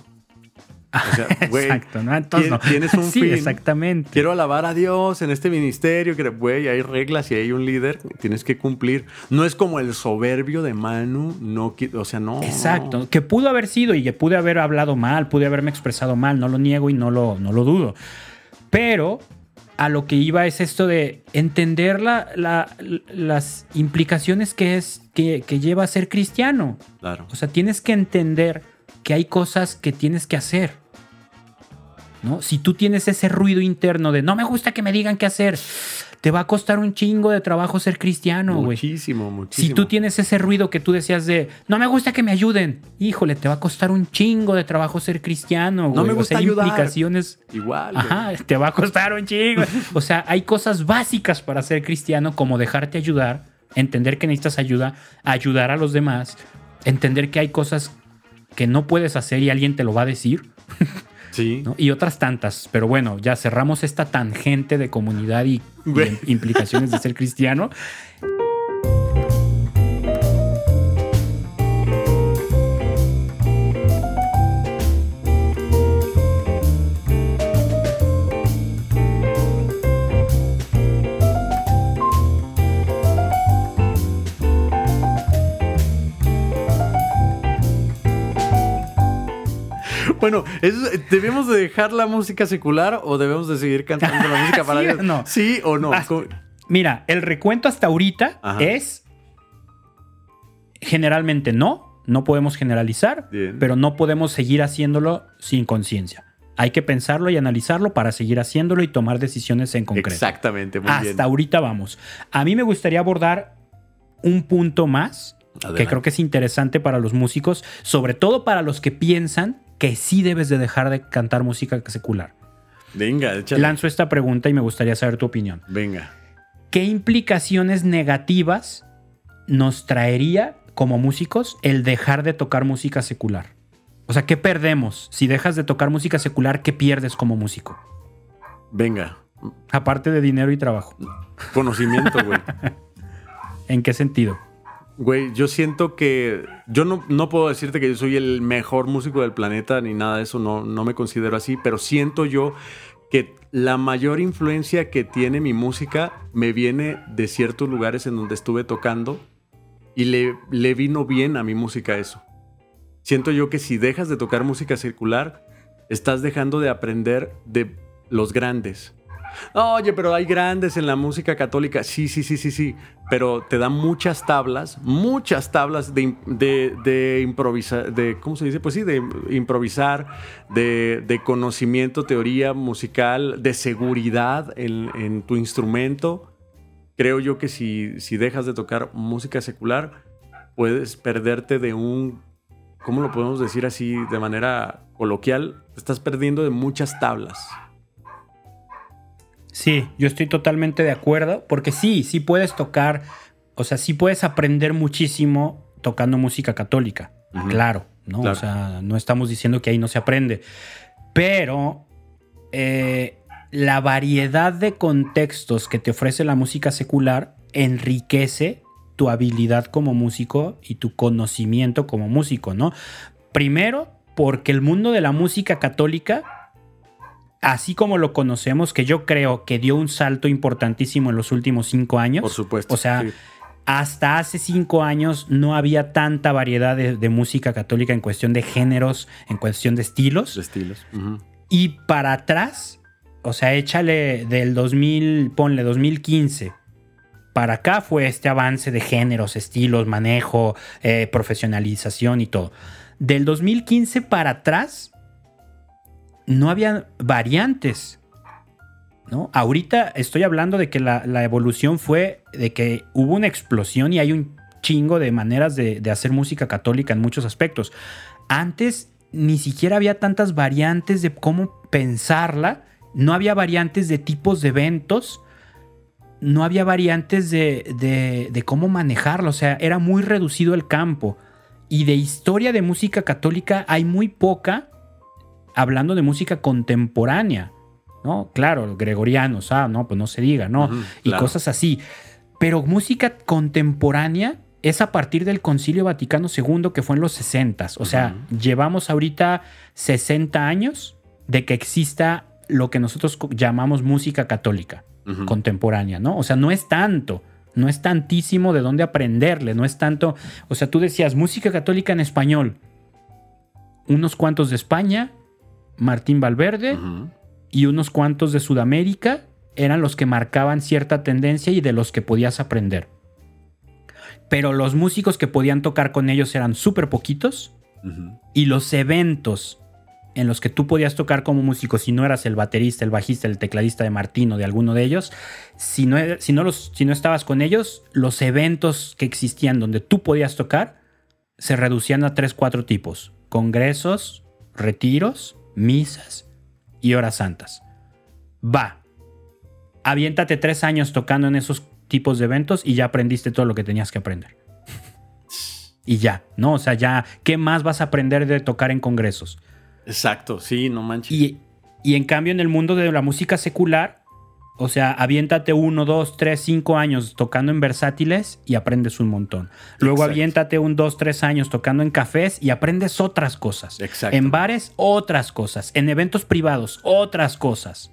O sea, güey, exacto, ¿no? Entonces, tien- no. tienes un sí, fin. exactamente. Quiero alabar a Dios en este ministerio, que güey, hay reglas y hay un líder, tienes que cumplir. No es como el soberbio de Manu, no, o sea, no. Exacto, que pudo haber sido y que pude haber hablado mal, pude haberme expresado mal, no lo niego y no lo, no lo dudo. Pero a lo que iba es esto de entender la- la- las implicaciones que, es, que, que lleva a ser cristiano. Claro. O sea, tienes que entender que hay cosas que tienes que hacer. ¿No? Si tú tienes ese ruido interno de no me gusta que me digan qué hacer, te va a costar un chingo de trabajo ser cristiano, güey. muchísimo, muchísimo. Si tú tienes ese ruido que tú decías de no me gusta que me ayuden, híjole, te va a costar un chingo de trabajo ser cristiano. No me O gusta sea, ayudar. implicaciones. Igual. Ajá, te va a costar un chingo. O sea, hay cosas básicas para ser cristiano, como dejarte ayudar, entender que necesitas ayuda, ayudar a los demás, entender que hay cosas que no puedes hacer y alguien te lo va a decir. Sí. ¿no? Y otras tantas. Pero bueno, ya cerramos esta tangente de comunidad y, implicaciones de ser cristiano. Bueno, ¿debemos de dejar la música secular o debemos de seguir cantando la música para ¿Sí o Dios? no? ¿Sí o no? Hasta- Mira, el recuento hasta ahorita Ajá. es generalmente no, no podemos generalizar, Bien. pero no podemos seguir haciéndolo sin conciencia. Hay que pensarlo y analizarlo para seguir haciéndolo y tomar decisiones en concreto. Exactamente, muy Hasta bien. ahorita vamos. A mí me gustaría abordar un punto más que creo que es interesante para los músicos, sobre todo para los que piensan que sí debes de dejar de cantar música secular. Venga, échale. Lanzo esta pregunta y me gustaría saber tu opinión. Venga. ¿Qué implicaciones negativas nos traería como músicos el dejar de tocar música secular? O sea, ¿qué perdemos? Si dejas de tocar música secular, ¿qué pierdes como músico? Venga. Aparte de dinero y trabajo. Conocimiento, güey. ¿En qué sentido? Güey, yo siento que. Yo no, no puedo decirte que yo soy el mejor músico del planeta ni nada de eso, no, no me considero así, pero siento yo que la mayor influencia que tiene mi música me viene de ciertos lugares en donde estuve tocando y le, le vino bien a mi música eso. Siento yo que si dejas de tocar música circular, estás dejando de aprender de los grandes. Oye, pero hay grandes en la música católica. Sí, sí, sí, sí, sí. Pero te dan muchas tablas, muchas tablas de, de, improvisar, de, ¿cómo se dice? Pues sí, de improvisar, de, conocimiento, teoría musical, de seguridad en, tu instrumento. Creo yo que si, si dejas de tocar música secular, puedes perderte de un, ¿cómo lo podemos decir así de manera coloquial? Estás perdiendo de muchas tablas. Sí, yo estoy totalmente de acuerdo, porque sí, sí puedes tocar, o sea, sí puedes aprender muchísimo tocando música católica, claro, ¿no? Claro. O sea, no estamos diciendo que ahí no se aprende, pero eh, la variedad de contextos que te ofrece la música secular enriquece tu habilidad como músico y tu conocimiento como músico, ¿no? Primero, porque el mundo de la música católica así como lo conocemos, que yo creo que dio un salto importantísimo en los últimos cinco años. Por supuesto. O sea, sí. hasta hace cinco años no había tanta variedad de, de música católica en cuestión de géneros, en cuestión de estilos. de estilos. Y para atrás, o sea, échale del 2000, ponle 2015. Para acá fue este avance de géneros, estilos, manejo, eh, profesionalización y todo. Del 2015 para atrás, no había variantes. ¿no? Ahorita estoy hablando de que la, evolución fue de que hubo una explosión y hay un chingo de maneras de, hacer música católica en muchos aspectos. Antes ni siquiera había tantas variantes de cómo pensarla, no había variantes de tipos de eventos, no había variantes de, de, de cómo manejarla, o sea, era muy reducido el campo. Y de historia de música católica hay muy poca, hablando de música contemporánea, ¿no? Claro, gregorianos, ah, no, pues no se diga, ¿no? Y claro. cosas así. Pero música contemporánea es a partir del Concilio Vaticano II que fue en los 60. O sea, llevamos ahorita 60 años de que exista lo que nosotros llamamos música católica contemporánea, ¿no? O sea, no es tanto, no es tantísimo de dónde aprenderle, no es tanto, o sea, tú decías música católica en español, unos cuantos de España, Martín Valverde y unos cuantos de Sudamérica eran los que marcaban cierta tendencia y de los que podías aprender. Pero los músicos que podían tocar con ellos eran súper poquitos y los eventos en los que tú podías tocar como músico, si no eras el baterista, el bajista, el tecladista de Martín o de alguno de ellos, si no, er- si no, los, si no estabas con ellos, los eventos que existían donde tú podías tocar se reducían a tres, cuatro tipos. Congresos, retiros, misas y horas santas. Va. Aviéntate tres años tocando en esos tipos de eventos y ya aprendiste todo lo que tenías que aprender. Y ya, ¿no? O sea, ya, ¿qué más vas a aprender de tocar en congresos? Exacto, sí, no manches. Y, y en cambio en el mundo de la música secular, o sea, aviéntate uno, dos, tres, cinco años tocando en versátiles y aprendes un montón. Luego Exacto. aviéntate un, dos, tres años tocando en cafés y aprendes otras cosas. Exacto. En bares, otras cosas. En eventos privados, otras cosas.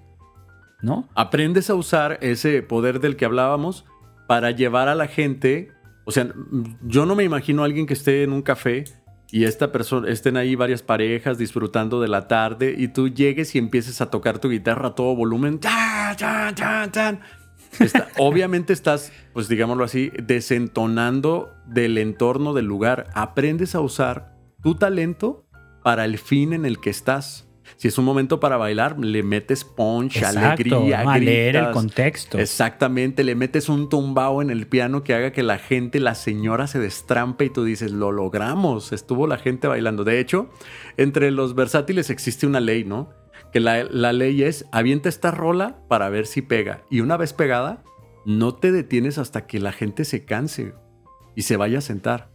¿No? Aprendes a usar ese poder del que hablábamos para llevar a la gente. O sea, yo no me imagino a alguien que esté en un café y esta persona estén ahí varias parejas disfrutando de la tarde y tú llegues y empieces a tocar tu guitarra a todo volumen. obviamente estás, pues digámoslo así, desentonando del entorno del lugar. Aprendes a usar tu talento para el fin en el que estás. Si es un momento para bailar, le metes punch, alegría, no, leer el contexto. Exactamente, le metes un tumbao en el piano que haga que la gente, la señora se destrampe y tú dices, lo logramos, estuvo la gente bailando. De hecho, entre los versátiles existe una ley, ¿no? Que la, la ley es, avienta esta rola para ver si pega. Y una vez pegada, no te detienes hasta que la gente se canse y se vaya a sentar.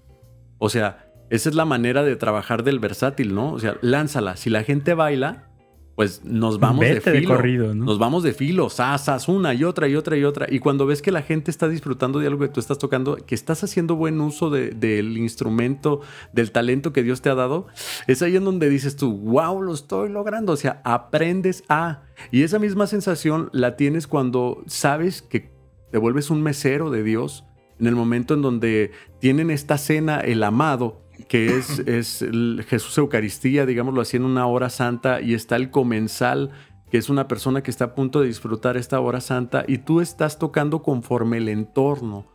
O sea, esa es la manera de trabajar del versátil, ¿no? O sea, lánzala. Si la gente baila, pues nos vamos de filo. corrido, ¿no? Nos vamos de filo, sasas, una y otra y otra y otra. Y cuando ves que la gente está disfrutando de algo que tú estás tocando, que estás haciendo buen uso del instrumento, del talento que Dios te ha dado, es ahí en donde dices tú, wow, lo estoy logrando. O sea, aprendes a. Y esa misma sensación la tienes cuando sabes que te vuelves un mesero de Dios en el momento en donde tienen esta cena, el amado, que es, es Jesús Eucaristía, digámoslo así, en una hora santa, y está el comensal, que es una persona que está a punto de disfrutar esta hora santa, y tú estás tocando conforme el entorno.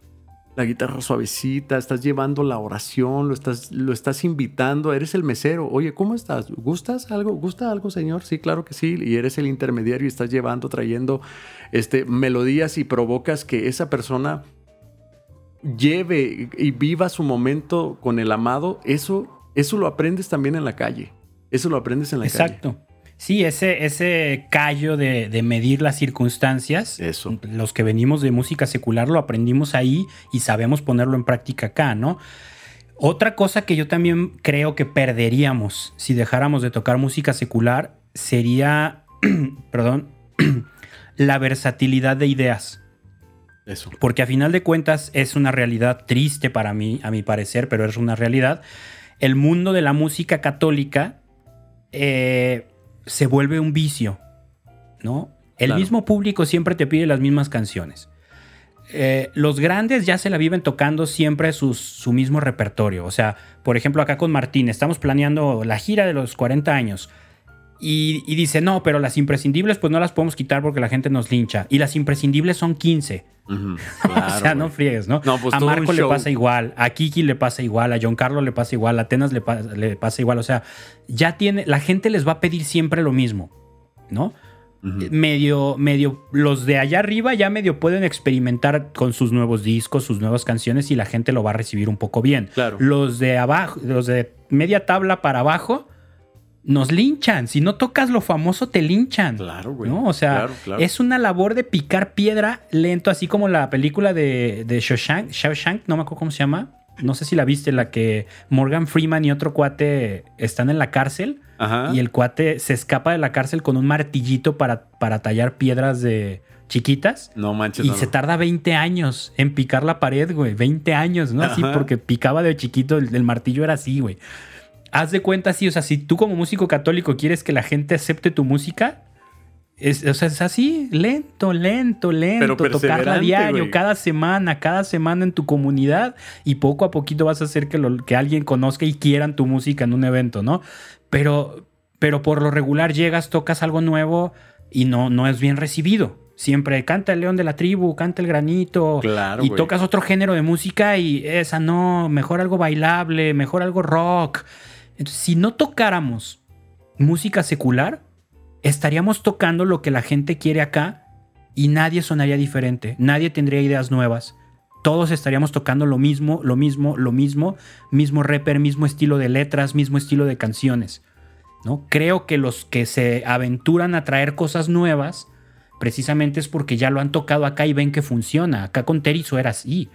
La guitarra suavecita, estás llevando la oración, lo estás, lo estás invitando, eres el mesero. Oye, ¿cómo estás? ¿Gustas algo? ¿Gusta algo, Señor? Sí, claro que sí. Y eres el intermediario y estás llevando, trayendo este, melodías y provocas que esa persona lleve y viva su momento con el amado, eso, eso lo aprendes también en la calle. Eso lo aprendes en la calle. Exacto. Sí, ese, ese callo de, medir las circunstancias. Eso. Los que venimos de música secular lo aprendimos ahí y sabemos ponerlo en práctica acá, ¿no? Otra cosa que yo también creo que perderíamos si dejáramos de tocar música secular sería, perdón, la versatilidad de ideas. Porque a final de cuentas es una realidad triste para mí, a mi parecer, pero es una realidad. El mundo de la música católica eh, se vuelve un vicio, ¿no? El mismo público siempre te pide las mismas canciones. Eh, los grandes ya se la viven tocando siempre su mismo repertorio. O sea, por ejemplo, acá con Martín, estamos planeando la gira de los 40 años. Y, y, dice, no, pero las imprescindibles pues no las podemos quitar porque la gente nos lincha. Y las imprescindibles son 15. o sea, no friegues, ¿no? pues a Marco le pasa igual, a Kiki le pasa igual, a John Carlos le pasa igual, a Atenas le, le pasa igual. O sea, ya tiene, la gente les va a pedir siempre lo mismo, ¿no? Medio, medio, los de allá arriba ya medio pueden experimentar con sus nuevos discos, sus nuevas canciones y la gente lo va a recibir un poco bien. Claro. Los de abajo, los de media tabla para abajo, nos linchan. Si no tocas lo famoso, te linchan. Claro, güey. ¿no? O sea, es una labor de picar piedra lento, así como la película de, de Shawshank, no me acuerdo cómo se llama. No sé si la viste, la que Morgan Freeman y otro cuate están en la cárcel. Y el cuate se escapa de la cárcel con un martillito para, para tallar piedras de chiquitas. No manches. Y se tarda 20 años en picar la pared, güey. 20 años, ¿no? Así porque picaba de chiquito, el martillo era así, güey haz de cuenta así, o sea, si tú como músico católico quieres que la gente acepte tu música, es, o sea, es así, lento, lento, lento, tocarla diario, cada semana, cada semana en tu comunidad y poco a poquito vas a hacer que, lo, que alguien conozca y quieran tu música en un evento, ¿no? Pero, pero por lo regular llegas, tocas algo nuevo y no, no es bien recibido. Siempre canta el león de la tribu, canta el granito. Claro, y tocas otro género de música y esa no, mejor algo bailable, mejor algo rock. Si no tocáramos música secular, estaríamos tocando lo que la gente quiere acá y nadie sonaría diferente, nadie tendría ideas nuevas. Todos estaríamos tocando lo mismo, lo mismo, lo mismo, mismo rapper, mismo estilo de letras, mismo estilo de canciones. ¿no? Creo que los que se aventuran a traer cosas nuevas, precisamente es porque ya lo han tocado acá y ven que funciona. Acá con Terizo era así.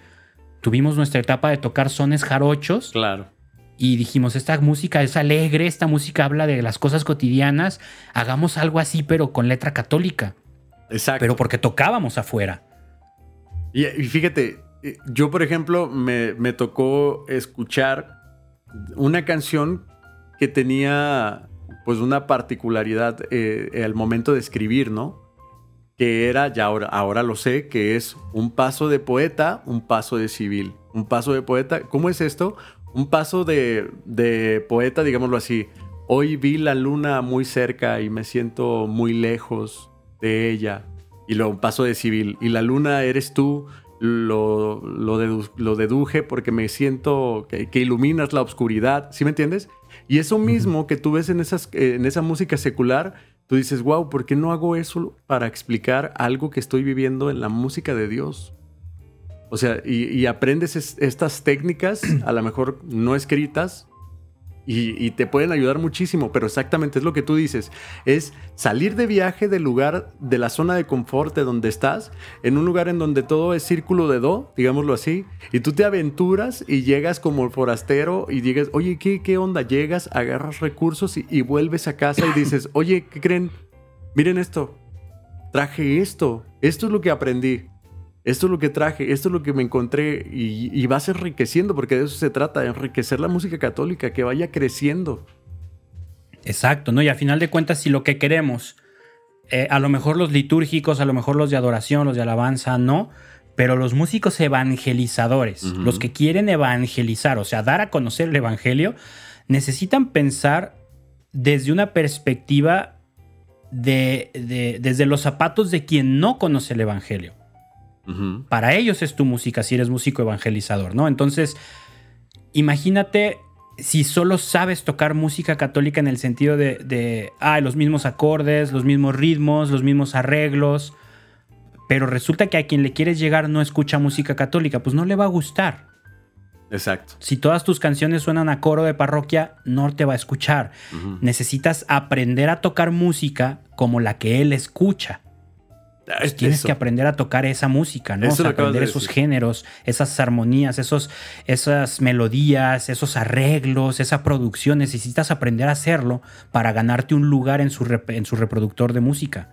Tuvimos nuestra etapa de tocar sones jarochos. Claro y dijimos, esta música es alegre, esta música habla de las cosas cotidianas, hagamos algo así, pero con letra católica. Exacto. Pero porque tocábamos afuera. Y, fíjate, eh, yo por ejemplo me, tocó escuchar una canción que tenía pues una particularidad eh, al momento de escribir, ¿no? Que era, ya ahora, ahora lo sé, que es un paso de poeta, un paso de civil. Un paso de poeta, ¿cómo es esto? Un paso de, de poeta, digámoslo así. Hoy vi la luna muy cerca y me siento muy lejos de ella. Y un paso de civil. Y la luna eres tú. Lo, lo, lo deduje porque me siento que, que, iluminas la oscuridad. ¿Sí me entiendes? Y eso mismo que tú ves en, esas, en esa música secular, tú dices, wow, ¿por qué no hago eso para explicar algo que estoy viviendo en la música de Dios? O sea, y, aprendes es, estas técnicas, a lo mejor no escritas, y, y, te pueden ayudar muchísimo, pero exactamente es lo que tú dices, es salir de viaje del lugar, de la zona de confort de donde estás, en un lugar en donde todo es círculo de do, digámoslo así, y tú te aventuras y llegas como el forastero y llegas, oye, ¿qué, qué onda? Llegas, agarras recursos y, y vuelves a casa y dices, oye, ¿qué creen? Miren esto, traje esto, esto es lo que aprendí esto es lo que traje, esto es lo que me encontré y, y, vas enriqueciendo, porque de eso se trata, de enriquecer la música católica, que vaya creciendo. Exacto, ¿no? Y a final de cuentas, si lo que queremos, eh, a lo mejor los litúrgicos, a lo mejor los de adoración, los de alabanza, no, pero los músicos evangelizadores, uh -huh. los que quieren evangelizar, o sea, dar a conocer el Evangelio, necesitan pensar desde una perspectiva de, de, desde los zapatos de quien no conoce el Evangelio. Uh -huh. Para ellos es tu música si eres músico evangelizador, ¿no? Entonces, imagínate si solo sabes tocar música católica en el sentido de, de ah, los mismos acordes, los mismos ritmos, los mismos arreglos, pero resulta que a quien le quieres llegar no escucha música católica, pues no le va a gustar. Exacto. Si todas tus canciones suenan a coro de parroquia, no te va a escuchar. Uh -huh. Necesitas aprender a tocar música como la que él escucha. Pues tienes eso. que aprender a tocar esa música, ¿no? O sea, aprender esos géneros, esas armonías, esos, esas melodías, esos arreglos, esa producción. Necesitas aprender a hacerlo para ganarte un lugar en su, en su reproductor de música.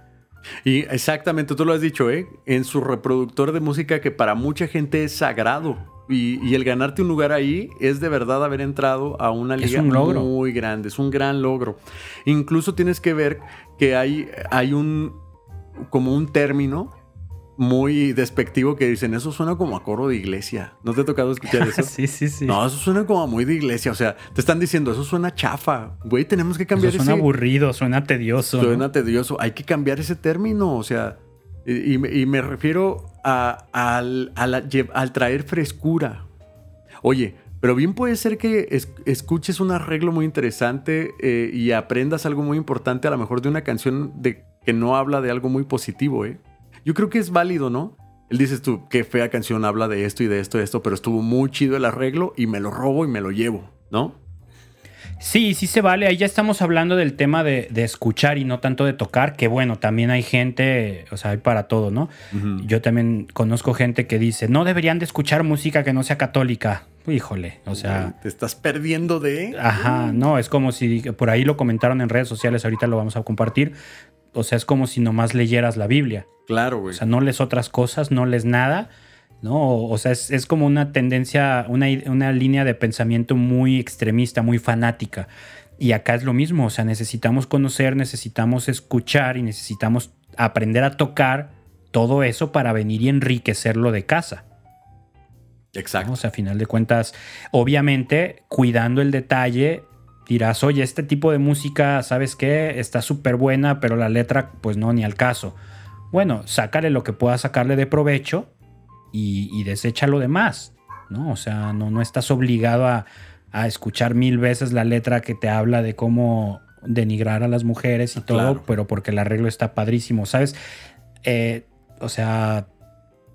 Y exactamente, tú lo has dicho, ¿eh? En su reproductor de música que para mucha gente es sagrado. Y, y, el ganarte un lugar ahí es de verdad haber entrado a una liga un muy grande, es un gran logro. Incluso tienes que ver que hay, hay un, como un término muy despectivo que dicen, eso suena como a coro de iglesia. ¿No te ha tocado escuchar eso? sí, sí, sí. No, eso suena como muy de iglesia. O sea, te están diciendo, eso suena chafa. Güey, tenemos que cambiar eso suena ese... aburrido, suena tedioso. Suena ¿no? tedioso. Hay que cambiar ese término. O sea, y, y, me refiero a, a, al, al traer frescura. Oye, pero bien puede ser que es, escuches un arreglo muy interesante eh, y aprendas algo muy importante, a lo mejor de una canción de, que no habla de algo muy positivo, ¿eh? Yo creo que es válido, ¿no? Él dices tú, qué fea canción habla de esto y de esto y de esto, pero estuvo muy chido el arreglo y me lo robo y me lo llevo, ¿no? Sí, sí se vale. Ahí ya estamos hablando del tema de, de, escuchar y no tanto de tocar, que bueno, también hay gente, o sea, hay para todo, ¿no? Uh -huh. Yo también conozco gente que dice, no deberían de escuchar música que no sea católica. Híjole, o sea... Te estás perdiendo de... Ajá, no, es como si, por ahí lo comentaron en redes sociales, ahorita lo vamos a compartir. O sea, es como si nomás leyeras la Biblia. Claro, güey. O sea, no lees otras cosas, no lees nada ¿no? O sea, es, es como una tendencia, una, una, línea de pensamiento muy extremista, muy fanática. Y acá es lo mismo, o sea, necesitamos conocer, necesitamos escuchar y necesitamos aprender a tocar todo eso para venir y enriquecerlo de casa. Exacto. ¿no? O sea, a final de cuentas, obviamente, cuidando el detalle, dirás, oye, este tipo de música, ¿sabes qué? Está súper buena, pero la letra, pues no, ni al caso. Bueno, sácale lo que puedas sacarle de provecho y, y desecha lo demás, ¿no? O sea, no, no estás obligado a, a, escuchar mil veces la letra que te habla de cómo denigrar a las mujeres y todo, pero porque el arreglo está padrísimo, ¿sabes? Eh, o sea,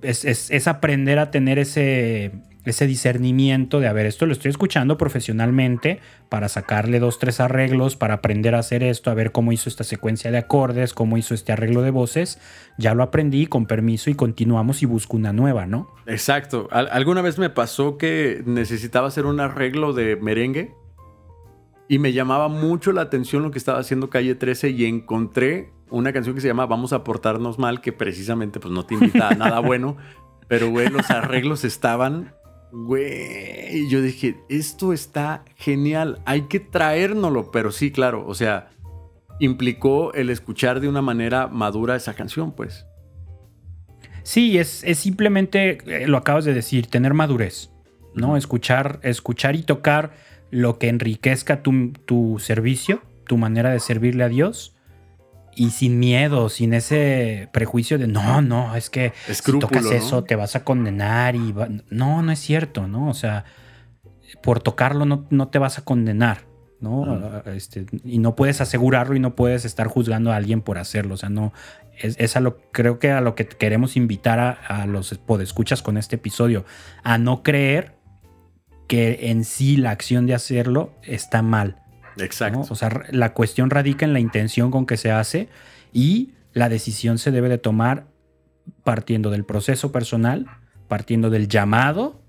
es, es, es, aprender a tener ese, ese discernimiento de, a ver, esto lo estoy escuchando profesionalmente para sacarle dos, tres arreglos, para aprender a hacer esto, a ver cómo hizo esta secuencia de acordes, cómo hizo este arreglo de voces. Ya lo aprendí con permiso y continuamos y busco una nueva, ¿no? Exacto. Al alguna vez me pasó que necesitaba hacer un arreglo de merengue y me llamaba mucho la atención lo que estaba haciendo Calle 13 y encontré una canción que se llama Vamos a portarnos mal, que precisamente pues no te invita a nada bueno, pero güey, los arreglos estaban Güey, yo dije, esto está genial, hay que traérnoslo, pero sí, claro, o sea, implicó el escuchar de una manera madura esa canción, pues. Sí, es, es simplemente, eh, lo acabas de decir, tener madurez. ¿no? Escuchar, escuchar y tocar lo que enriquezca tu, tu servicio, tu manera de servirle a Dios y sin miedo, sin ese prejuicio de no, no, es que si tocas eso te vas a condenar y no, no es cierto, ¿no? O sea, por tocarlo no, no te vas a condenar, ¿no? Este, y no puedes asegurarlo y no puedes estar juzgando a alguien por hacerlo, o sea, no, es, a lo, creo que a lo que queremos invitar a, a los podescuchas con este episodio, a no creer que en sí la acción de hacerlo está mal Exacto. O sea, la cuestión radica en la intención con que se hace y la decisión se debe de tomar partiendo del proceso personal, partiendo del llamado,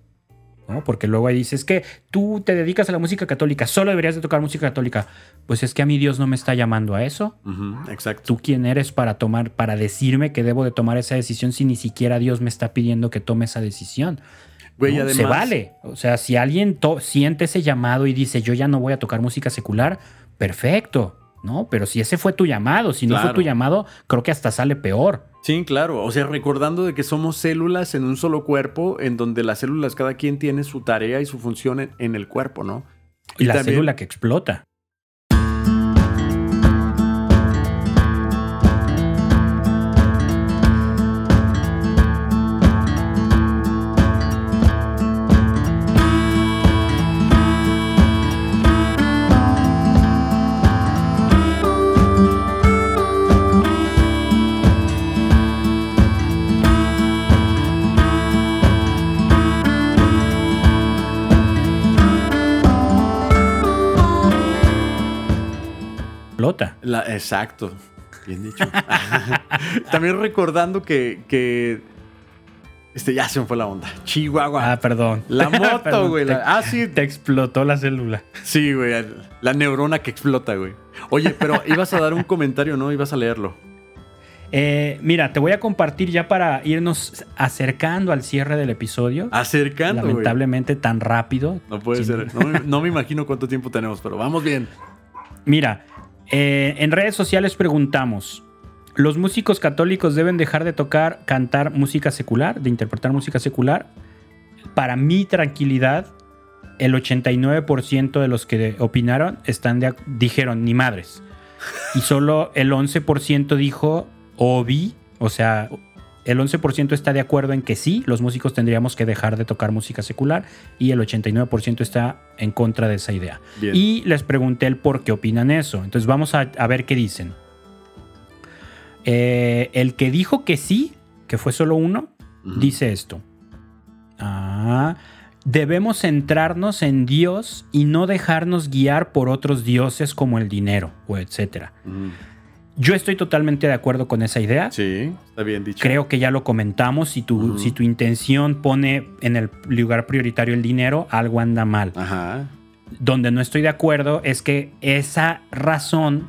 ¿no? Porque luego ahí dices que tú te dedicas a la música católica, solo deberías de tocar música católica. Pues es que a mí Dios no me está llamando a eso. exacto. ¿Tú quién eres para tomar, para decirme que debo de tomar esa decisión si ni siquiera Dios me está pidiendo que tome esa decisión? Se vale. O sea, si alguien siente ese llamado y dice, yo ya no voy a tocar música secular, perfecto. ¿no? Pero si ese fue tu llamado, si no fue tu llamado, creo que hasta sale peor. Sí, claro. O sea, recordando de que somos células en un solo cuerpo, en donde las células cada quien tiene su tarea y su función en, el cuerpo, ¿no? Y, la célula que explota. Exacto. Bien dicho. También recordando que, Este ya se me fue la onda. Chihuahua. Ah, perdón. La moto, güey. ah, sí. Te explotó la célula. Sí, güey. La neurona que explota, güey. Oye, pero ibas a dar un comentario, ¿no? Ibas a leerlo. Eh, mira, te voy a compartir ya para irnos acercando al cierre del episodio. Acercando. Lamentablemente tan rápido. No puede ser. no me imagino cuánto tiempo tenemos, pero vamos bien. Mira, eh, en redes sociales preguntamos, ¿los músicos católicos deben dejar de tocar, cantar música secular, de interpretar música secular? Para mi tranquilidad, el 89% de los que opinaron están dijeron ni madres. Y solo el 11% dijo o vi, o sea, el 11% está de acuerdo en que sí, los músicos tendríamos que dejar de tocar música secular y el 89% está en contra de esa idea. Y les pregunté el por qué opinan eso. Entonces vamos a, ver qué dicen. Eh, el que dijo que sí, que fue solo uno, dice esto. Ah, debemos centrarnos en Dios y no dejarnos guiar por otros dioses como el dinero o etcétera. Yo estoy totalmente de acuerdo con esa idea. Sí, está bien dicho. Creo que ya lo comentamos. Si tu, si tu intención pone en el lugar prioritario el dinero, algo anda mal. Ajá. Donde no estoy de acuerdo es que esa razón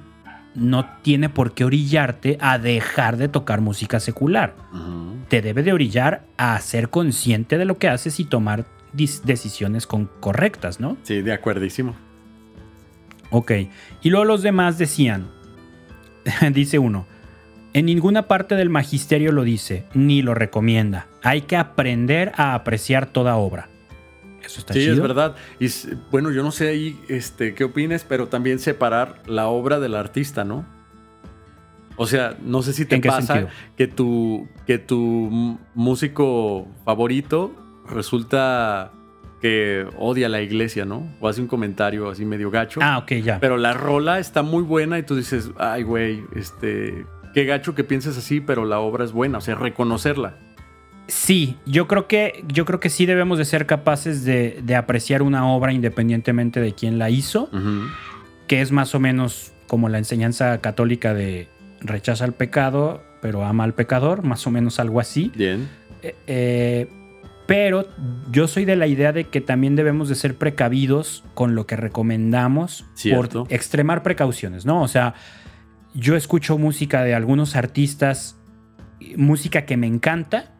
no tiene por qué orillarte a dejar de tocar música secular. Te debe de orillar a ser consciente de lo que haces y tomar decisiones correctas, ¿no? Sí, de acuerdísimo. Ok. Y luego los demás decían, dice uno, en ninguna parte del magisterio lo dice, ni lo recomienda. Hay que aprender a apreciar toda obra. Eso está sí, es verdad. Y bueno, yo no sé ahí este, qué opines, pero también separar la obra del artista, ¿no? O sea, no sé si te pasa que tu, que tu músico favorito resulta que odia la iglesia, ¿no? O hace un comentario así medio gacho. Ah, ok, ya. Pero la rola está muy buena y tú dices, ay, güey, este, qué gacho que pienses así, pero la obra es buena, o sea, reconocerla. Sí, yo creo que, yo creo que sí debemos de ser capaces de, apreciar una obra independientemente de quién la hizo, que es más o menos como la enseñanza católica de rechaza el pecado, pero ama al pecador, más o menos algo así. Bien. Eh, eh pero yo soy de la idea de que también debemos de ser precavidos con lo que recomendamos por extremar precauciones, ¿no? O sea, yo escucho música de algunos artistas, música que me encanta,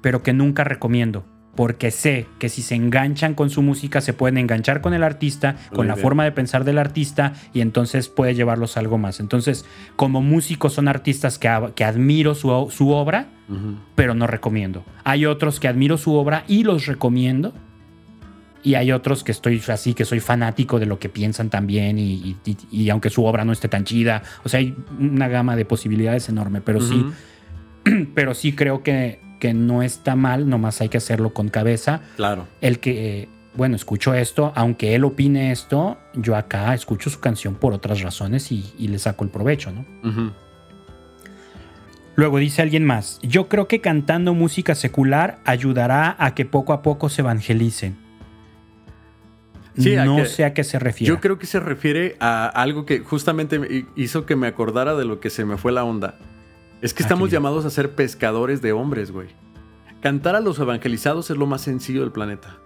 pero que nunca recomiendo porque sé que si se enganchan con su música se pueden enganchar con el artista, con la forma de pensar del artista y entonces puede llevarlos a algo más. Entonces, como músicos son artistas que, que admiro su, su obra, pero no recomiendo. Hay otros que admiro su obra y los recomiendo, Y hay otros que estoy así, que soy fanático de lo que piensan también y, y- y aunque su obra no esté tan chida, o sea, hay una gama de posibilidades enorme, pero sí, Ujú, pero sí creo que, que no está mal, nomás hay que hacerlo con cabeza. Claro. El que, bueno, escucho esto, aunque él opine esto, yo acá escucho su canción por otras razones y, y le saco el provecho, ¿no? Luego dice alguien más, yo creo que cantando música secular ayudará a que poco a poco se evangelicen. Sí, a no que- sé a qué se refiere. Yo creo que se refiere a algo que justamente me hizo que me acordara de lo que se me fue la onda. Es que Ah, estamos llamados a ser pescadores de hombres, güey. Cantar a los evangelizados es lo más sencillo del planeta.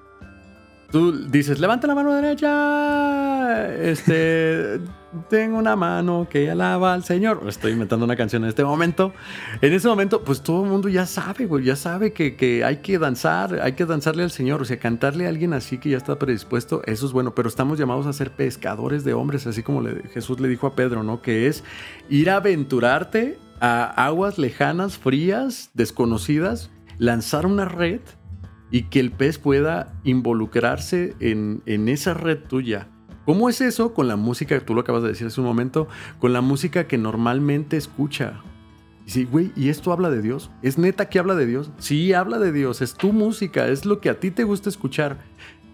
Tú dices, levanta la mano derecha. Este, tengo una mano que alaba al Señor. Estoy inventando una canción en este momento. En ese momento, pues todo el mundo ya sabe, güey, ya sabe que, que hay que danzar, hay que danzarle al Señor. O sea, cantarle a alguien así que ya está predispuesto, eso es bueno. Pero estamos llamados a ser pescadores de hombres, así como le- Jesús le dijo a Pedro, ¿no? Que es ir a aventurarte a aguas lejanas, frías, desconocidas, lanzar una red y que el pez pueda involucrarse en, en esa red tuya. ¿Cómo es eso con la música, tú lo acabas de decir hace un momento, con la música que normalmente escucha? Y sí, güey, ¿y esto habla de Dios? ¿Es neta que habla de Dios? Sí, habla de Dios, es tu música, es lo que a ti te gusta escuchar.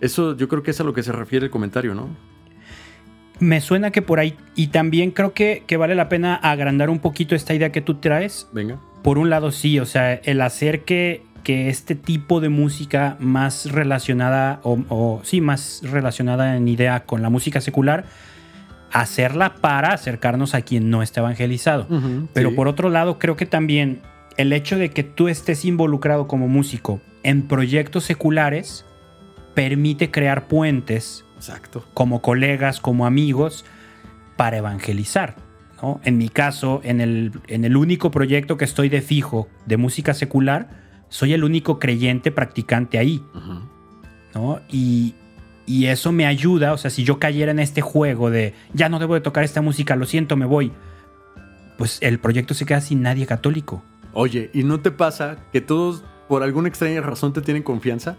Eso yo creo que es a lo que se refiere el comentario, ¿no? Me suena que por ahí, y también creo que, que vale la pena agrandar un poquito esta idea que tú traes. Venga. Por un lado, sí, o sea, el hacer que, que este tipo de música más relacionada, o, o sí, más relacionada en idea con la música secular, hacerla para acercarnos a quien no está evangelizado. Pero Sí. por otro lado, creo que también el hecho de que tú estés involucrado como músico en proyectos seculares permite crear puentes Exacto. como colegas, como amigos, para evangelizar. ¿no? En mi caso, en el, en el único proyecto que estoy de fijo de música secular, soy el único creyente practicante ahí. ¿no? Y, y eso me ayuda, o sea, si yo cayera en este juego de ya no debo de tocar esta música, lo siento, me voy, pues el proyecto se queda sin nadie católico. Oye, ¿y no te pasa que todos por alguna extraña razón te tienen confianza?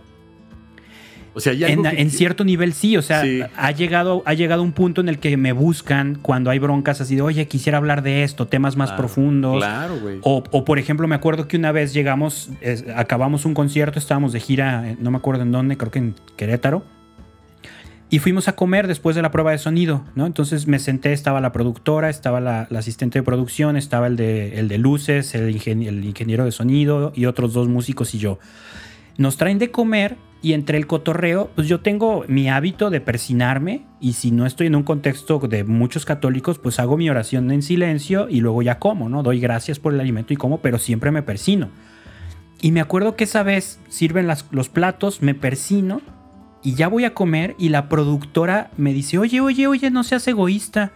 O sea, hay algo En, que- en cierto nivel sí, o sea, Sí. ha, llegado, ha llegado un punto en el que me buscan cuando hay broncas así de, oye, quisiera hablar de esto, temas más Claro, profundos. Claro, güey. O, o, por ejemplo, me acuerdo que una vez llegamos, es- acabamos un concierto, estábamos de gira, eh, no me acuerdo en dónde, creo que en Querétaro. Y fuimos a comer después de la prueba de sonido, ¿no? Entonces me senté, estaba la productora, estaba la, la asistente de producción, estaba el de, el de luces, el, ingen- el ingeniero de sonido y otros dos músicos y yo. Nos traen de comer y entre el cotorreo, pues yo tengo mi hábito de persinarme y si no estoy en un contexto de muchos católicos, pues hago mi oración en silencio y luego ya como, ¿no? Doy gracias por el alimento y como, pero siempre me persino. Y me acuerdo que esa vez sirven las- los platos, me persino y ya voy a comer y la productora me dice, oye, oye, oye, no seas egoísta.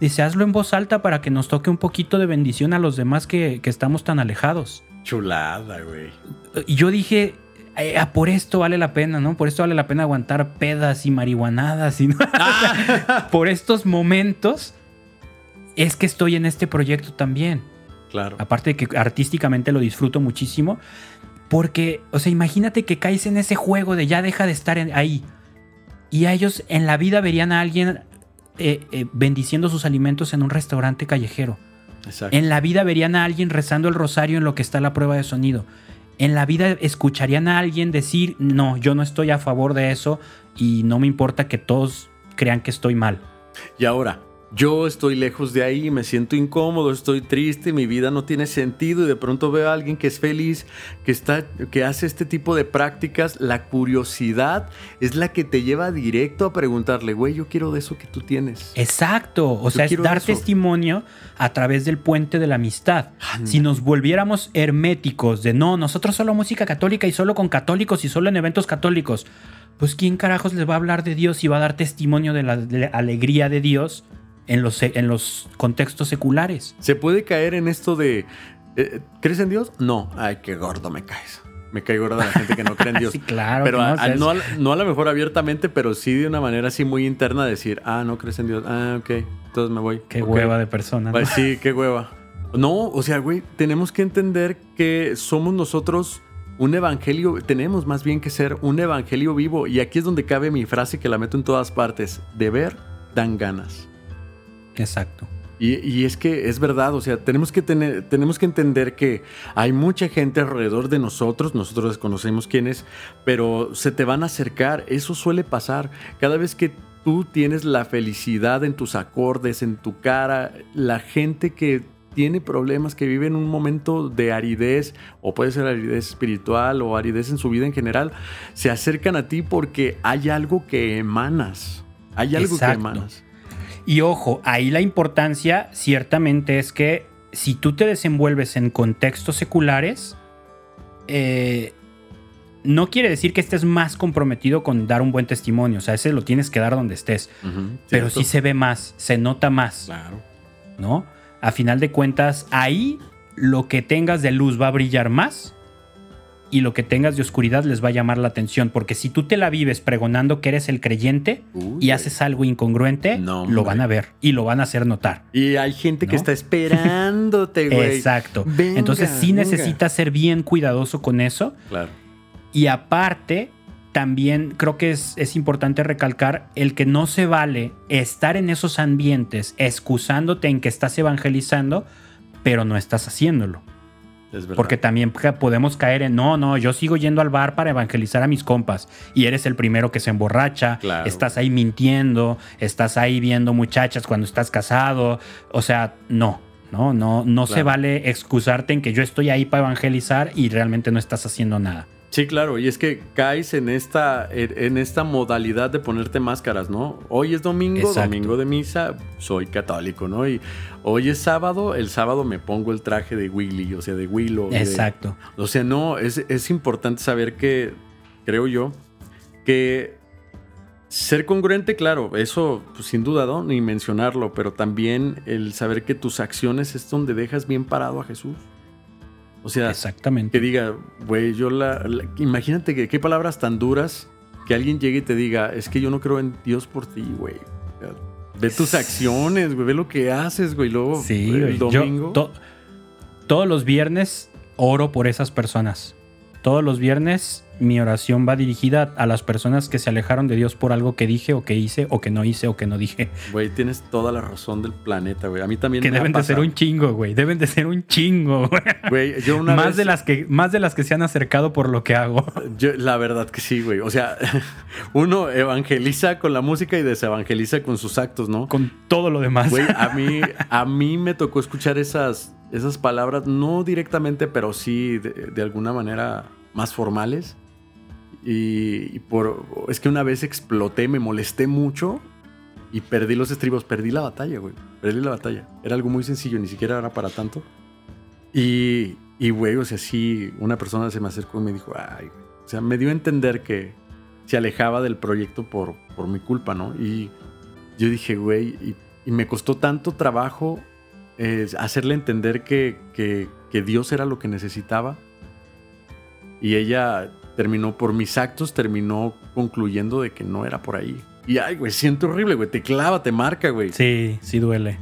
Dice, hazlo en voz alta para que nos toque un poquito de bendición a los demás que, que estamos tan alejados. Chulada, güey. Y yo dije, "Eh, ah, por esto vale la pena, ¿no? Por esto vale la pena aguantar pedas y marihuanadas. Y, ¿no? O sea, por estos momentos es que estoy en este proyecto también. Claro. Aparte de que artísticamente lo disfruto muchísimo. Porque, o sea, imagínate que caes en ese juego de ya deja de estar en- ahí. Y a ellos en la vida verían a alguien eh, eh, bendiciendo sus alimentos en un restaurante callejero. Exacto. En la vida verían a alguien rezando el rosario en lo que está la prueba de sonido. En la vida escucharían a alguien decir, no, yo no estoy a favor de eso y no me importa que todos crean que estoy mal. Y ahora, yo estoy lejos de ahí, me siento incómodo, estoy triste, mi vida no tiene sentido y de pronto veo a alguien que es feliz, que está que hace este tipo de prácticas, la curiosidad es la que te lleva directo a preguntarle, "Güey, yo quiero de eso que tú tienes." Exacto, o sea, es dar testimonio a través del puente de la amistad. Si nos volviéramos herméticos de no, nosotros solo música católica y solo con católicos y solo en eventos católicos, pues ¿quién carajos les va a hablar de Dios y va a dar testimonio de la, de la alegría de Dios en los, en los contextos seculares? Se puede caer en esto de eh, ¿crees en Dios? No, ay, qué gordo me caes. Me cae gorda la gente que no cree en Dios. Sí, claro. Pero que a- no, a, no a lo mejor abiertamente, pero sí de una manera así muy interna decir, ah, no crees en Dios. Ah, ok, entonces me voy. Qué hueva de persona. ¿no? Pues sí, qué hueva. No, o sea, güey, tenemos que entender que somos nosotros un evangelio, tenemos más bien que ser un evangelio vivo. Y aquí es donde cabe mi frase que la meto en todas partes. De ver, dan ganas. Exacto. Y, es que es verdad, o sea, tenemos que, tener, tenemos que entender que hay mucha gente alrededor de nosotros, nosotros desconocemos quién es, pero se te van a acercar, eso suele pasar. Cada vez que tú tienes la felicidad en tus acordes, en tu cara, la gente que tiene problemas, que vive en un momento de aridez, o puede ser aridez espiritual o aridez en su vida en general, se acercan a ti porque hay algo que emanas. Hay algo que emanas. Y ojo, ahí la importancia ciertamente es que si tú te desenvuelves en contextos seculares, eh, no quiere decir que estés más comprometido con dar un buen testimonio. O sea, ese lo tienes que dar donde estés. pero sí se ve más, se nota más. Claro. ¿No? A final de cuentas, ahí lo que tengas de luz va a brillar más y lo que tengas de oscuridad les va a llamar la atención. Porque si tú te la vives pregonando que eres el creyente y haces algo incongruente, lo van a ver y lo van a hacer notar. Y hay gente que está esperándote, güey. Exacto. Entonces sí necesitas ser bien cuidadoso con eso. Claro. Y aparte, también creo que es, es, importante recalcar el que no se vale estar en esos ambientes excusándote en que estás evangelizando, pero no estás haciéndolo. Porque también podemos caer en, no, no, yo sigo yendo al bar para evangelizar a mis compas. Y eres el primero que se emborracha, estás ahí mintiendo, estás ahí viendo muchachas cuando estás casado, o sea, no, no, no, no se vale excusarte en que yo estoy ahí para evangelizar y realmente no estás haciendo nada. Sí, claro, y es que caes en esta, en esta modalidad de ponerte máscaras, ¿no? Hoy es domingo, domingo de misa, soy católico, ¿no? Y hoy es sábado, el sábado me pongo el traje de Willy, o sea, de Willow. Exacto. o sea, no, es, es importante saber que, creo yo, que ser congruente, claro, eso pues, sin duda, ¿no? Ni mencionarlo, pero también el saber que tus acciones es donde dejas bien parado a Jesús. O sea, Exactamente. que diga, güey, yo la, Imagínate que qué palabras tan duras que alguien llegue y te diga, es que yo no creo en Dios por ti, güey. Ve tus acciones, güey, ve lo que haces, güey. Luego, sí, el domingo. todos los viernes oro por esas personas. Todos los viernes mi oración va dirigida a las personas que se alejaron de Dios por algo que dije o que hice o que no hice o que no dije. Güey, tienes toda la razón del planeta, güey. A mí también que deben de ser un chingo, güey. Deben de ser un chingo, güey. yo una más de las que más de las que se han acercado por lo que hago. Yo, la verdad que sí, güey. O sea, uno evangeliza con la música y desevangeliza con sus actos, ¿no? Con todo lo demás. Güey, a mí a mí me tocó escuchar esas esas palabras no directamente, pero sí de alguna manera más formales y, por, es que una vez exploté, me molesté mucho y perdí los estribos, perdí la batalla, güey. Perdí la batalla. Era algo muy sencillo, ni siquiera era para tanto. Y, y güey, o sea, sí, una persona se me acercó y me dijo, ay, O sea, me dio a entender que se alejaba del proyecto por, por mi culpa, ¿no? Y yo dije, güey, y, me costó tanto trabajo eh, hacerle entender que, que Dios era lo que necesitaba. Y ella terminó por mis actos, terminó concluyendo de que no era por ahí. Y ay, güey, siento horrible, güey, te clava, te marca, güey. Sí, sí duele.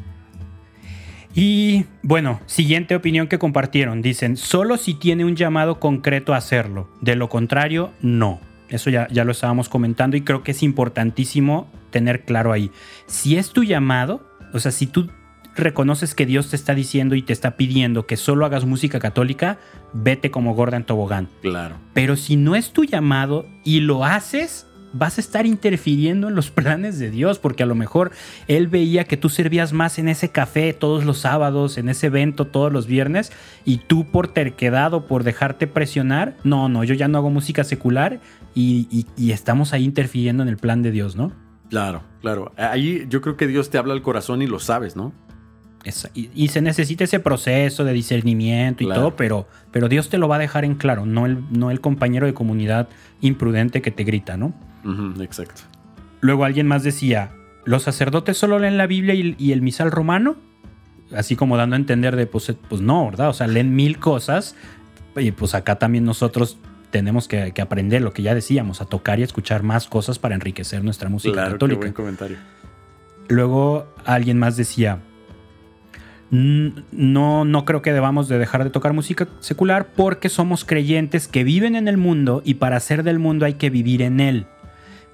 Y bueno, siguiente opinión que compartieron. Dicen, solo si tiene un llamado concreto a hacerlo. De lo contrario, no. Eso ya, ya lo estábamos comentando y creo que es importantísimo tener claro ahí. Si es tu llamado, o sea, si tú reconoces que Dios te está diciendo y te está pidiendo que solo hagas música católica, vete como gorda en tobogán. Claro. Pero si no es tu llamado y lo haces, vas a estar interfiriendo en los planes de Dios, porque a lo mejor Él veía que tú servías más en ese café todos los sábados, en ese evento todos los viernes, y tú por terquedad o por dejarte presionar, no, no, yo ya no hago música secular y, y estamos ahí interfiriendo en el plan de Dios, ¿no? Claro, claro. Ahí yo creo que Dios te habla al corazón y lo sabes, ¿no? Y, se necesita ese proceso de discernimiento y todo, pero, pero Dios te lo va a dejar en claro, no el, no el compañero de comunidad imprudente que te grita, ¿no? exacto. Luego alguien más decía, ¿los sacerdotes solo leen la Biblia y, el misal romano? Así como dando a entender de, pues, pues, no, ¿verdad? O sea, leen mil cosas y pues acá también nosotros tenemos que, aprender lo que ya decíamos, a tocar y escuchar más cosas para enriquecer nuestra música claro, católica. Qué buen comentario. Luego alguien más decía, no, no creo que debamos de dejar de tocar música secular porque somos creyentes que viven en el mundo y para ser del mundo hay que vivir en él.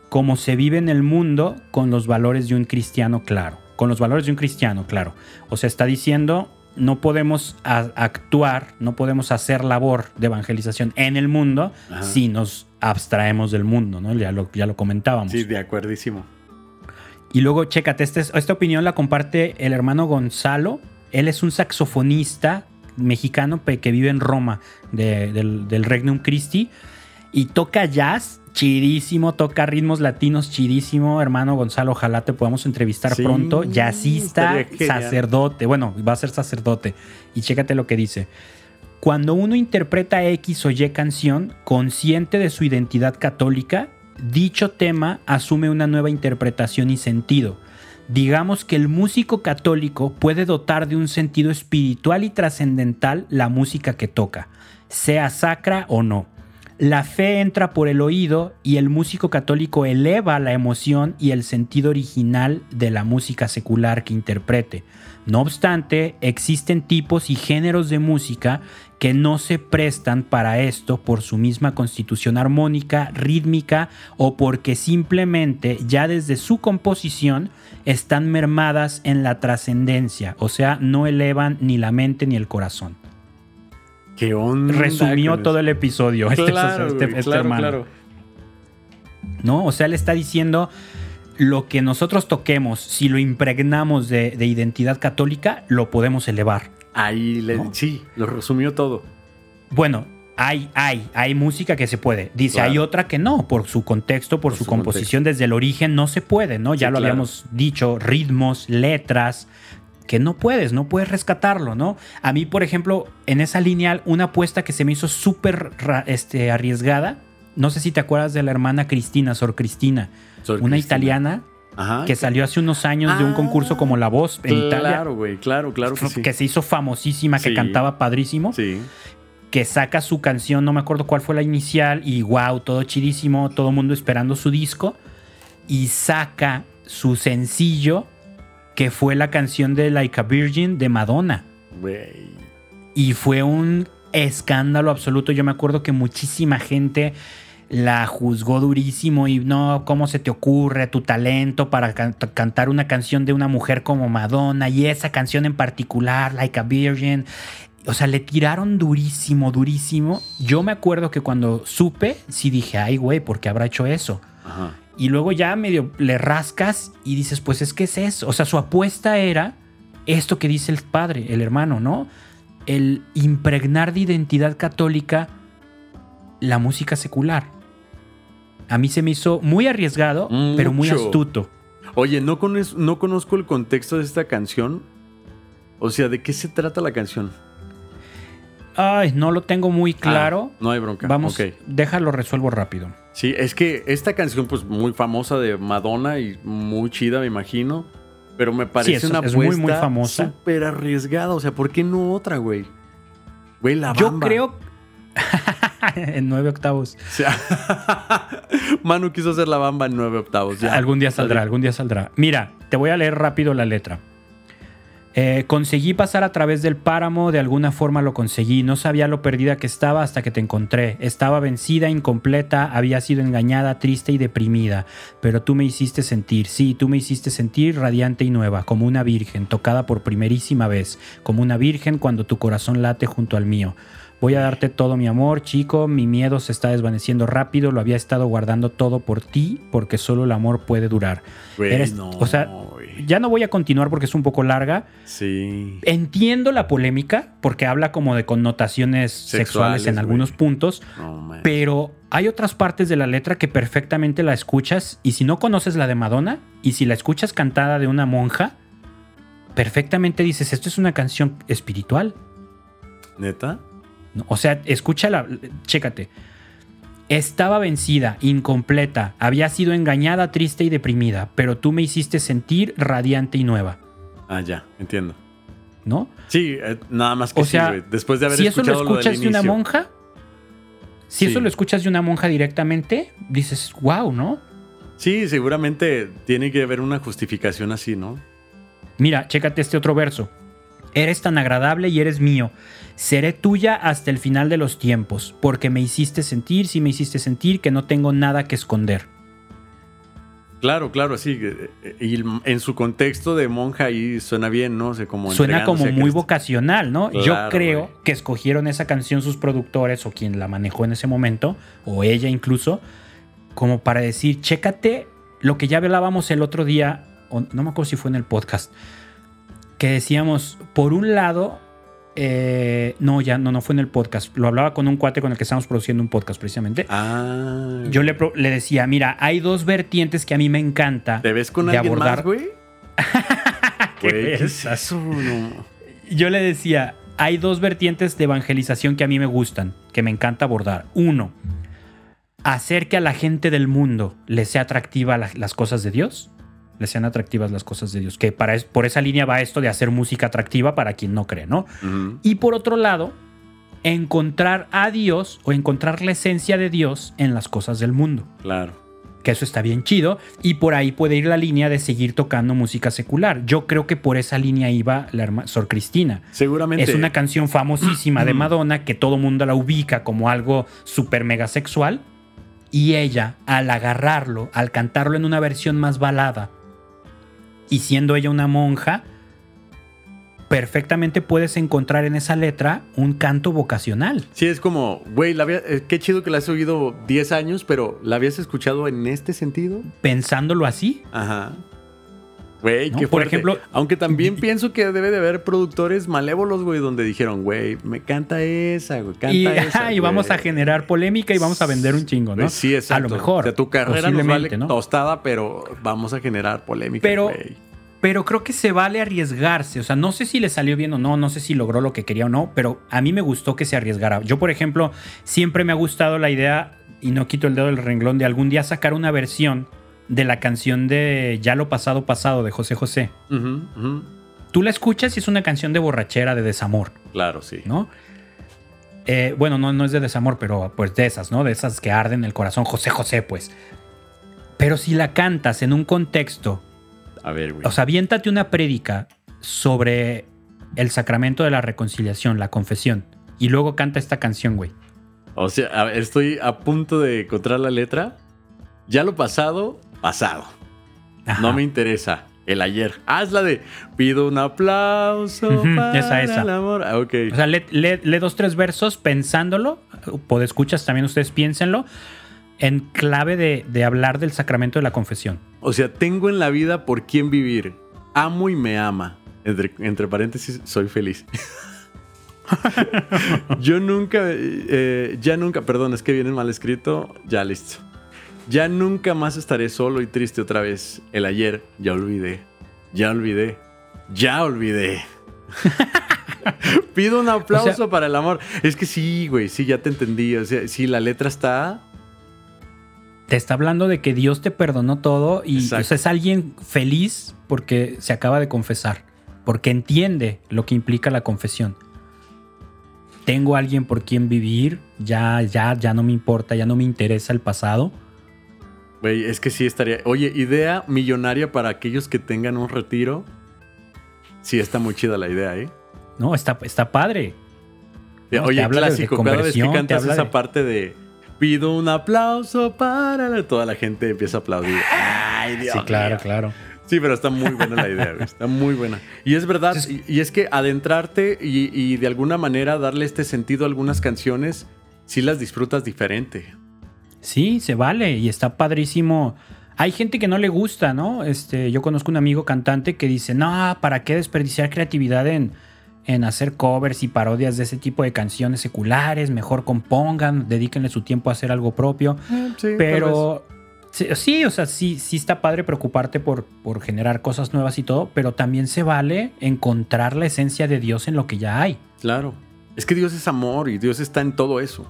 Como se vive en el mundo con los valores de un cristiano, claro. Con los valores de un cristiano, claro. O sea, está diciendo, no podemos actuar, no podemos hacer labor de evangelización en el mundo si nos abstraemos del mundo, ¿no? Ya lo, ya lo comentábamos. Sí, de acuerdísimo. Y luego, chécate, este esta opinión la comparte el hermano Gonzalo. Él es un saxofonista mexicano que vive en Roma, del, del Regnum Christi, y toca jazz chidísimo, toca ritmos latinos chidísimo, hermano Gonzalo, ojalá te podamos entrevistar pronto, jazzista, sacerdote, bueno, va a ser sacerdote, y chécate lo que dice. Cuando uno interpreta X o Y canción, consciente de su identidad católica, dicho tema asume una nueva interpretación y sentido. Digamos que el músico católico puede dotar de un sentido espiritual y trascendental la música que toca, sea sacra o no. La fe entra por el oído y el músico católico eleva la emoción y el sentido original de la música secular que interprete. No obstante, existen tipos y géneros de música que no se prestan para esto por su misma constitución armónica, rítmica o porque simplemente ya desde su composición están mermadas en la trascendencia, o sea, no elevan ni la mente ni el corazón. ¿Qué onda Resumió todo el episodio. Este, claro, este, este claro, claro. ¿No? O sea, le está diciendo lo que nosotros toquemos, si lo impregnamos de, identidad católica, lo podemos elevar. Ahí le, sí, lo resumió todo. Bueno, hay, hay, hay música que se puede. Dice, hay otra que no, por su contexto, por, su, composición desde el origen no se puede, ¿no? Ya lo habíamos dicho, ritmos, letras, que no puedes, no puedes rescatarlo, ¿no? A mí, por ejemplo, en esa lineal, una apuesta que se me hizo súper este, arriesgada, no sé si te acuerdas de la hermana Cristina, Sor Cristina, una italiana que salió hace unos años de un concurso como La Voz en Italia. Claro, güey, claro, claro que sí. Que se hizo famosísima, que cantaba padrísimo. Sí. Que saca su canción, no me acuerdo cuál fue la inicial, y wow, todo chidísimo, todo el mundo esperando su disco. Y saca su sencillo que fue la canción de Like a Virgin de Madonna. Y fue un escándalo absoluto. Yo me acuerdo que muchísima gente la juzgó durísimo y no, ¿cómo se te ocurre tu talento para cantar una canción de una mujer como Madonna y esa canción en particular, Like a Virgin? O sea, le tiraron durísimo, durísimo. Yo me acuerdo que cuando supe, sí dije, ay, güey, ¿por qué habrá hecho eso? Ajá. Y luego ya medio le rascas y dices, pues es que es eso. O sea, su apuesta era esto que dice el padre, el hermano, ¿no? El impregnar de identidad católica la música secular. A mí se me hizo muy arriesgado, pero muy astuto. Oye, no, no conozco el contexto de esta canción. O sea, ¿de qué se trata la canción? Ay, no lo tengo muy ah, claro. no hay bronca. Vamos, déjalo, resuelvo rápido. Sí, es que esta canción, pues muy famosa de Madonna y muy chida, me imagino. Pero me parece una es muy, muy famosa. súper arriesgada. O sea, ¿por qué no otra, güey? Güey, la bamba. Yo creo. en nueve octavos. Manu quiso hacer la bamba en nueve octavos. Ya. Algún día saldrá, algún día saldrá. Mira, te voy a leer rápido la letra. Eh, conseguí pasar a través del páramo, de alguna forma lo conseguí. No sabía lo perdida que estaba hasta que te encontré. Estaba vencida, incompleta, había sido engañada, triste y deprimida. Pero tú me hiciste sentir, sí, tú me hiciste sentir radiante y nueva, como una virgen, tocada por primerísima vez, como una virgen cuando tu corazón late junto al mío. Voy a darte todo mi amor, chico, mi miedo se está desvaneciendo rápido, lo había estado guardando todo por ti, porque solo el amor puede durar. o sea, ya no voy a continuar porque es un poco larga. Sí. Entiendo la polémica, porque habla como de connotaciones sexuales, en algunos puntos, pero hay otras partes de la letra que perfectamente la escuchas, y si no conoces la de Madonna, y si la escuchas cantada de una monja, perfectamente dices, esto es una canción espiritual. ¿Neta? O sea, escúchala, chécate. Estaba vencida, incompleta, había sido engañada, triste y deprimida, pero tú me hiciste sentir radiante y nueva. Ah, ya, entiendo. ¿No? Sí, eh, nada más que o sea, Después de haber si eso lo escuchas de una monja, si eso lo escuchas de una monja directamente, dices, wow, ¿no? Sí, seguramente tiene que haber una justificación así, ¿no? Mira, chécate este otro verso. Eres tan agradable y eres mío. Seré tuya hasta el final de los tiempos, porque me hiciste sentir, sí me hiciste sentir que no tengo nada que esconder. Claro, claro, sí. Y en su contexto de monja ahí suena bien, ¿no? como suena como muy vocacional, ¿no? Yo creo que escogieron esa canción sus productores o quien la manejó en ese momento, o ella incluso, como para decir, chécate lo que ya hablábamos el otro día, no me acuerdo si fue en el podcast, que decíamos, por un lado, eh, no, ya no, no fue en el podcast. Lo hablaba con un cuate con el que estamos produciendo un podcast precisamente. Ah. Yo le, le decía, mira, hay dos vertientes que a mí me encanta. ¿Te ves con alguien más, güey? ¿Qué, es eso? Yo le decía, hay dos vertientes de evangelización que a mí me gustan, que me encanta abordar. Uno, hacer que a la gente del mundo le sea atractiva las cosas de Dios le sean atractivas las cosas de Dios. Que para, por esa línea va esto de hacer música atractiva para quien no cree, ¿no? Y por otro lado, encontrar a Dios o encontrar la esencia de Dios en las cosas del mundo. Claro. Que eso está bien chido. Y por ahí puede ir la línea de seguir tocando música secular. Yo creo que por esa línea iba la hermana Sor Cristina. Seguramente. Es una canción famosísima de Madonna que todo mundo la ubica como algo súper mega sexual. Y ella, al agarrarlo, al cantarlo en una versión más balada, y siendo ella una monja, perfectamente puedes encontrar en esa letra un canto vocacional. Sí, es como, güey, eh, qué chido que la has oído 10 años, pero ¿la habías escuchado en este sentido? Pensándolo así. Ajá. Güey, Por ejemplo, aunque también pienso que debe de haber productores malévolos, güey, donde dijeron, güey, me canta esa, güey, canta y, esa. y vamos a generar polémica y vamos a vender un chingo, ¿no? sí, exacto. A lo mejor. O sea, tu carrera nos vale tostada, pero vamos a generar polémica, pero, Pero creo que se vale arriesgarse. O sea, no sé si le salió bien o no, no sé si logró lo que quería o no, pero a mí me gustó que se arriesgara. Yo, por ejemplo, siempre me ha gustado la idea, y no quito el dedo del renglón, de algún día sacar una versión de la canción de Ya lo pasado pasado de José José. Tú la escuchas y es una canción de borrachera, de desamor. Claro, sí. ¿No? Eh, bueno, no, no es de desamor, pero pues de esas, ¿no? De esas que arden el corazón, José José, pues. Pero si la cantas en un contexto. A ver, güey. O sea, aviéntate una prédica sobre el sacramento de la reconciliación, la confesión. Y luego canta esta canción, güey. O sea, estoy a punto de encontrar la letra. Ya lo pasado, pasado. No me interesa. El ayer. Hazla de pido un aplauso para esa, esa. el amor. Ah, O sea, lee, dos, tres versos pensándolo. Escuchas también ustedes piénsenlo. En clave de, hablar del sacramento de la confesión. O sea, tengo en la vida por quién vivir. Amo y me ama. Entre, paréntesis, soy feliz. Yo nunca, eh, ya nunca, perdón, es que viene mal escrito. Ya listo. Ya nunca más estaré solo y triste otra vez. El ayer ya olvidé. Ya olvidé. Ya olvidé. Pido un aplauso para el amor. Es que sí, güey, sí, ya te entendí. O sea, sí, la letra está. Te está hablando de que Dios te perdonó todo y es alguien feliz porque se acaba de confesar, porque entiende lo que implica la confesión. Tengo alguien por quien vivir, ya, ya, ya no me importa, ya no me interesa el pasado Güey, es que sí estaría. Oye, idea millonaria para aquellos que tengan un retiro. Sí, está muy chida la idea, ¿eh? No, está, está padre. Oye, clásico, cada vez que cantas esa parte de pido un aplauso para toda la gente empieza a aplaudir. Ay, Dios Sí, claro, claro. Sí, pero está muy buena la idea, güey. Está muy buena. Y es verdad, y, es que adentrarte y, y, de alguna manera darle este sentido a algunas canciones, sí las disfrutas diferente. Sí, se vale y está padrísimo. Hay gente que no le gusta, ¿no? Este, yo conozco un amigo cantante que dice, no, ¿para qué desperdiciar creatividad en, en hacer covers y parodias de ese tipo de canciones seculares? Mejor compongan, dedíquenle su tiempo a hacer algo propio. Eh, sí, pero sí, o sea, sí, sí está padre preocuparte por, por generar cosas nuevas y todo, pero también se vale encontrar la esencia de Dios en lo que ya hay. Claro. Es que Dios es amor y Dios está en todo eso.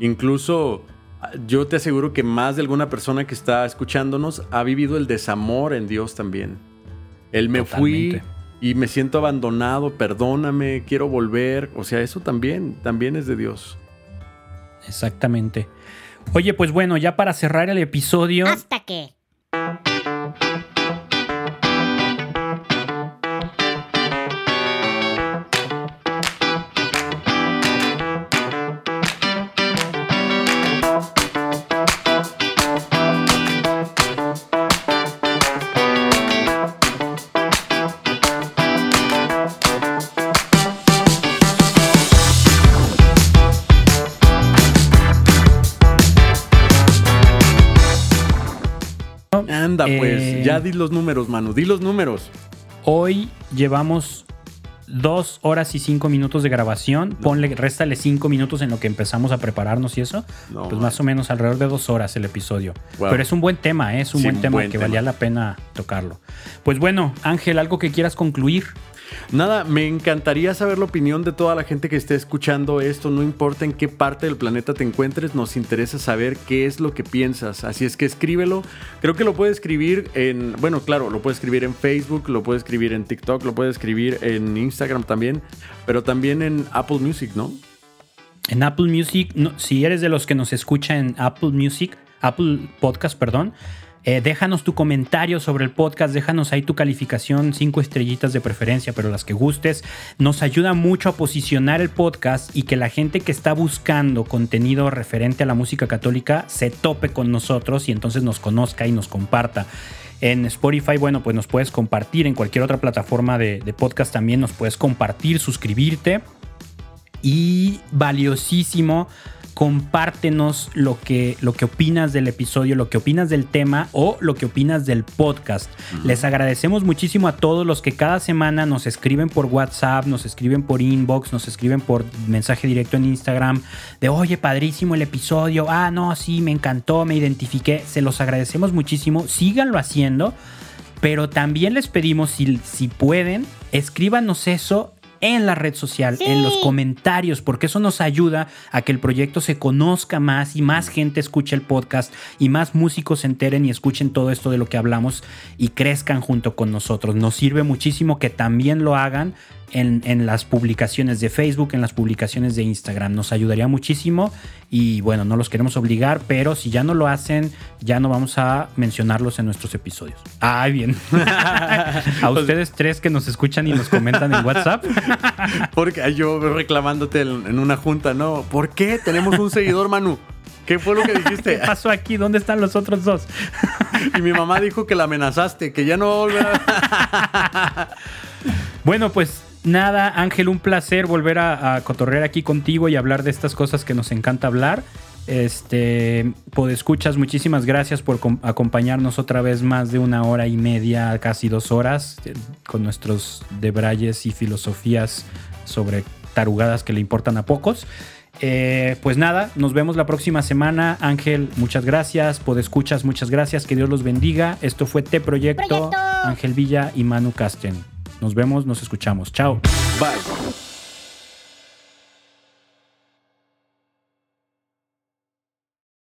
Incluso yo te aseguro que más de alguna persona que está escuchándonos ha vivido el desamor en Dios también. Él me fui y me siento abandonado, perdóname, quiero volver. O sea, eso también, también es de Dios. Exactamente. Oye, pues bueno, ya para cerrar el episodio. Hasta que. Ya di los números, Manu, di los números. Hoy llevamos dos horas y cinco minutos de grabación. Ponle, réstale cinco minutos en lo que empezamos a prepararnos y eso. No, pues más o menos alrededor de dos horas el episodio. Wow. Pero es un buen tema, ¿eh? es un Sí, buen tema buen que tema. valía la pena tocarlo. Pues bueno, Ángel, algo que quieras concluir. Nada, me encantaría saber la opinión de toda la gente que esté escuchando esto, no importa en qué parte del planeta te encuentres, nos interesa saber qué es lo que piensas, así es que escríbelo, creo que lo puedes escribir en, bueno, claro, lo puedes escribir en Facebook, lo puedes escribir en TikTok, lo puedes escribir en Instagram también, pero también en Apple Music, ¿no? En Apple Music, si eres de los que nos escucha en Apple Music, Apple Podcast, perdón, eh, déjanos tu comentario sobre el podcast, déjanos ahí tu calificación, cinco estrellitas de preferencia, pero las que gustes. Nos ayuda mucho a posicionar el podcast y que la gente que está buscando contenido referente a la música católica se tope con nosotros y entonces nos conozca y nos comparta. En Spotify, bueno, pues nos puedes compartir, en cualquier otra plataforma de, de podcast también nos puedes compartir, suscribirte y valiosísimo. Compártenos lo que, lo que opinas del episodio, lo que opinas del tema o lo que opinas del podcast. Les agradecemos muchísimo a todos los que cada semana nos escriben por WhatsApp, nos escriben por inbox, nos escriben por mensaje directo en Instagram de oye, padrísimo el episodio. Ah, no, sí, me encantó, me identifiqué. Se los agradecemos muchísimo. Síganlo haciendo. Pero también les pedimos, si, si pueden, escríbanos eso en la red social, Sí. en los comentarios, porque eso nos ayuda a que el proyecto se conozca más y más gente escuche el podcast y más músicos se enteren y escuchen todo esto de lo que hablamos y crezcan junto con nosotros. Nos sirve muchísimo que también lo hagan en, en las publicaciones de Facebook, en las publicaciones de Instagram. Nos ayudaría muchísimo y bueno, no los queremos obligar, pero si ya no lo hacen, ya no vamos a mencionarlos en nuestros episodios. Ay, bien. a ustedes tres que nos escuchan y nos comentan en WhatsApp. Porque yo reclamándote en una junta, ¿no? ¿Por qué tenemos un seguidor, Manu? ¿Qué fue lo que ¿Qué dijiste? pasó aquí? ¿Dónde están los otros dos? Y mi mamá dijo que la amenazaste, que ya no va a volver a... Bueno, pues nada, Ángel, un placer volver a, a cotorrear aquí contigo y hablar de estas cosas que nos encanta hablar. Este, escuchas, muchísimas gracias por com- acompañarnos otra vez más de una hora y media, casi dos horas, eh, con nuestros debrayes y filosofías sobre tarugadas que le importan a pocos. Eh, pues nada, nos vemos la próxima semana. Ángel, muchas gracias. Podescuchas, muchas gracias. Que Dios los bendiga. Esto fue T Proyecto. Proyecto. Ángel Villa y Manu Casten. Nos vemos, nos escuchamos. Chao. Bye.